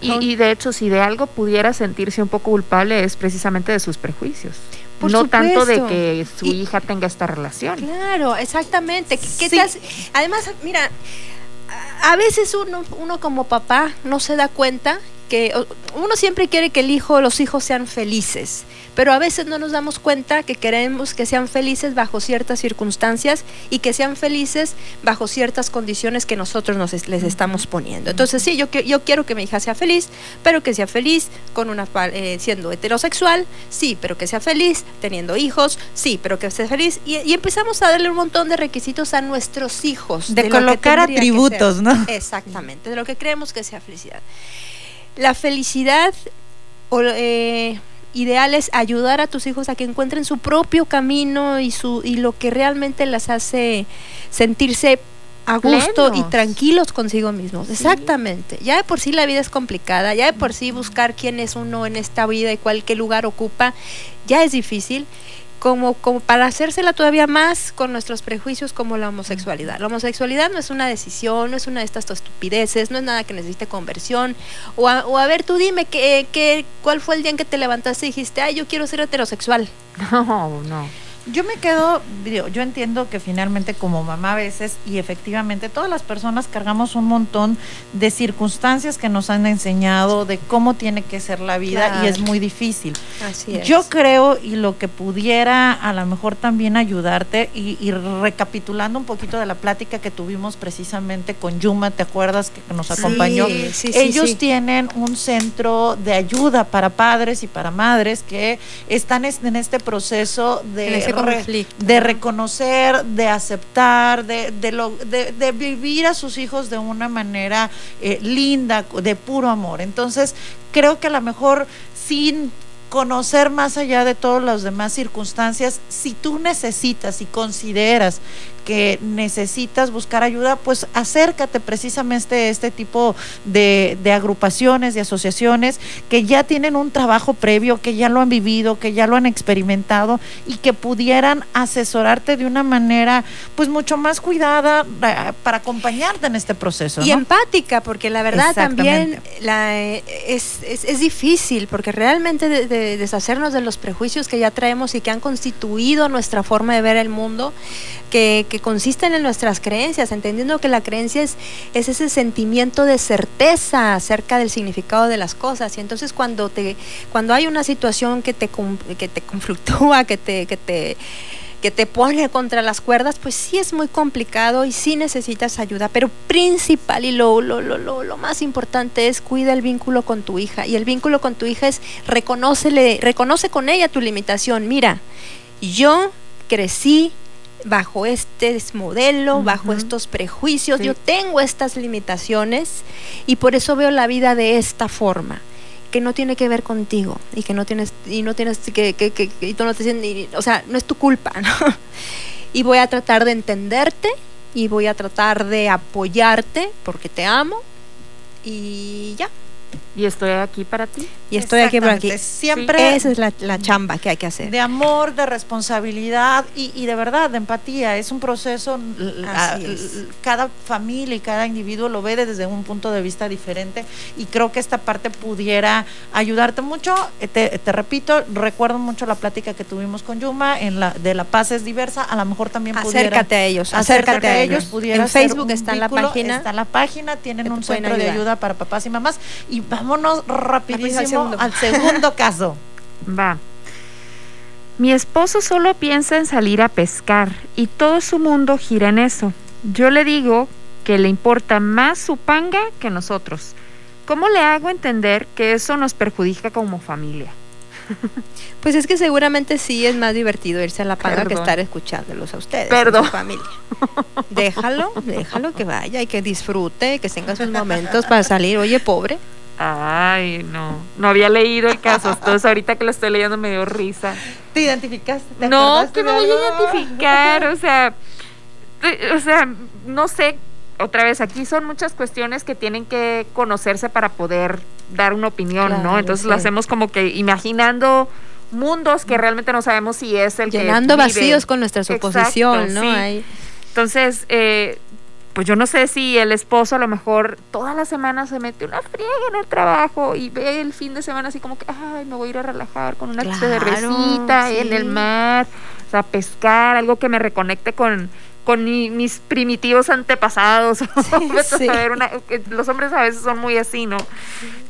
Y, y de hecho, si de algo pudiera sentirse un poco culpable es precisamente de sus prejuicios. Por no tanto de que su hija tenga esta relación. Claro, exactamente. ¿Qué- qué te hace? Además, mira, a veces uno, uno como papá no se da cuenta que o- uno siempre quiere que el hijo, los hijos sean felices, pero a veces no nos damos cuenta que queremos que sean felices bajo ciertas circunstancias y que sean felices bajo ciertas condiciones que nosotros nos es- les estamos poniendo. Entonces sí, yo, qui- yo quiero que mi hija sea feliz, pero que sea feliz con una eh, siendo heterosexual, sí, pero que sea feliz teniendo hijos, sí, pero que sea feliz y, y empezamos a darle un montón de requisitos a nuestros hijos De colocar atributos. ¿no? Exactamente, de lo que creemos que sea felicidad. La felicidad o, eh, ideal es ayudar a tus hijos a que encuentren su propio camino y, su, y lo que realmente las hace sentirse a gusto y tranquilos consigo mismos. Exactamente. Ya de por sí la vida es complicada, ya de por sí buscar quién es uno en esta vida y cuál qué lugar ocupa, ya es difícil. Como, como para hacérsela todavía más con nuestros prejuicios como la homosexualidad. La homosexualidad no es una decisión, no es una de estas estupideces, no es nada que necesite conversión. O a, o a ver, tú dime que, que, cuál fue el día en que te levantaste y dijiste, ay, yo quiero ser heterosexual. No, no. Yo me quedo, yo entiendo que finalmente como mamá a veces y efectivamente todas las personas cargamos un montón de circunstancias que nos han enseñado de cómo tiene que ser la vida y es muy difícil. Así es. Yo creo y lo que pudiera a lo mejor también ayudarte y, y recapitulando un poquito de la plática que tuvimos precisamente con Yuma, ¿te acuerdas que nos acompañó? sí, sí, Ellos sí. tienen un centro de ayuda para padres y para madres que están es- en este proceso de, Re- de ¿no? reconocer, de aceptar, de, de, lo- de- de vivir a sus hijos de una manera eh, linda, de puro amor. Entonces, creo que a lo mejor sin conocer más allá de todas las demás circunstancias, si tú necesitas y consideras que necesitas buscar ayuda, pues acércate precisamente a este tipo de, de agrupaciones, de asociaciones que ya tienen un trabajo previo, que ya lo han vivido, que ya lo han experimentado y que pudieran asesorarte de una manera pues mucho más cuidada eh, para acompañarte en este proceso. Y ¿no? empática, porque la verdad también la, eh, es, es, es difícil, porque realmente de- de deshacernos de los prejuicios que ya traemos y que han constituido nuestra forma de ver el mundo, que, que consisten en nuestras creencias, entendiendo que la creencia es, es ese sentimiento de certeza acerca del significado de las cosas. Y entonces cuando, te, cuando hay una situación que te, que te conflictúa, que te... Que te que te pone contra las cuerdas, pues sí es muy complicado y sí necesitas ayuda, pero principal y lo, lo, lo, lo, más importante es cuida el vínculo con tu hija. Y el vínculo con tu hija es reconoce con ella tu limitación. Mira, yo crecí bajo este modelo, bajo estos prejuicios, Sí. yo tengo estas limitaciones y por eso veo la vida de esta forma que no tiene que ver contigo y que no tienes y no tienes que, que, que- que- y tú no te sientes ni- o sea no es tu culpa ¿no? y voy a tratar de entenderte y voy a tratar de apoyarte porque te amo y ya Y estoy aquí para ti. y estoy aquí aquí Exactamente. Siempre esa es la, la chamba que hay que hacer de amor, de responsabilidad y, y de verdad de empatía. Es un proceso, Así a- es. cada familia y cada individuo lo ve desde un punto de vista diferente y creo que esta parte pudiera ayudarte mucho. Eh, Te, te repito, recuerdo mucho la plática que tuvimos con Yuma en la de La Paz es diversa, a lo mejor también pudiera... Acércate a ellos, acércate, a ellos. pudiera En Facebook está la vínculo, página. Está la página, tienen un centro de ayudar. ayuda para papás y mamás y vámonos rapidísimo al segundo. al segundo caso. Va. Mi esposo solo piensa en salir a pescar y todo su mundo gira en eso. Yo le digo que le importa más su panga que nosotros. ¿Cómo le hago entender que eso nos perjudica como familia? pues es que seguramente sí es más divertido irse a la paga que estar escuchándolos a ustedes Perdón. su familia déjalo déjalo que vaya y que disfrute que tenga sus momentos para salir oye pobre Ay, no. No había leído el caso. Entonces ahorita que lo estoy leyendo me dio risa. ¿Te identificaste? ¿Te No, que me voy a identificar, o sea, o sea, no sé, otra vez, aquí son muchas cuestiones que tienen que conocerse para poder dar una opinión, ¿no? Entonces lo hacemos como que imaginando mundos que realmente no sabemos si es el llenando que vive. vacíos con nuestra suposición Exacto, no sí. Entonces, eh, pues yo no sé si el esposo a lo mejor toda la semana se mete una friega en el trabajo y ve el fin de semana así como que, ay, me voy a ir a relajar con una Claro, cervecita en sí. el mar, o sea, pescar, algo que me reconecte con con mi- mis primitivos antepasados. Sí. una- los hombres a veces son muy así, ¿no?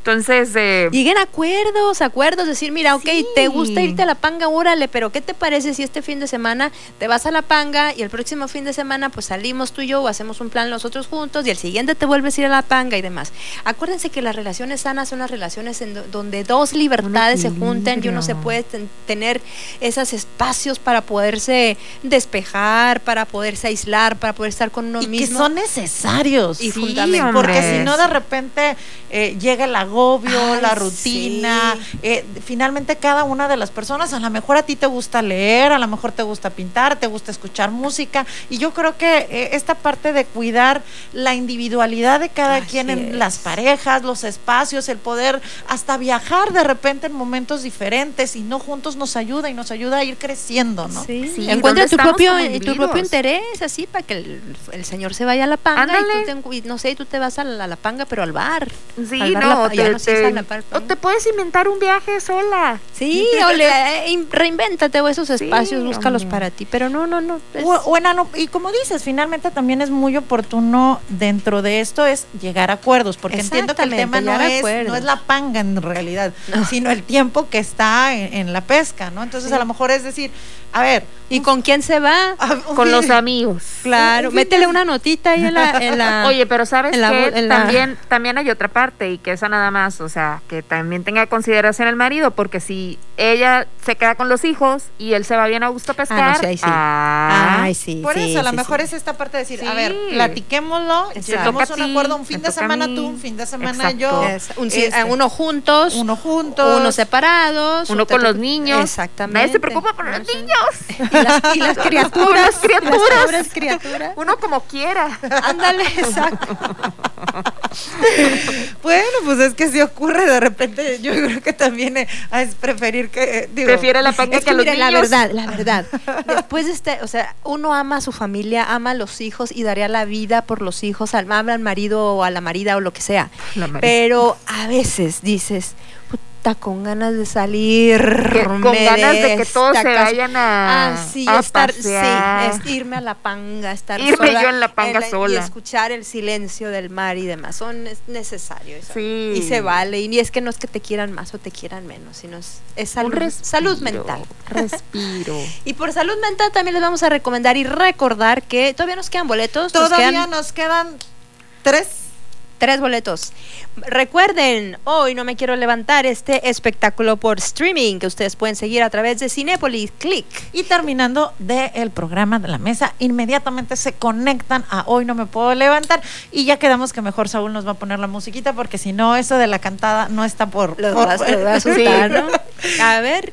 Entonces, eh, Lleguen acuerdos, acuerdos, decir, mira, ok, te gusta irte a la panga, órale, pero ¿qué te parece si este fin de semana te vas a la panga y el próximo fin de semana pues salimos tú y yo o hacemos un plan nosotros juntos y el siguiente te vuelves a ir a la panga y demás? Acuérdense que las relaciones sanas son las relaciones en do- donde dos libertades se juntan y uno se puede ten- tener esos espacios para poderse despejar, para poderse aislar, para poder estar con uno y que mismo. son necesarios. Y Sí, fundamentales. Porque si no, de repente eh, llega el agobio, Ay, la rutina. eh, finalmente, cada una de las personas, a lo mejor a ti te gusta leer, a lo mejor te gusta pintar, te gusta escuchar música. Y yo creo que eh, esta parte de cuidar la individualidad de cada quien en las parejas, los espacios, el poder hasta viajar de repente en momentos diferentes y no juntos nos ayuda y nos ayuda a ir creciendo, ¿no? Sí, Sí, encuentra ¿dónde tu propio, tu propio interés, así, para que el, el señor se vaya a la panga Ándale. y tú te, no sé, tú te vas a la, a la panga, pero al bar. Sí, Al bar no, la- te- no se dice te- la o te puedes inventar un viaje sola. Sí, o le, eh, in- reinvéntate o esos espacios, búscalos hombre. para ti, pero no, no, no. es- O- o enano, y como dices, finalmente también es muy oportuno dentro de esto es llegar a acuerdos, porque entiendo que el tema no es, no es la panga en realidad, sino el tiempo que está en, en la pesca, ¿no? Entonces Sí. a lo mejor es decir, a ver, ¿Y con quién se va? Con los amigos. Claro, un métele una notita ahí en la... En la Oye, pero sabes en la que también, también hay otra parte y que esa nada más, o sea, que también tenga consideración el marido, porque si ella se queda con los hijos y él se va bien a gusto a pescar, Ah, no, sí, ahí sí. ah, Ay, sí, por sí, eso a lo sí, mejor sí. es esta parte de decir, Sí. a ver, platiquémoslo, llegamos toca a un ti, acuerdo, un fin de semana tú, un fin de semana Exacto. yo, Es un- este, uno juntos, uno juntos, uno separados, uno con los niños. Exactamente. Nadie se preocupa por los niños. Y las, y las criaturas, Las criaturas. las criaturas. Uno como quiera. Ándale, exacto. Bueno, pues es que si ocurre de repente, yo creo que también eh, es preferir que, eh, digo, Prefiere la panga Es que que los mira, la niños. verdad, la verdad. Después de este, o sea, uno ama a su familia, ama a los hijos y daría la vida por los hijos, al, ama al marido o a la marida o lo que sea. Pero a veces dices, puta, con ganas de salir. Que- con ganas de que todos se destaca". vayan a- Ah, sí, a estar, pasear. sí, es irme a la panga, estar Irme sola yo en la panga Y sola. escuchar el silencio del mar y demás. Son es necesario eso. Sí. Y se vale. Y es que no es que te quieran más o te quieran menos, sino es, es salud, respiro, salud mental. Respiro. Y por salud mental también les vamos a recomendar y recordar que todavía nos quedan boletos. nos todavía quedan nos quedan tres tres boletos. Recuerden, hoy no me quiero levantar este espectáculo por streaming que ustedes pueden seguir a través de Cinépolis Click. Y terminando del programa de la mesa, inmediatamente se conectan a Hoy no me puedo levantar y ya quedamos que mejor Saúl nos va a poner la musiquita porque si no, eso de la cantada no está por... Los por- vas, los vas a asustar, ¿no? A ver,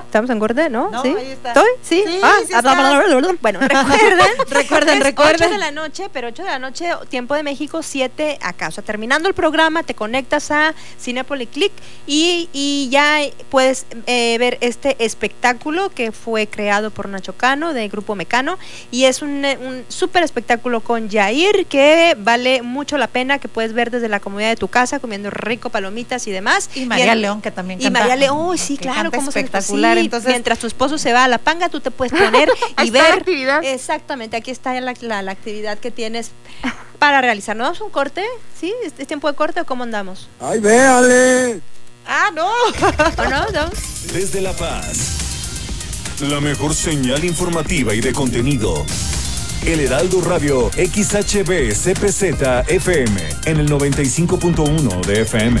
¿Estamos en corte? ¿No? No, ¿Sí? ahí está. ¿Estoy? ¿Sí? Sí, ah, sí. Bueno, recuerden. Recuerden, recuerden. 8 de la noche, pero 8 de la noche, tiempo de México, 7 acá. O sea, terminando el programa, te conectas a Cinepolis Click y, y ya puedes eh, ver este espectáculo que fue creado por Nacho Cano, de Grupo Mecano. Y es un, eh, un súper espectáculo con Jair que vale mucho la pena, que puedes ver desde la comodidad de tu casa, comiendo rico, palomitas y demás. Y María León, que también Y canta- María León, oh, sí, claro, cómo se sí, Entonces, mientras tu esposo se va a la panga, tú te puedes poner y está la ver. actividad. Exactamente, aquí está la, la- la actividad que tienes para realizar. ¿No damos un corte? ¿Sí? ¿Es, es tiempo de corte o cómo andamos? ¡Ay, véale! ah, no. ¿O no? ¿No? Desde La Paz. La mejor señal informativa y de contenido. El Heraldo Radio XHB CPZ FM en el 95.1 de FM.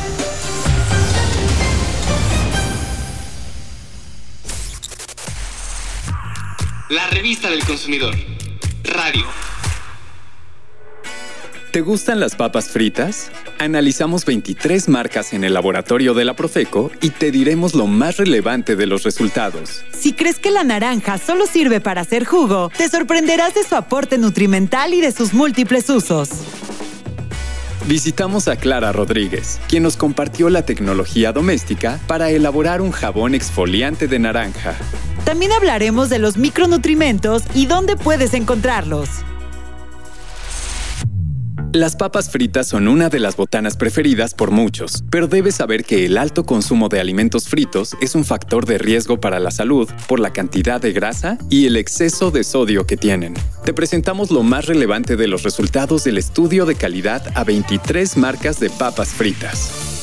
La revista del consumidor. Radio. ¿Te gustan las papas fritas? Analizamos 23 marcas en el laboratorio de la Profeco y te diremos lo más relevante de los resultados. Si crees que la naranja solo sirve para hacer jugo, te sorprenderás de su aporte nutrimental y de sus múltiples usos. Visitamos a Clara Rodríguez, quien nos compartió la tecnología doméstica para elaborar un jabón exfoliante de naranja. También hablaremos de los micronutrimentos y dónde puedes encontrarlos. Las papas fritas son una de las botanas preferidas por muchos, pero debes saber que el alto consumo de alimentos fritos es un factor de riesgo para la salud por la cantidad de grasa y el exceso de sodio que tienen. Te presentamos lo más relevante de los resultados del estudio de calidad a 23 marcas de papas fritas.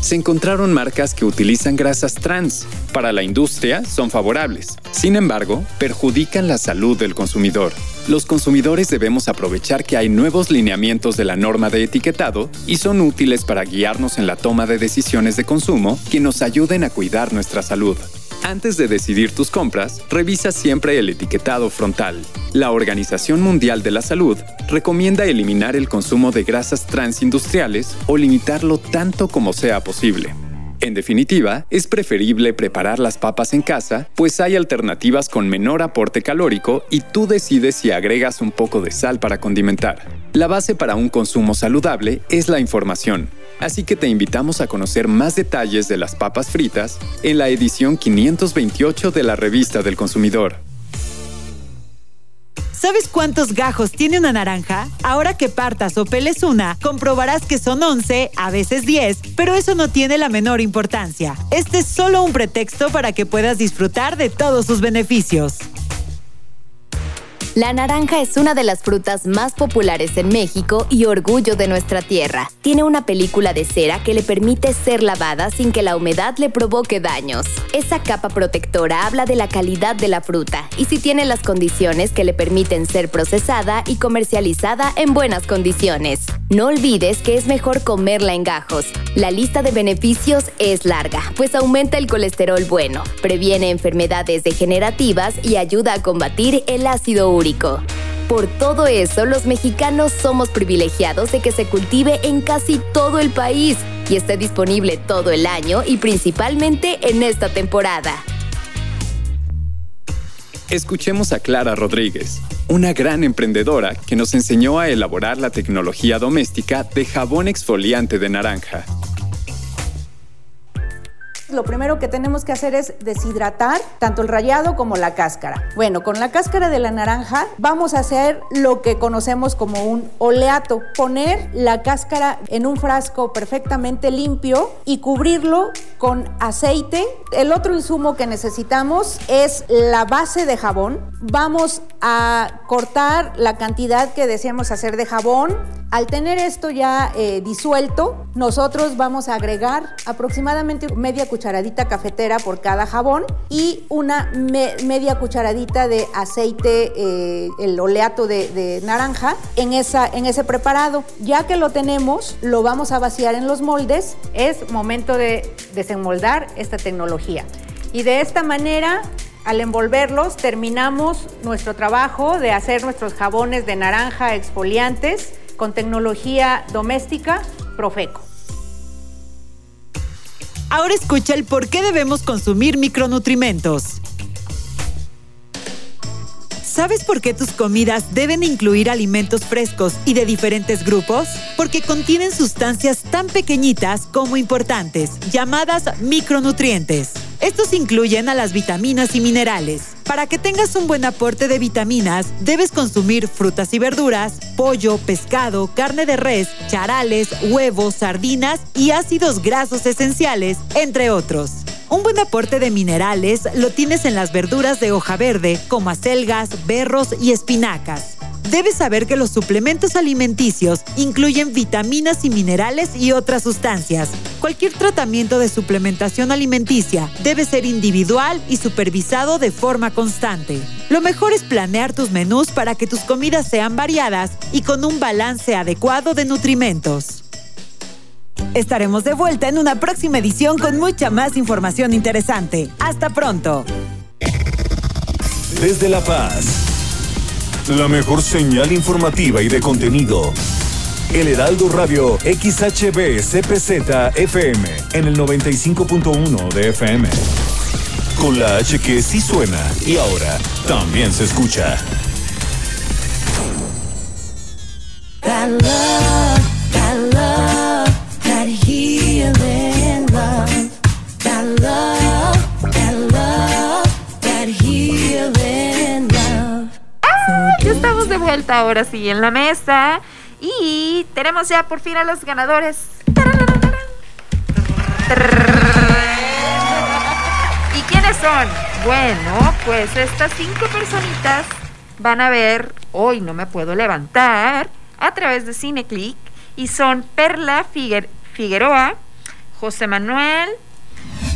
Se encontraron marcas que utilizan grasas trans. Para la industria son favorables. Sin embargo, perjudican la salud del consumidor. Los consumidores debemos aprovechar que hay nuevos lineamientos de la norma de etiquetado y son útiles para guiarnos en la toma de decisiones de consumo que nos ayuden a cuidar nuestra salud. Antes de decidir tus compras, revisa siempre el etiquetado frontal. La Organización Mundial de la Salud recomienda eliminar el consumo de grasas transindustriales o limitarlo tanto como sea. En definitiva, es preferible preparar las papas en casa, pues hay alternativas con menor aporte calórico y tú decides si agregas un poco de sal para condimentar. La base para un consumo saludable es la información, así que te invitamos a conocer más detalles de las papas fritas en la edición 528 de la revista del consumidor. ¿Sabes cuántos gajos tiene una naranja? Ahora que partas o peles una, comprobarás que son 11, a veces 10, pero eso no tiene la menor importancia. Este es solo un pretexto para que puedas disfrutar de todos sus beneficios. La naranja es una de las frutas más populares en México y orgullo de nuestra tierra. Tiene una película de cera que le permite ser lavada sin que la humedad le provoque daños. Esa capa protectora habla de la calidad de la fruta y si tiene las condiciones que le permiten ser procesada y comercializada en buenas condiciones. No olvides que es mejor comerla en gajos. La lista de beneficios es larga, pues aumenta el colesterol bueno, previene enfermedades degenerativas y ayuda a combatir el ácido úrico. Por todo eso, los mexicanos somos privilegiados de que se cultive en casi todo el país y esté disponible todo el año y principalmente en esta temporada. Escuchemos a Clara Rodríguez, una gran emprendedora que nos enseñó a elaborar la tecnología doméstica de jabón exfoliante de naranja. Lo primero que tenemos que hacer es deshidratar tanto el rallado como la cáscara. Bueno, con la cáscara de la naranja vamos a hacer lo que conocemos como un oleato. Poner la cáscara en un frasco perfectamente limpio y cubrirlo con aceite. El otro insumo que necesitamos es la base de jabón. Vamos a cortar la cantidad que deseamos hacer de jabón. Al tener esto ya eh, disuelto, nosotros vamos a agregar aproximadamente media cucharadita cafetera por cada jabón y una me- media cucharadita de aceite, eh, el oleato de, de naranja, en, esa, en ese preparado. Ya que lo tenemos, lo vamos a vaciar en los moldes. Es momento de desenmoldar esta tecnología. Y de esta manera al envolverlos terminamos nuestro trabajo de hacer nuestros jabones de naranja exfoliantes con tecnología doméstica Profeco. Ahora escucha el por qué debemos consumir micronutrimentos. ¿Sabes por qué tus comidas deben incluir alimentos frescos y de diferentes grupos? Porque contienen sustancias tan pequeñitas como importantes, llamadas micronutrientes. Estos incluyen a las vitaminas y minerales. Para que tengas un buen aporte de vitaminas, debes consumir frutas y verduras, pollo, pescado, carne de res, charales, huevos, sardinas y ácidos grasos esenciales, entre otros. Un buen aporte de minerales lo tienes en las verduras de hoja verde, como acelgas, berros y espinacas. Debes saber que los suplementos alimenticios incluyen vitaminas y minerales y otras sustancias. Cualquier tratamiento de suplementación alimenticia debe ser individual y supervisado de forma constante. Lo mejor es planear tus menús para que tus comidas sean variadas y con un balance adecuado de nutrimentos. Estaremos de vuelta en una próxima edición con mucha más información interesante. Hasta pronto. desde La Paz. La mejor señal informativa y de contenido. El Heraldo Radio XHB CPZ FM en el 95.1 de FM. Con la H que sí suena y ahora también se escucha. Ahora sí en la mesa y tenemos ya por fin a los ganadores. ¿Y quiénes son? Bueno, pues estas cinco personitas van a ver Hoy no me puedo levantar a través de Cineclick y son Perla Figuer- Figueroa, José Manuel,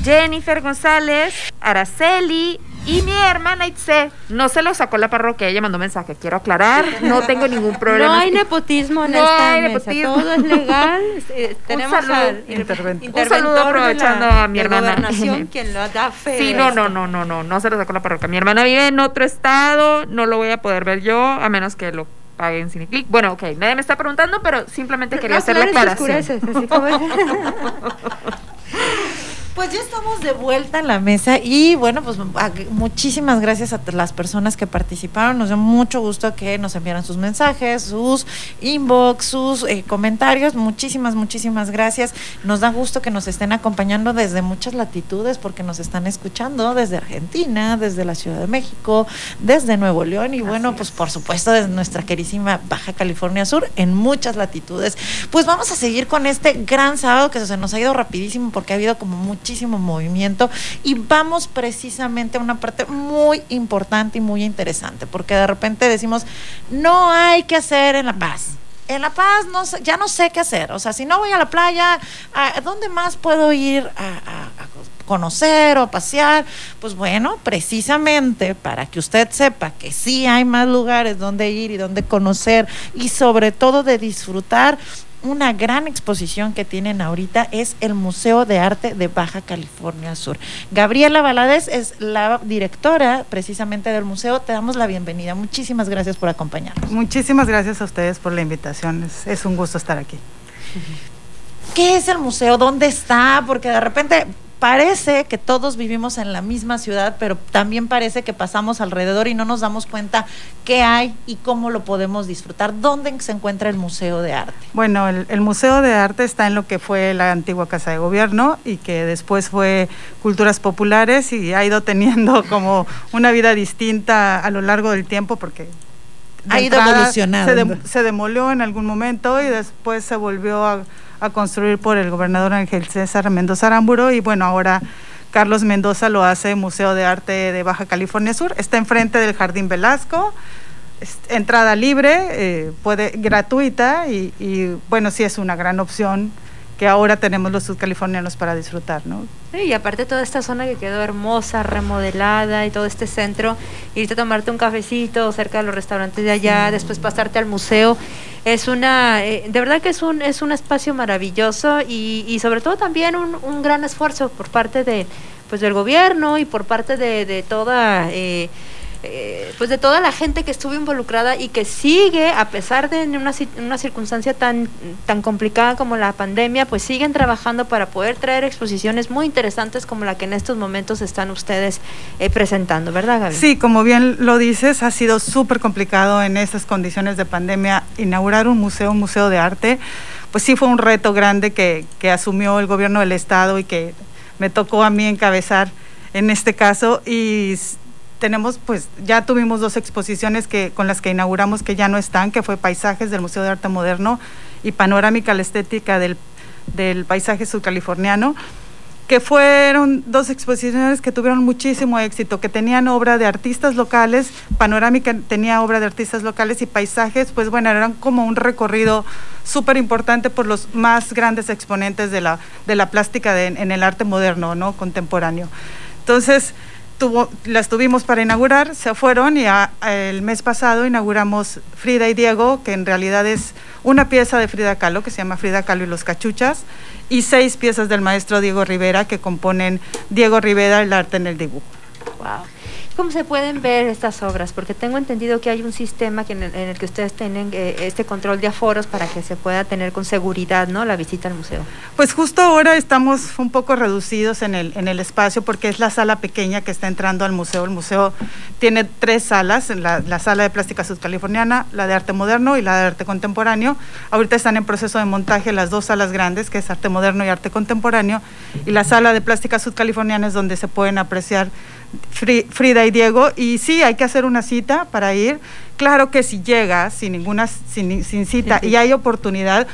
Jennifer González, Araceli y mi hermana Itze. No se lo sacó la parroquia, ella mandó mensaje, quiero aclarar, no tengo ningún problema. No hay nepotismo en No esta hay mesa, nepotismo. todo es legal. Eh, tenemos saludo. al Intervento. interventor Un saludo de la- aprovechando a mi de hermana. gobernación, quien lo da fe. Sí, no, no, no, no, no, no se lo sacó la parroquia. Mi hermana vive en otro estado, no lo voy a poder ver yo, a menos que lo pague en Cineclick. Bueno, ok, nadie me está preguntando, pero simplemente quería No, hacer la aclaración. así como- Pues ya estamos de vuelta en la mesa y bueno, pues muchísimas gracias a las personas que participaron. Nos dio mucho gusto que nos enviaran sus mensajes, sus inbox, sus eh, comentarios. Muchísimas, muchísimas gracias. Nos da gusto que nos estén acompañando desde muchas latitudes porque nos están escuchando desde Argentina, desde la Ciudad de México, desde Nuevo León y bueno, pues por supuesto desde nuestra querísima Baja California Sur en muchas latitudes. Pues vamos a seguir con este gran sábado que se nos ha ido rapidísimo porque ha habido como muchísimo movimiento y vamos precisamente a una parte muy importante y muy interesante porque de repente decimos, no hay que hacer en La Paz. En La Paz no ya no sé qué hacer. O sea, si no voy a la playa, ¿a dónde más puedo ir a, a- a conocer o pasear? Pues bueno, precisamente para que usted sepa que sí hay más lugares donde ir y donde conocer y sobre todo de disfrutar. Una gran exposición que tienen ahorita es el Museo de Arte de Baja California Sur. Gabriela Valadez es la directora precisamente del museo. Te damos la bienvenida. Muchísimas gracias por acompañarnos. Muchísimas gracias a ustedes por la invitación. Es, es un gusto estar aquí. ¿Qué es el museo? ¿Dónde está? Porque de repente parece que todos vivimos en la misma ciudad, pero también parece que pasamos alrededor y no nos damos cuenta qué hay y cómo lo podemos disfrutar. ¿Dónde se encuentra el Museo de Arte? Bueno, el, el Museo de Arte está en lo que fue la antigua Casa de Gobierno y que después fue Culturas Populares y ha ido teniendo como una vida distinta a lo largo del tiempo porque... Ha ido evolucionando. Se, se demolió en algún momento y después se volvió a, a construir por el gobernador Ángel César Mendoza Aramburo y bueno, ahora Carlos Mendoza lo hace Museo de Arte de Baja California Sur. Está enfrente del Jardín Velasco entrada libre, eh, puede gratuita y, y, bueno, sí es una gran opción que ahora tenemos los sudcalifornianos para disfrutar, ¿no? Y aparte toda esta zona que quedó hermosa, remodelada y todo este centro, irte a tomarte un cafecito cerca de los restaurantes de allá, Sí. después pasarte al museo, es una, eh, de verdad que es un, es un espacio maravilloso y, y sobre todo también un, un gran esfuerzo por parte de, pues del gobierno y por parte de, de toda... eh, eh, pues de toda la gente que estuvo involucrada y que sigue, a pesar de una, una circunstancia tan, tan complicada como la pandemia, pues siguen trabajando para poder traer exposiciones muy interesantes como la que en estos momentos están ustedes eh, presentando, ¿verdad, Gaby? Sí, como bien lo dices, ha sido súper complicado en estas condiciones de pandemia inaugurar un museo, un museo de arte. Pues sí fue un reto grande que, que asumió el gobierno del estado y que me tocó a mí encabezar en este caso y tenemos pues ya tuvimos dos exposiciones que con las que inauguramos que ya no están, que fue Paisajes del Museo de Arte Moderno y Panorámica la estética del, del paisaje subcaliforniano que fueron dos exposiciones que tuvieron muchísimo éxito, que tenían obra de artistas locales, Panorámica tenía obra de artistas locales y paisajes, pues bueno, eran como un recorrido súper importante por los más grandes exponentes de la, de la plástica de- en el arte moderno, ¿no? Contemporáneo. Entonces, las tuvimos para inaugurar, se fueron y el mes pasado inauguramos Frida y Diego, que en realidad es una pieza de Frida Kahlo, que se llama Frida Kahlo y los cachuchas, y seis piezas del maestro Diego Rivera, que componen Diego Rivera, el arte en el dibujo. Wow. ¿Cómo se pueden ver estas obras? Porque tengo entendido que hay un sistema que en, el, en el que ustedes tienen eh, este control de aforos para que se pueda tener con seguridad, ¿no? La visita al museo. Pues justo ahora estamos un poco reducidos en el, en el espacio porque es la sala pequeña que está entrando al museo. El museo tiene tres salas, la, la sala de plástica sudcaliforniana, la de arte moderno y la de arte contemporáneo. Ahorita están en proceso de montaje las dos salas grandes, que es arte moderno y arte contemporáneo, y la sala de plástica sudcaliforniana es donde se pueden apreciar Frida y Diego. Y sí, hay que hacer una cita para ir. Claro que si llegas sin ninguna sin, sin cita y hay oportunidad,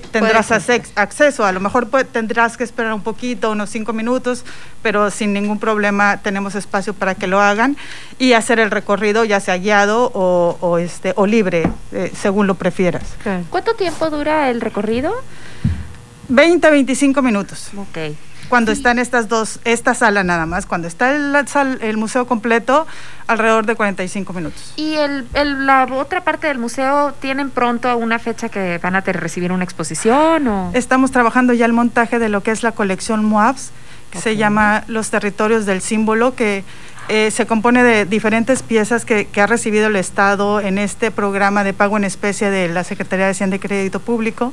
tendrás acceso. A lo mejor tendrás que esperar un poquito, unos cinco minutos, pero sin ningún problema tenemos espacio para que lo hagan y hacer el recorrido, ya sea guiado o, o, este, o libre, eh, según lo prefieras. ¿Cuánto tiempo dura el recorrido? 20, 25 minutos. Ok. Cuando están estas dos, esta sala nada más, cuando está el, sal- el museo completo, alrededor de 45 minutos. ¿Y el, el- la otra parte del museo tienen pronto una fecha que van a recibir una exposición o...? Estamos trabajando ya el montaje de lo que es la colección MOABS, que se llama Los Territorios del Símbolo, que eh, se compone de diferentes piezas que, que ha recibido el Estado en este programa de pago en especie de la Secretaría de Hacienda y Crédito Público,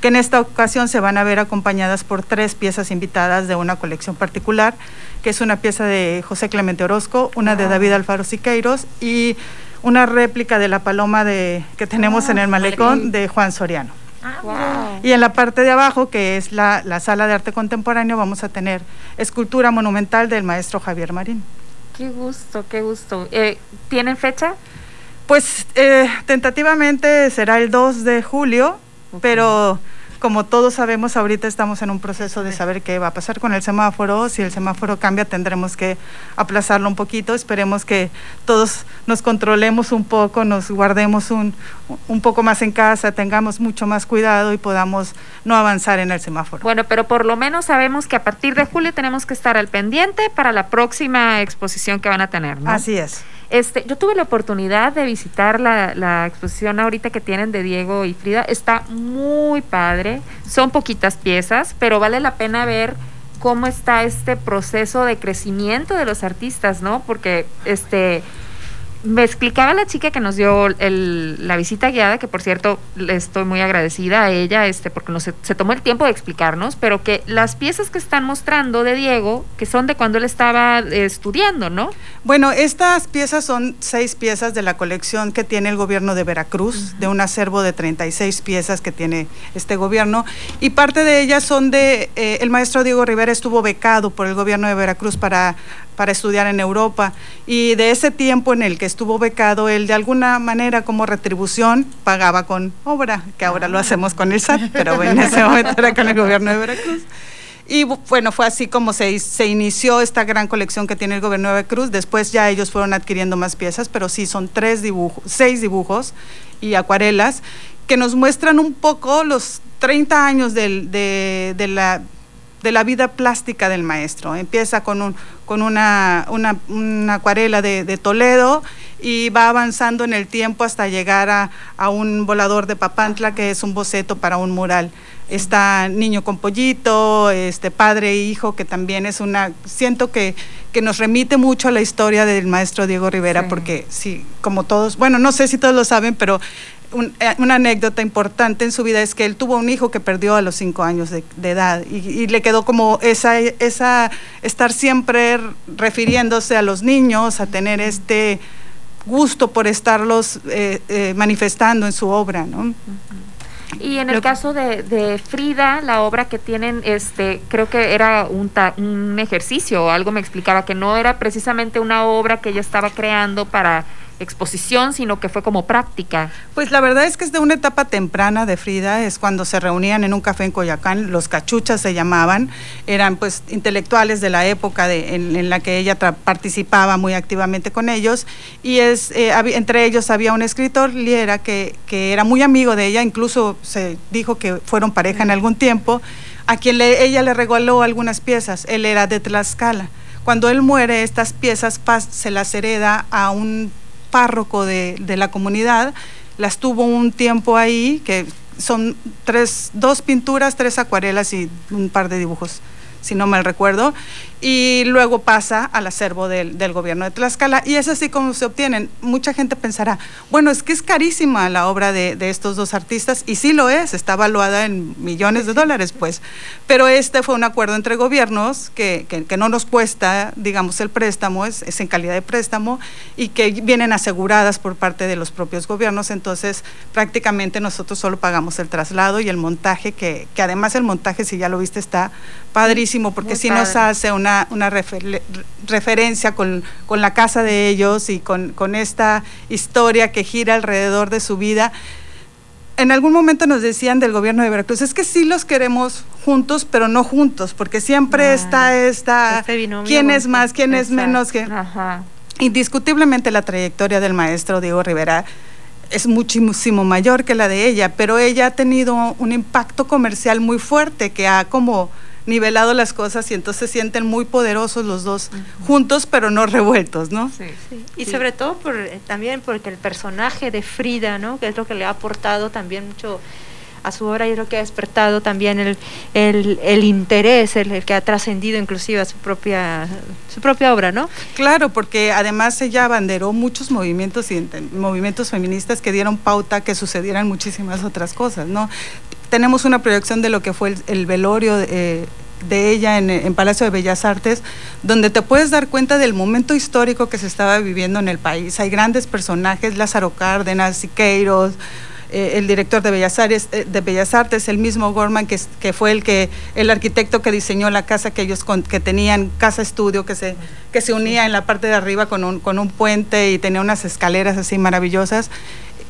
que en esta ocasión se van a ver acompañadas por tres piezas invitadas de una colección particular, que es una pieza de José Clemente Orozco, una de David Alfaro Siqueiros y una réplica de la paloma de, que tenemos en el malecón de Juan Soriano. Y en la parte de abajo, que es la, la sala de arte contemporáneo, vamos a tener escultura monumental del maestro Javier Marín. Qué gusto, qué gusto. Eh, ¿Tienen fecha? Pues eh, tentativamente será el 2 de julio, pero como todos sabemos, ahorita estamos en un proceso de saber qué va a pasar con el semáforo. Si el semáforo cambia, tendremos que aplazarlo un poquito. Esperemos que todos nos controlemos un poco, nos guardemos un, un poco más en casa, tengamos mucho más cuidado y podamos no avanzar en el semáforo. Bueno, pero por lo menos sabemos que a partir de julio tenemos que estar al pendiente para la próxima exposición que van a tener, ¿no? Así es. Este, yo tuve la oportunidad de visitar la, la exposición ahorita que tienen de Diego y Frida. Está muy padre. Son poquitas piezas, pero vale la pena ver cómo está este proceso de crecimiento de los artistas, ¿no? Porque este me explicaba la chica que nos dio el- la visita guiada, que por cierto le estoy muy agradecida a ella, este, porque nos, se tomó el tiempo de explicarnos, pero que las piezas que están mostrando de Diego, que son de cuando él estaba eh, estudiando, ¿no? Bueno, estas piezas son seis piezas de la colección que tiene el gobierno de Veracruz, de un acervo de 36 piezas que tiene este gobierno, y parte de ellas son de, eh, el maestro Diego Rivera estuvo becado por el gobierno de Veracruz para, para estudiar en Europa, y de ese tiempo en el que estuvo becado, él de alguna manera como retribución pagaba con obra, que ahora lo hacemos con el SAT, pero en ese momento era con el gobierno de Veracruz. Y bu- bueno, fue así como se, se inició esta gran colección que tiene el gobierno de Veracruz. Después ya ellos fueron adquiriendo más piezas, pero sí son tres dibujos, seis dibujos y acuarelas que nos muestran un poco los 30 años del- de, de la, de la vida plástica del maestro. Empieza con, un, con una, una, acuarela de, de Toledo y va avanzando en el tiempo hasta llegar a, a un volador de Papantla, que es un boceto para un mural. Está Niño con Pollito, este Padre e Hijo, que también es una, siento que, que nos remite mucho a la historia del maestro Diego Rivera, Sí. porque sí, como todos, bueno, no sé si todos lo saben, pero un- eh, una anécdota importante en su vida es que él tuvo un hijo que perdió a los cinco años de, de edad y, y le quedó como esa, esa, estar siempre refiriéndose a los niños, a tener este gusto por estarlos eh, eh, manifestando en su obra, ¿no? Y en el caso de, de Frida, la obra que tienen, este, creo que era un, ta- un ejercicio o algo me explicaba que no era precisamente una obra que ella estaba creando para exposición, sino que fue como práctica. Pues la verdad es que es de una etapa temprana de Frida, es cuando se reunían en un café en Coyacán, los cachuchas se llamaban, eran pues intelectuales de la época de, en, en la que ella participaba muy activamente con ellos, y es eh, entre ellos había un escritor, Liera, que, que era muy amigo de ella, incluso se dijo que fueron pareja en algún tiempo, a quien le- ella le regaló algunas piezas, él era de Tlaxcala. Cuando él muere, estas piezas se las hereda a un párroco de, de la comunidad, las tuvo un tiempo ahí, que son tres, dos pinturas, tres acuarelas y un par de dibujos si no mal recuerdo, y luego pasa al acervo del, del gobierno de Tlaxcala. Y es así como se obtienen. Mucha gente pensará, bueno, es que es carísima la obra de, de estos dos artistas y sí lo es, está valuada en millones de dólares, pues, pero este fue un acuerdo entre gobiernos que, que, que no nos cuesta, digamos, el préstamo, es, es en calidad de préstamo y que vienen aseguradas por parte de los propios gobiernos, entonces prácticamente nosotros solo pagamos el traslado y el montaje, que, que además el montaje, si ya lo viste, está padrísimo, porque Muy sí nos hace una, una refer- referencia con, con la casa de ellos y con, con esta historia que gira alrededor de su vida. En algún momento nos decían del gobierno de Veracruz, es que sí los queremos juntos, pero no juntos, porque siempre está esta, Este quién es más, quién es menos, que indiscutiblemente la trayectoria del maestro Diego Rivera es muchísimo mayor que la de ella, pero ella ha tenido un impacto comercial muy fuerte que ha como nivelado las cosas y entonces se sienten muy poderosos los dos juntos, pero no revueltos, ¿no? Sí. Y sobre todo por, eh, también porque el personaje de Frida, ¿no? Que es lo que le ha aportado también mucho a su obra y es lo que ha despertado también el, el, el interés, el, el que ha trascendido inclusive a su propia, su propia obra, ¿no? Claro, porque además ella abanderó muchos movimientos movimientos feministas que dieron pauta a que sucedieran muchísimas otras cosas, ¿no? Tenemos una proyección de lo que fue el, el velorio eh, de ella en, en Palacio de Bellas Artes, donde te puedes dar cuenta del momento histórico que se estaba viviendo en el país. Hay grandes personajes, Lázaro Cárdenas, Siqueiros, eh, el director de Bellas Artes, eh, de Bellas Artes, el mismo Gorman, que, que fue el que el arquitecto que diseñó la casa que ellos con- que tenían casa estudio que se que se unía en la parte de arriba con un con un puente y tenía unas escaleras así maravillosas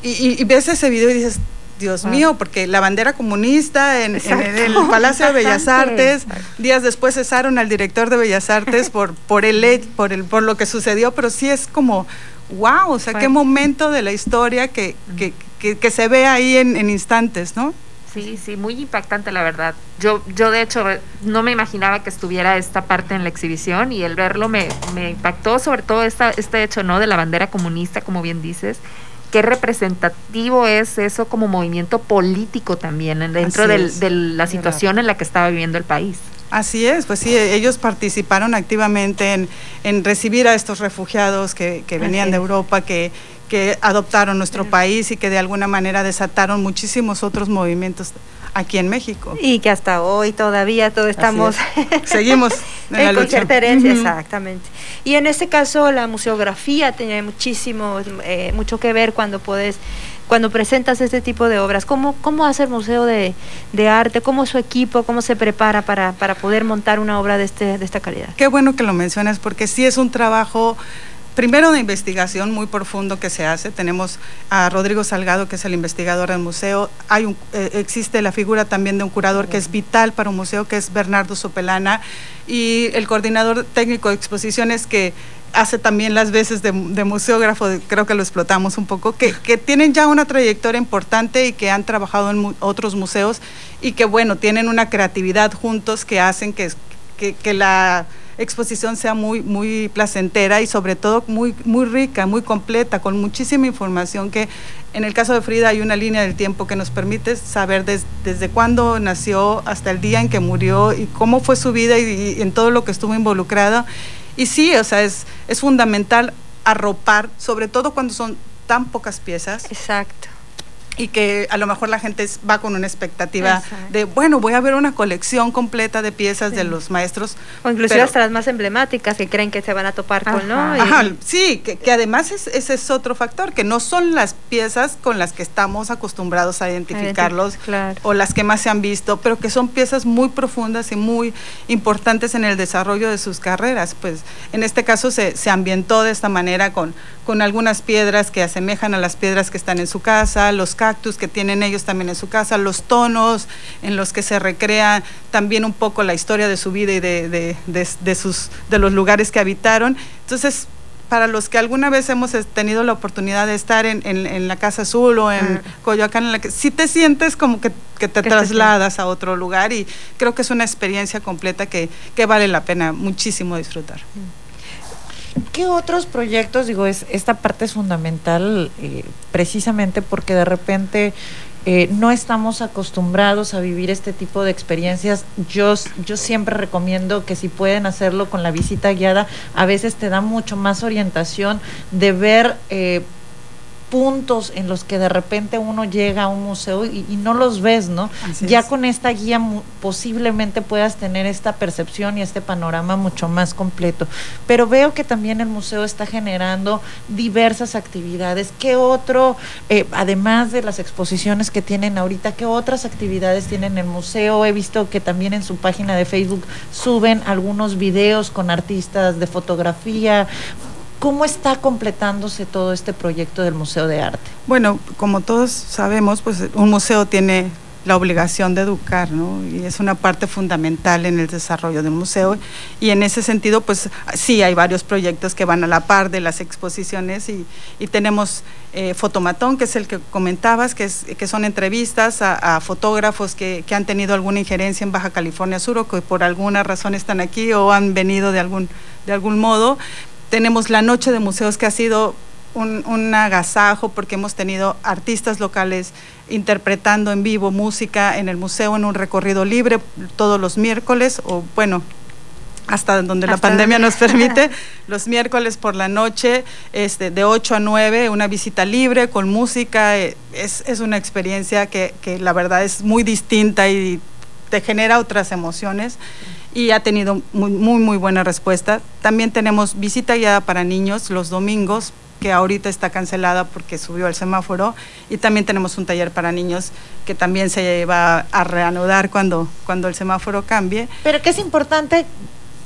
y, y- y ves ese video y dices Dios mío, porque la bandera comunista en, el Palacio de Bellas. Artes, días después cesaron al director de Bellas Artes por, por, el, por, el, por lo que sucedió, pero sí es como, wow, o sea, qué momento de la historia que, que, que, que se ve ahí en, en instantes, ¿no? Sí, sí, muy impactante la verdad. Yo, yo de hecho no me imaginaba que estuviera esta parte en la exhibición y el verlo me, me impactó sobre todo esta, este hecho, ¿no? De la bandera comunista, como bien dices. Qué representativo es eso como movimiento político también en- dentro del- de la situación en la que estaba viviendo el país. Así es, pues sí, ellos participaron activamente en, en recibir a estos refugiados que, que venían de. Europa, que, que adoptaron nuestro país y que de alguna manera desataron muchísimos otros movimientos aquí en México. Y que hasta hoy todavía todo estamos es. Seguimos en la lucha. cierta herencia, exactamente. Y en este caso la museografía tiene muchísimo, eh, mucho que ver cuando puedes, cuando presentas este tipo de obras. ¿Cómo, cómo hace el Museo de, de Arte? ¿Cómo su equipo? ¿Cómo se prepara para, para poder montar una obra de, este, de esta calidad? Qué bueno que lo mencionas porque sí es un trabajo primero de investigación muy profundo que se hace. Tenemos a Rodrigo Salgado, que es el investigador del museo. Hay un, eh, existe la figura también de un curador que es vital para un museo, que es Bernardo Sopelana, y el coordinador técnico de exposiciones que hace también las veces de, de museógrafo, creo que lo explotamos un poco, que, que tienen ya una trayectoria importante y que han trabajado en mu- otros museos y que, bueno, tienen una creatividad juntos que hacen que, que, que la exposición sea muy, muy placentera y sobre todo muy, muy rica, muy completa, con muchísima información que en el caso de Frida hay una línea del tiempo que nos permite saber des- desde cuándo nació hasta el día en que murió y cómo fue su vida y, y en todo lo que estuvo involucrado. Y sí, o sea, es, es fundamental arropar, sobre todo cuando son tan pocas piezas. Exacto. Y que a lo mejor la gente va con una expectativa Exacto. de, bueno, voy a ver una colección completa de piezas de Sí. los maestros. O inclusive pero- hasta las más emblemáticas que creen que se van a topar con, ¿no? Y- Ajá, sí, que, que además es- ese es otro factor, que no son las piezas con las que estamos acostumbrados a identificarlos claro. o las que más se han visto, pero que son piezas muy profundas y muy importantes en el desarrollo de sus carreras. Pues en este caso se, se ambientó de esta manera con, con algunas piedras que asemejan a las piedras que están en su casa, los cactus que tienen ellos también en su casa, los tonos en los que se recrea también un poco la historia de su vida y de, de, de- de sus, de los lugares que habitaron. Entonces, para los que alguna vez hemos tenido la oportunidad de estar en, en- en la Casa Azul o en Coyoacán, en la que sí te sientes como que, que te Que te trasladas a otro lugar y creo que es una experiencia completa que, que vale la pena muchísimo disfrutar. ¿Qué otros proyectos? Digo, es, esta parte es fundamental eh, precisamente porque de repente eh, no estamos acostumbrados a vivir este tipo de experiencias. Yo, yo siempre recomiendo que si pueden hacerlo con la visita guiada, a veces te da mucho más orientación de ver eh, puntos en los que de repente uno llega a un museo y, y no los ves, ¿no? Así ya es. con esta guía posiblemente puedas tener esta percepción y este panorama mucho más completo. Pero veo que también el museo está generando diversas actividades. ¿Qué otro, eh, además de las exposiciones que tienen ahorita, qué otras actividades tienen el museo? He visto que también en su página de Facebook suben algunos videos con artistas de fotografía. ¿Cómo está completándose todo este proyecto del Museo de Arte? Bueno, como todos sabemos, pues un museo tiene la obligación de educar, ¿no? Y es una parte fundamental en el desarrollo del museo. Y en ese sentido, pues sí, hay varios proyectos que van a la par de las exposiciones y, tenemos eh, Fotomatón, que es el que comentabas, que, son entrevistas a, fotógrafos que, que han tenido alguna injerencia en Baja California Sur o que por alguna razón están aquí o han venido de algún, de algún modo. Tenemos la Noche de Museos, que ha sido un, un agasajo porque hemos tenido artistas locales interpretando en vivo música en el museo en un recorrido libre todos los miércoles o bueno hasta donde la pandemia donde- nos permite, los miércoles por la noche, este, de 8 a 9, una visita libre con música. eh, Es, es una experiencia que, que la verdad es muy distinta y te genera otras emociones y ha tenido muy, muy, buena respuesta. También tenemos visita guiada para niños los domingos, que ahorita está cancelada porque subió el semáforo, y también tenemos un taller para niños que también se va a reanudar cuando, cuando el semáforo cambie. Pero que es importante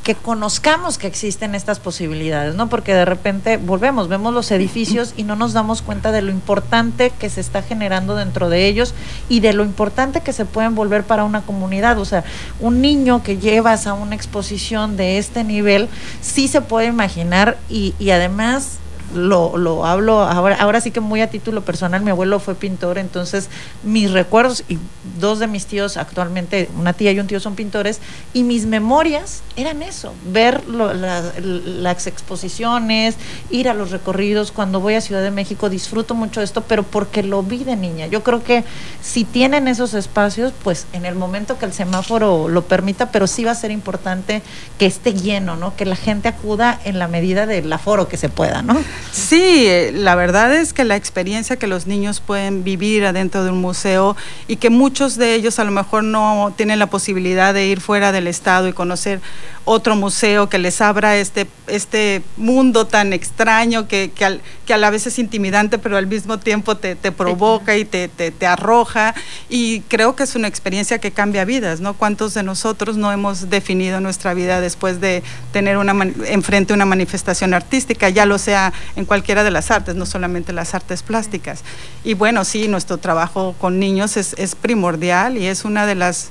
que conozcamos que existen estas posibilidades, ¿no? Porque de repente volvemos, vemos los edificios y no nos damos cuenta de lo importante que se está generando dentro de ellos y de lo importante que se pueden volver para una comunidad. O sea, un niño que llevas a una exposición de este nivel, sí se puede imaginar y, y además lo, lo hablo ahora, ahora sí que muy a título personal, mi abuelo fue pintor, entonces mis recuerdos, y dos de mis tíos actualmente, una tía y un tío son pintores, y mis memorias eran eso, ver lo- la- las exposiciones, ir a los recorridos, cuando voy a Ciudad de México disfruto mucho de esto, pero porque lo vi de niña. Yo creo que si tienen esos espacios, pues en el momento que el semáforo lo permita, pero sí va a ser importante que esté lleno, ¿no? Que la gente acuda en la medida del aforo que se pueda, ¿no? Sí, eh, la verdad es que la experiencia que los niños pueden vivir adentro de un museo y que muchos de ellos a lo mejor no tienen la posibilidad de ir fuera del estado y conocer otro museo que les abra este, este mundo tan extraño que, que, al- que a la vez es intimidante, pero al mismo tiempo te, te provoca y te, te, te arroja. Y creo que es una experiencia que cambia vidas, ¿no? ¿Cuántos de nosotros no hemos definido nuestra vida después de tener una enfrente una manifestación artística, ya lo sea en cualquiera de las artes, no solamente las artes plásticas? Y bueno, sí, nuestro trabajo con niños es, es primordial y es una de las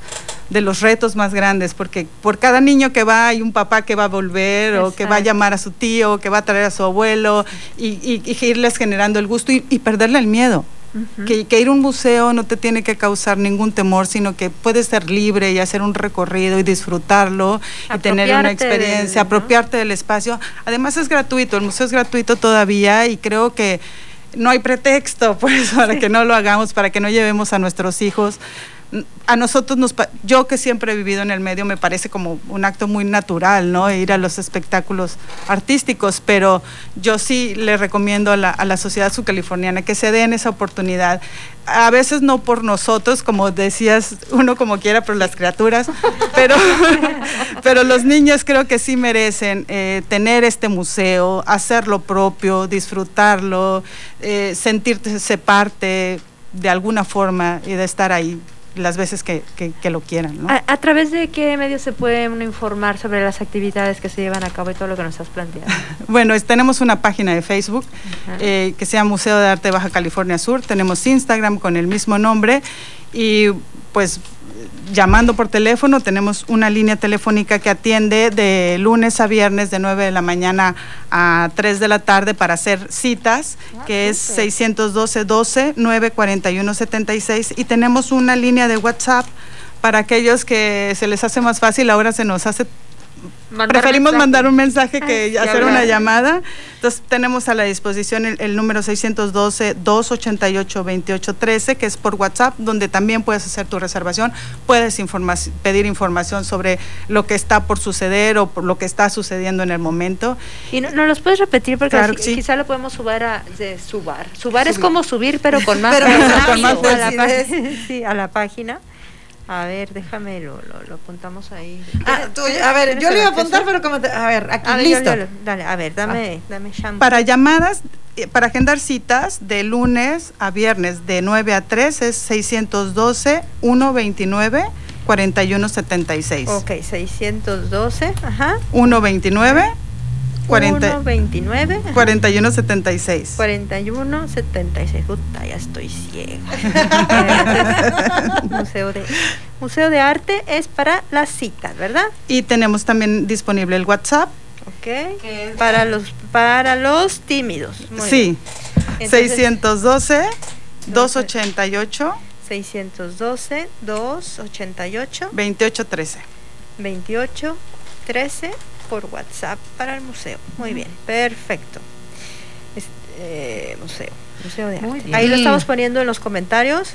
de los retos más grandes, porque por cada niño que va hay un papá que va a volver o que va a llamar a su tío, o que va a traer a su abuelo y, y- y irles generando el gusto y, y perderle el miedo. que, que ir a un museo no te tiene que causar ningún temor, sino que puedes ser libre y hacer un recorrido y disfrutarlo y tener una experiencia, del- ¿no? apropiarte del espacio. Además es gratuito, el museo es gratuito todavía y creo que no hay pretexto pues para que no lo hagamos, para que no llevemos a nuestros hijos. A nosotros nos yo que siempre he vivido en el medio me parece como un acto muy natural, ¿no? Ir a los espectáculos artísticos, pero yo sí le recomiendo a la, sociedad subcaliforniana que se den esa oportunidad. A veces no por nosotros, como decías, uno como quiera, pero las criaturas, pero, pero los niños creo que sí merecen eh, tener este museo, hacer lo propio, disfrutarlo, eh, sentirse parte de alguna forma y de estar ahí las veces que, que- que lo quieran. ¿no? ¿A, a través de qué medios se puede uno informar sobre las actividades que se llevan a cabo y todo lo que nos has planteado? Bueno, es- tenemos una página de Facebook eh, que se llama Museo de Arte Baja California Sur. Tenemos Instagram con el mismo nombre y pues llamando por teléfono. Tenemos una línea telefónica que atiende de lunes a viernes de 9 de la mañana a 3 de la tarde para hacer citas, que es 612 12 941 76 y tenemos una línea de WhatsApp para aquellos que se les hace más fácil, ahora se nos hace Mandar preferimos mensaje. mandar un mensaje que hacer una llamada. Entonces tenemos a la disposición el, el número 612-288-2813, que es por WhatsApp, donde también puedes hacer tu reservación, puedes informa- pedir información sobre lo que está por suceder o por lo que está sucediendo en el momento. Y no, no los puedes repetir porque Claro así- que sí. quizá lo podemos subir a de subar. Subar es como subir, pero con más Pero fuerza con más a la sí, a la página. A ver, déjame lo, lo, lo apuntamos ahí. Ah, tú, a ver, yo le iba a apuntar, pero como te- a ver, aquí A ver, yo- listo. yo- dale, a ver, dame, dame shampoo. Para llamadas, eh, para agendar citas de lunes a viernes de 9 a 3 es 612-129-4176. Ok, 612, ajá. 129 40 129 ajá. 4176. 41 76. Puta, ya estoy ciega. Museo de Museo de Arte es para las citas, ¿verdad? Y tenemos también disponible el WhatsApp. Ok. Para los para los tímidos. Muy sí. Entonces, 612 288 612 288 2813. 28 13 por WhatsApp para el museo. Muy bien, perfecto. Este, eh, museo, museo de arte. Ahí lo estamos poniendo en los comentarios.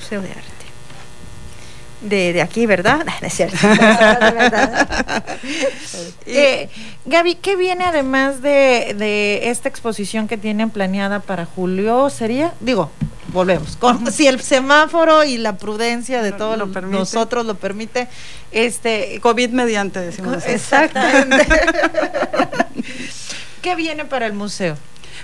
Museo de arte. De, de aquí, ¿verdad? No es cierto. De verdad. Eh, Gaby, ¿qué viene además de, de esta exposición que tienen planeada para julio? ¿Sería? Digo, volvemos. Con, si el semáforo y la prudencia de todos lo permite. nosotros lo permite, este. COVID mediante, decimos. así. Exactamente. ¿Qué viene para el museo?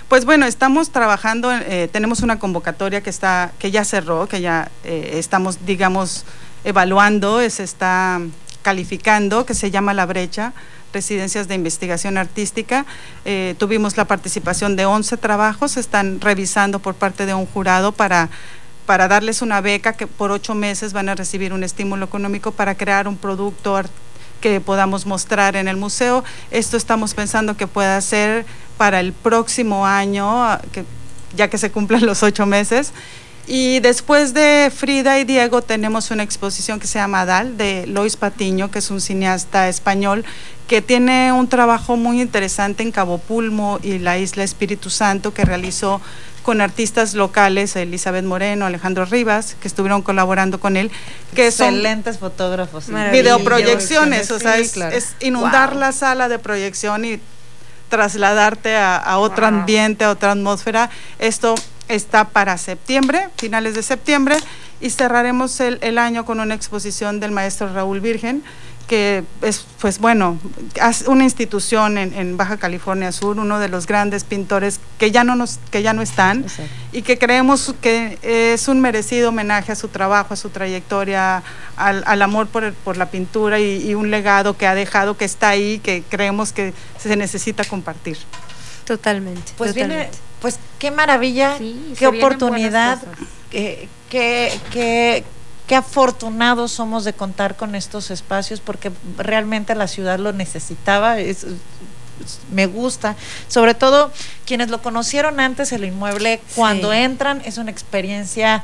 Pues bueno, estamos trabajando, eh, tenemos una convocatoria que está, que ya cerró, que ya eh, estamos, digamos, evaluando, se está calificando, que se llama La Brecha, Residencias de Investigación Artística. Eh, tuvimos la participación de 11 trabajos, están revisando por parte de un jurado para para darles una beca que por ocho meses van a recibir un estímulo económico para crear un producto que podamos mostrar en el museo. Esto estamos pensando que pueda ser para el próximo año, ah, que, ya que se cumplan los ocho meses. Y después de Frida y Diego tenemos una exposición que se llama Dal de Lois Patiño, que es un cineasta español que tiene un trabajo muy interesante en Cabo Pulmo y la isla Espíritu Santo que realizó con artistas locales, Elizabeth Moreno, Alejandro Rivas, que estuvieron colaborando con él, que son Excelentes fotógrafos. sí. videoproyecciones, o sea, Sí, es, claro. es inundar Wow. la sala de proyección y trasladarte a, a otro ambiente, a otra atmósfera. Esto está para septiembre, finales de septiembre, y cerraremos el, el año con una exposición del maestro Raúl Virgen, que es, pues bueno, es una institución en, en Baja California Sur, uno de los grandes pintores que ya no nos, que ya no están, y que creemos que es un merecido homenaje a su trabajo, a su trayectoria, al, al amor por, el- por la pintura y, y un legado que ha dejado, que está ahí, que creemos que se necesita compartir. Totalmente. Pues viene, totalmente. Pues qué maravilla, Sí, qué oportunidad, eh, qué, qué, qué afortunados somos de contar con estos espacios porque realmente la ciudad lo necesitaba. es- es- me gusta, sobre todo quienes lo conocieron antes el inmueble, cuando Sí. entran es una experiencia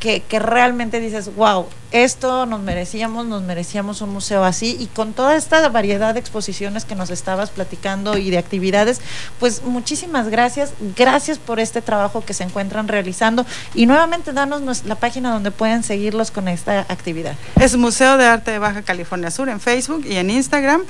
que, que realmente dices, wow, esto nos merecíamos, nos merecíamos un museo así y con toda esta variedad de exposiciones que nos estabas platicando y de actividades, pues muchísimas gracias, gracias por este trabajo que se encuentran realizando y nuevamente danos la página donde pueden seguirlos con esta actividad. Es Museo de Arte de Baja California Sur en Facebook y en Instagram.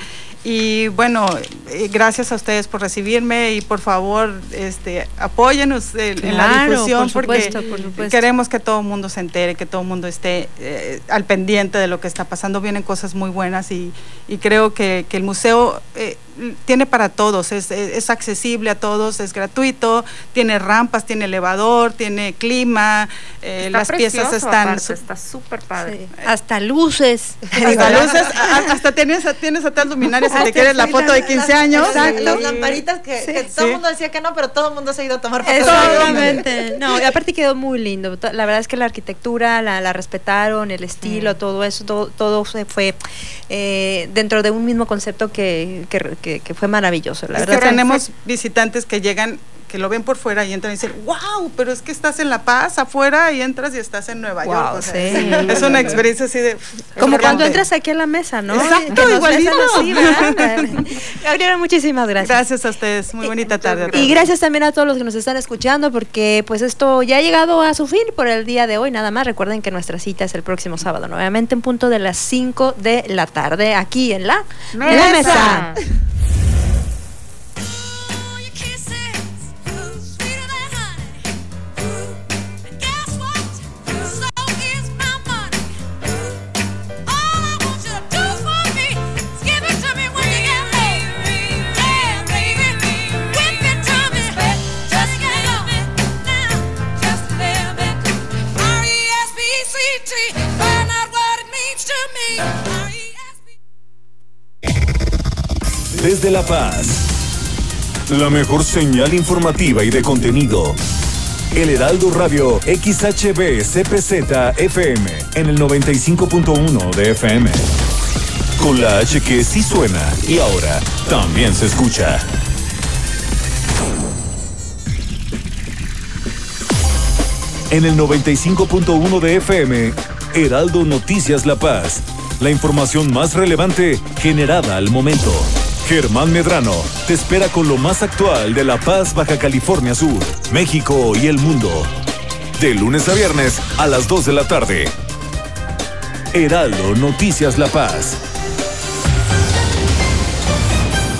Y bueno, eh, gracias a ustedes por recibirme y por favor este, apóyenos en, en la difusión por supuesto, porque por supuesto. queremos que todo mundo se entere, que todo el mundo esté eh, al pendiente de lo que está pasando. Vienen cosas muy buenas y, y creo que, que el museo eh, tiene para todos, es, es- es accesible a todos, es gratuito, tiene rampas, tiene elevador, tiene clima, eh, las piezas están... aparte, su- está súper padre. Hasta luces. hasta luces, a- hasta tienes, tienes atrás luminarias si Ah, te quieres la foto de 15 años. Exacto. Las lamparitas que, que todo Sí. el mundo decía que no, pero todo el mundo se ha ido a tomar fotos. Exactamente. No, y aparte quedó muy lindo. La verdad es que la arquitectura la, la respetaron, el estilo, todo eso, todo, todo se fue eh, dentro de un mismo concepto que, que, que- que fue maravilloso. La Es verdad que tenemos visitantes que llegan que lo ven por fuera y entran y dicen, wow, pero es que estás en La Paz, afuera, y entras y estás en Nueva Wow, York. O sea, sí. es, una experiencia así de... Como cuando entras aquí a la mesa, ¿no? Exacto, igualito. así. Gabriela, muchísimas gracias. Gracias a ustedes, muy bonita tarde. a todos. Y gracias también a todos los que nos están escuchando porque pues esto ya ha llegado a su fin por el día de hoy. Nada más recuerden que nuestra cita es el próximo sábado, nuevamente en punto de las 5 de la tarde aquí en la en la mesa. Desde La Paz, la mejor señal informativa y de contenido. El Heraldo Radio XHB CPZ FM en el 95.1 de FM. Con la H que sí suena y ahora también se escucha. En el 95.1 de FM, Heraldo Noticias La Paz. La información más relevante generada al momento. Germán Medrano te espera con lo más actual de La Paz, Baja California Sur, México y el mundo. De lunes a viernes a las 2 de la tarde. Heraldo Noticias La Paz.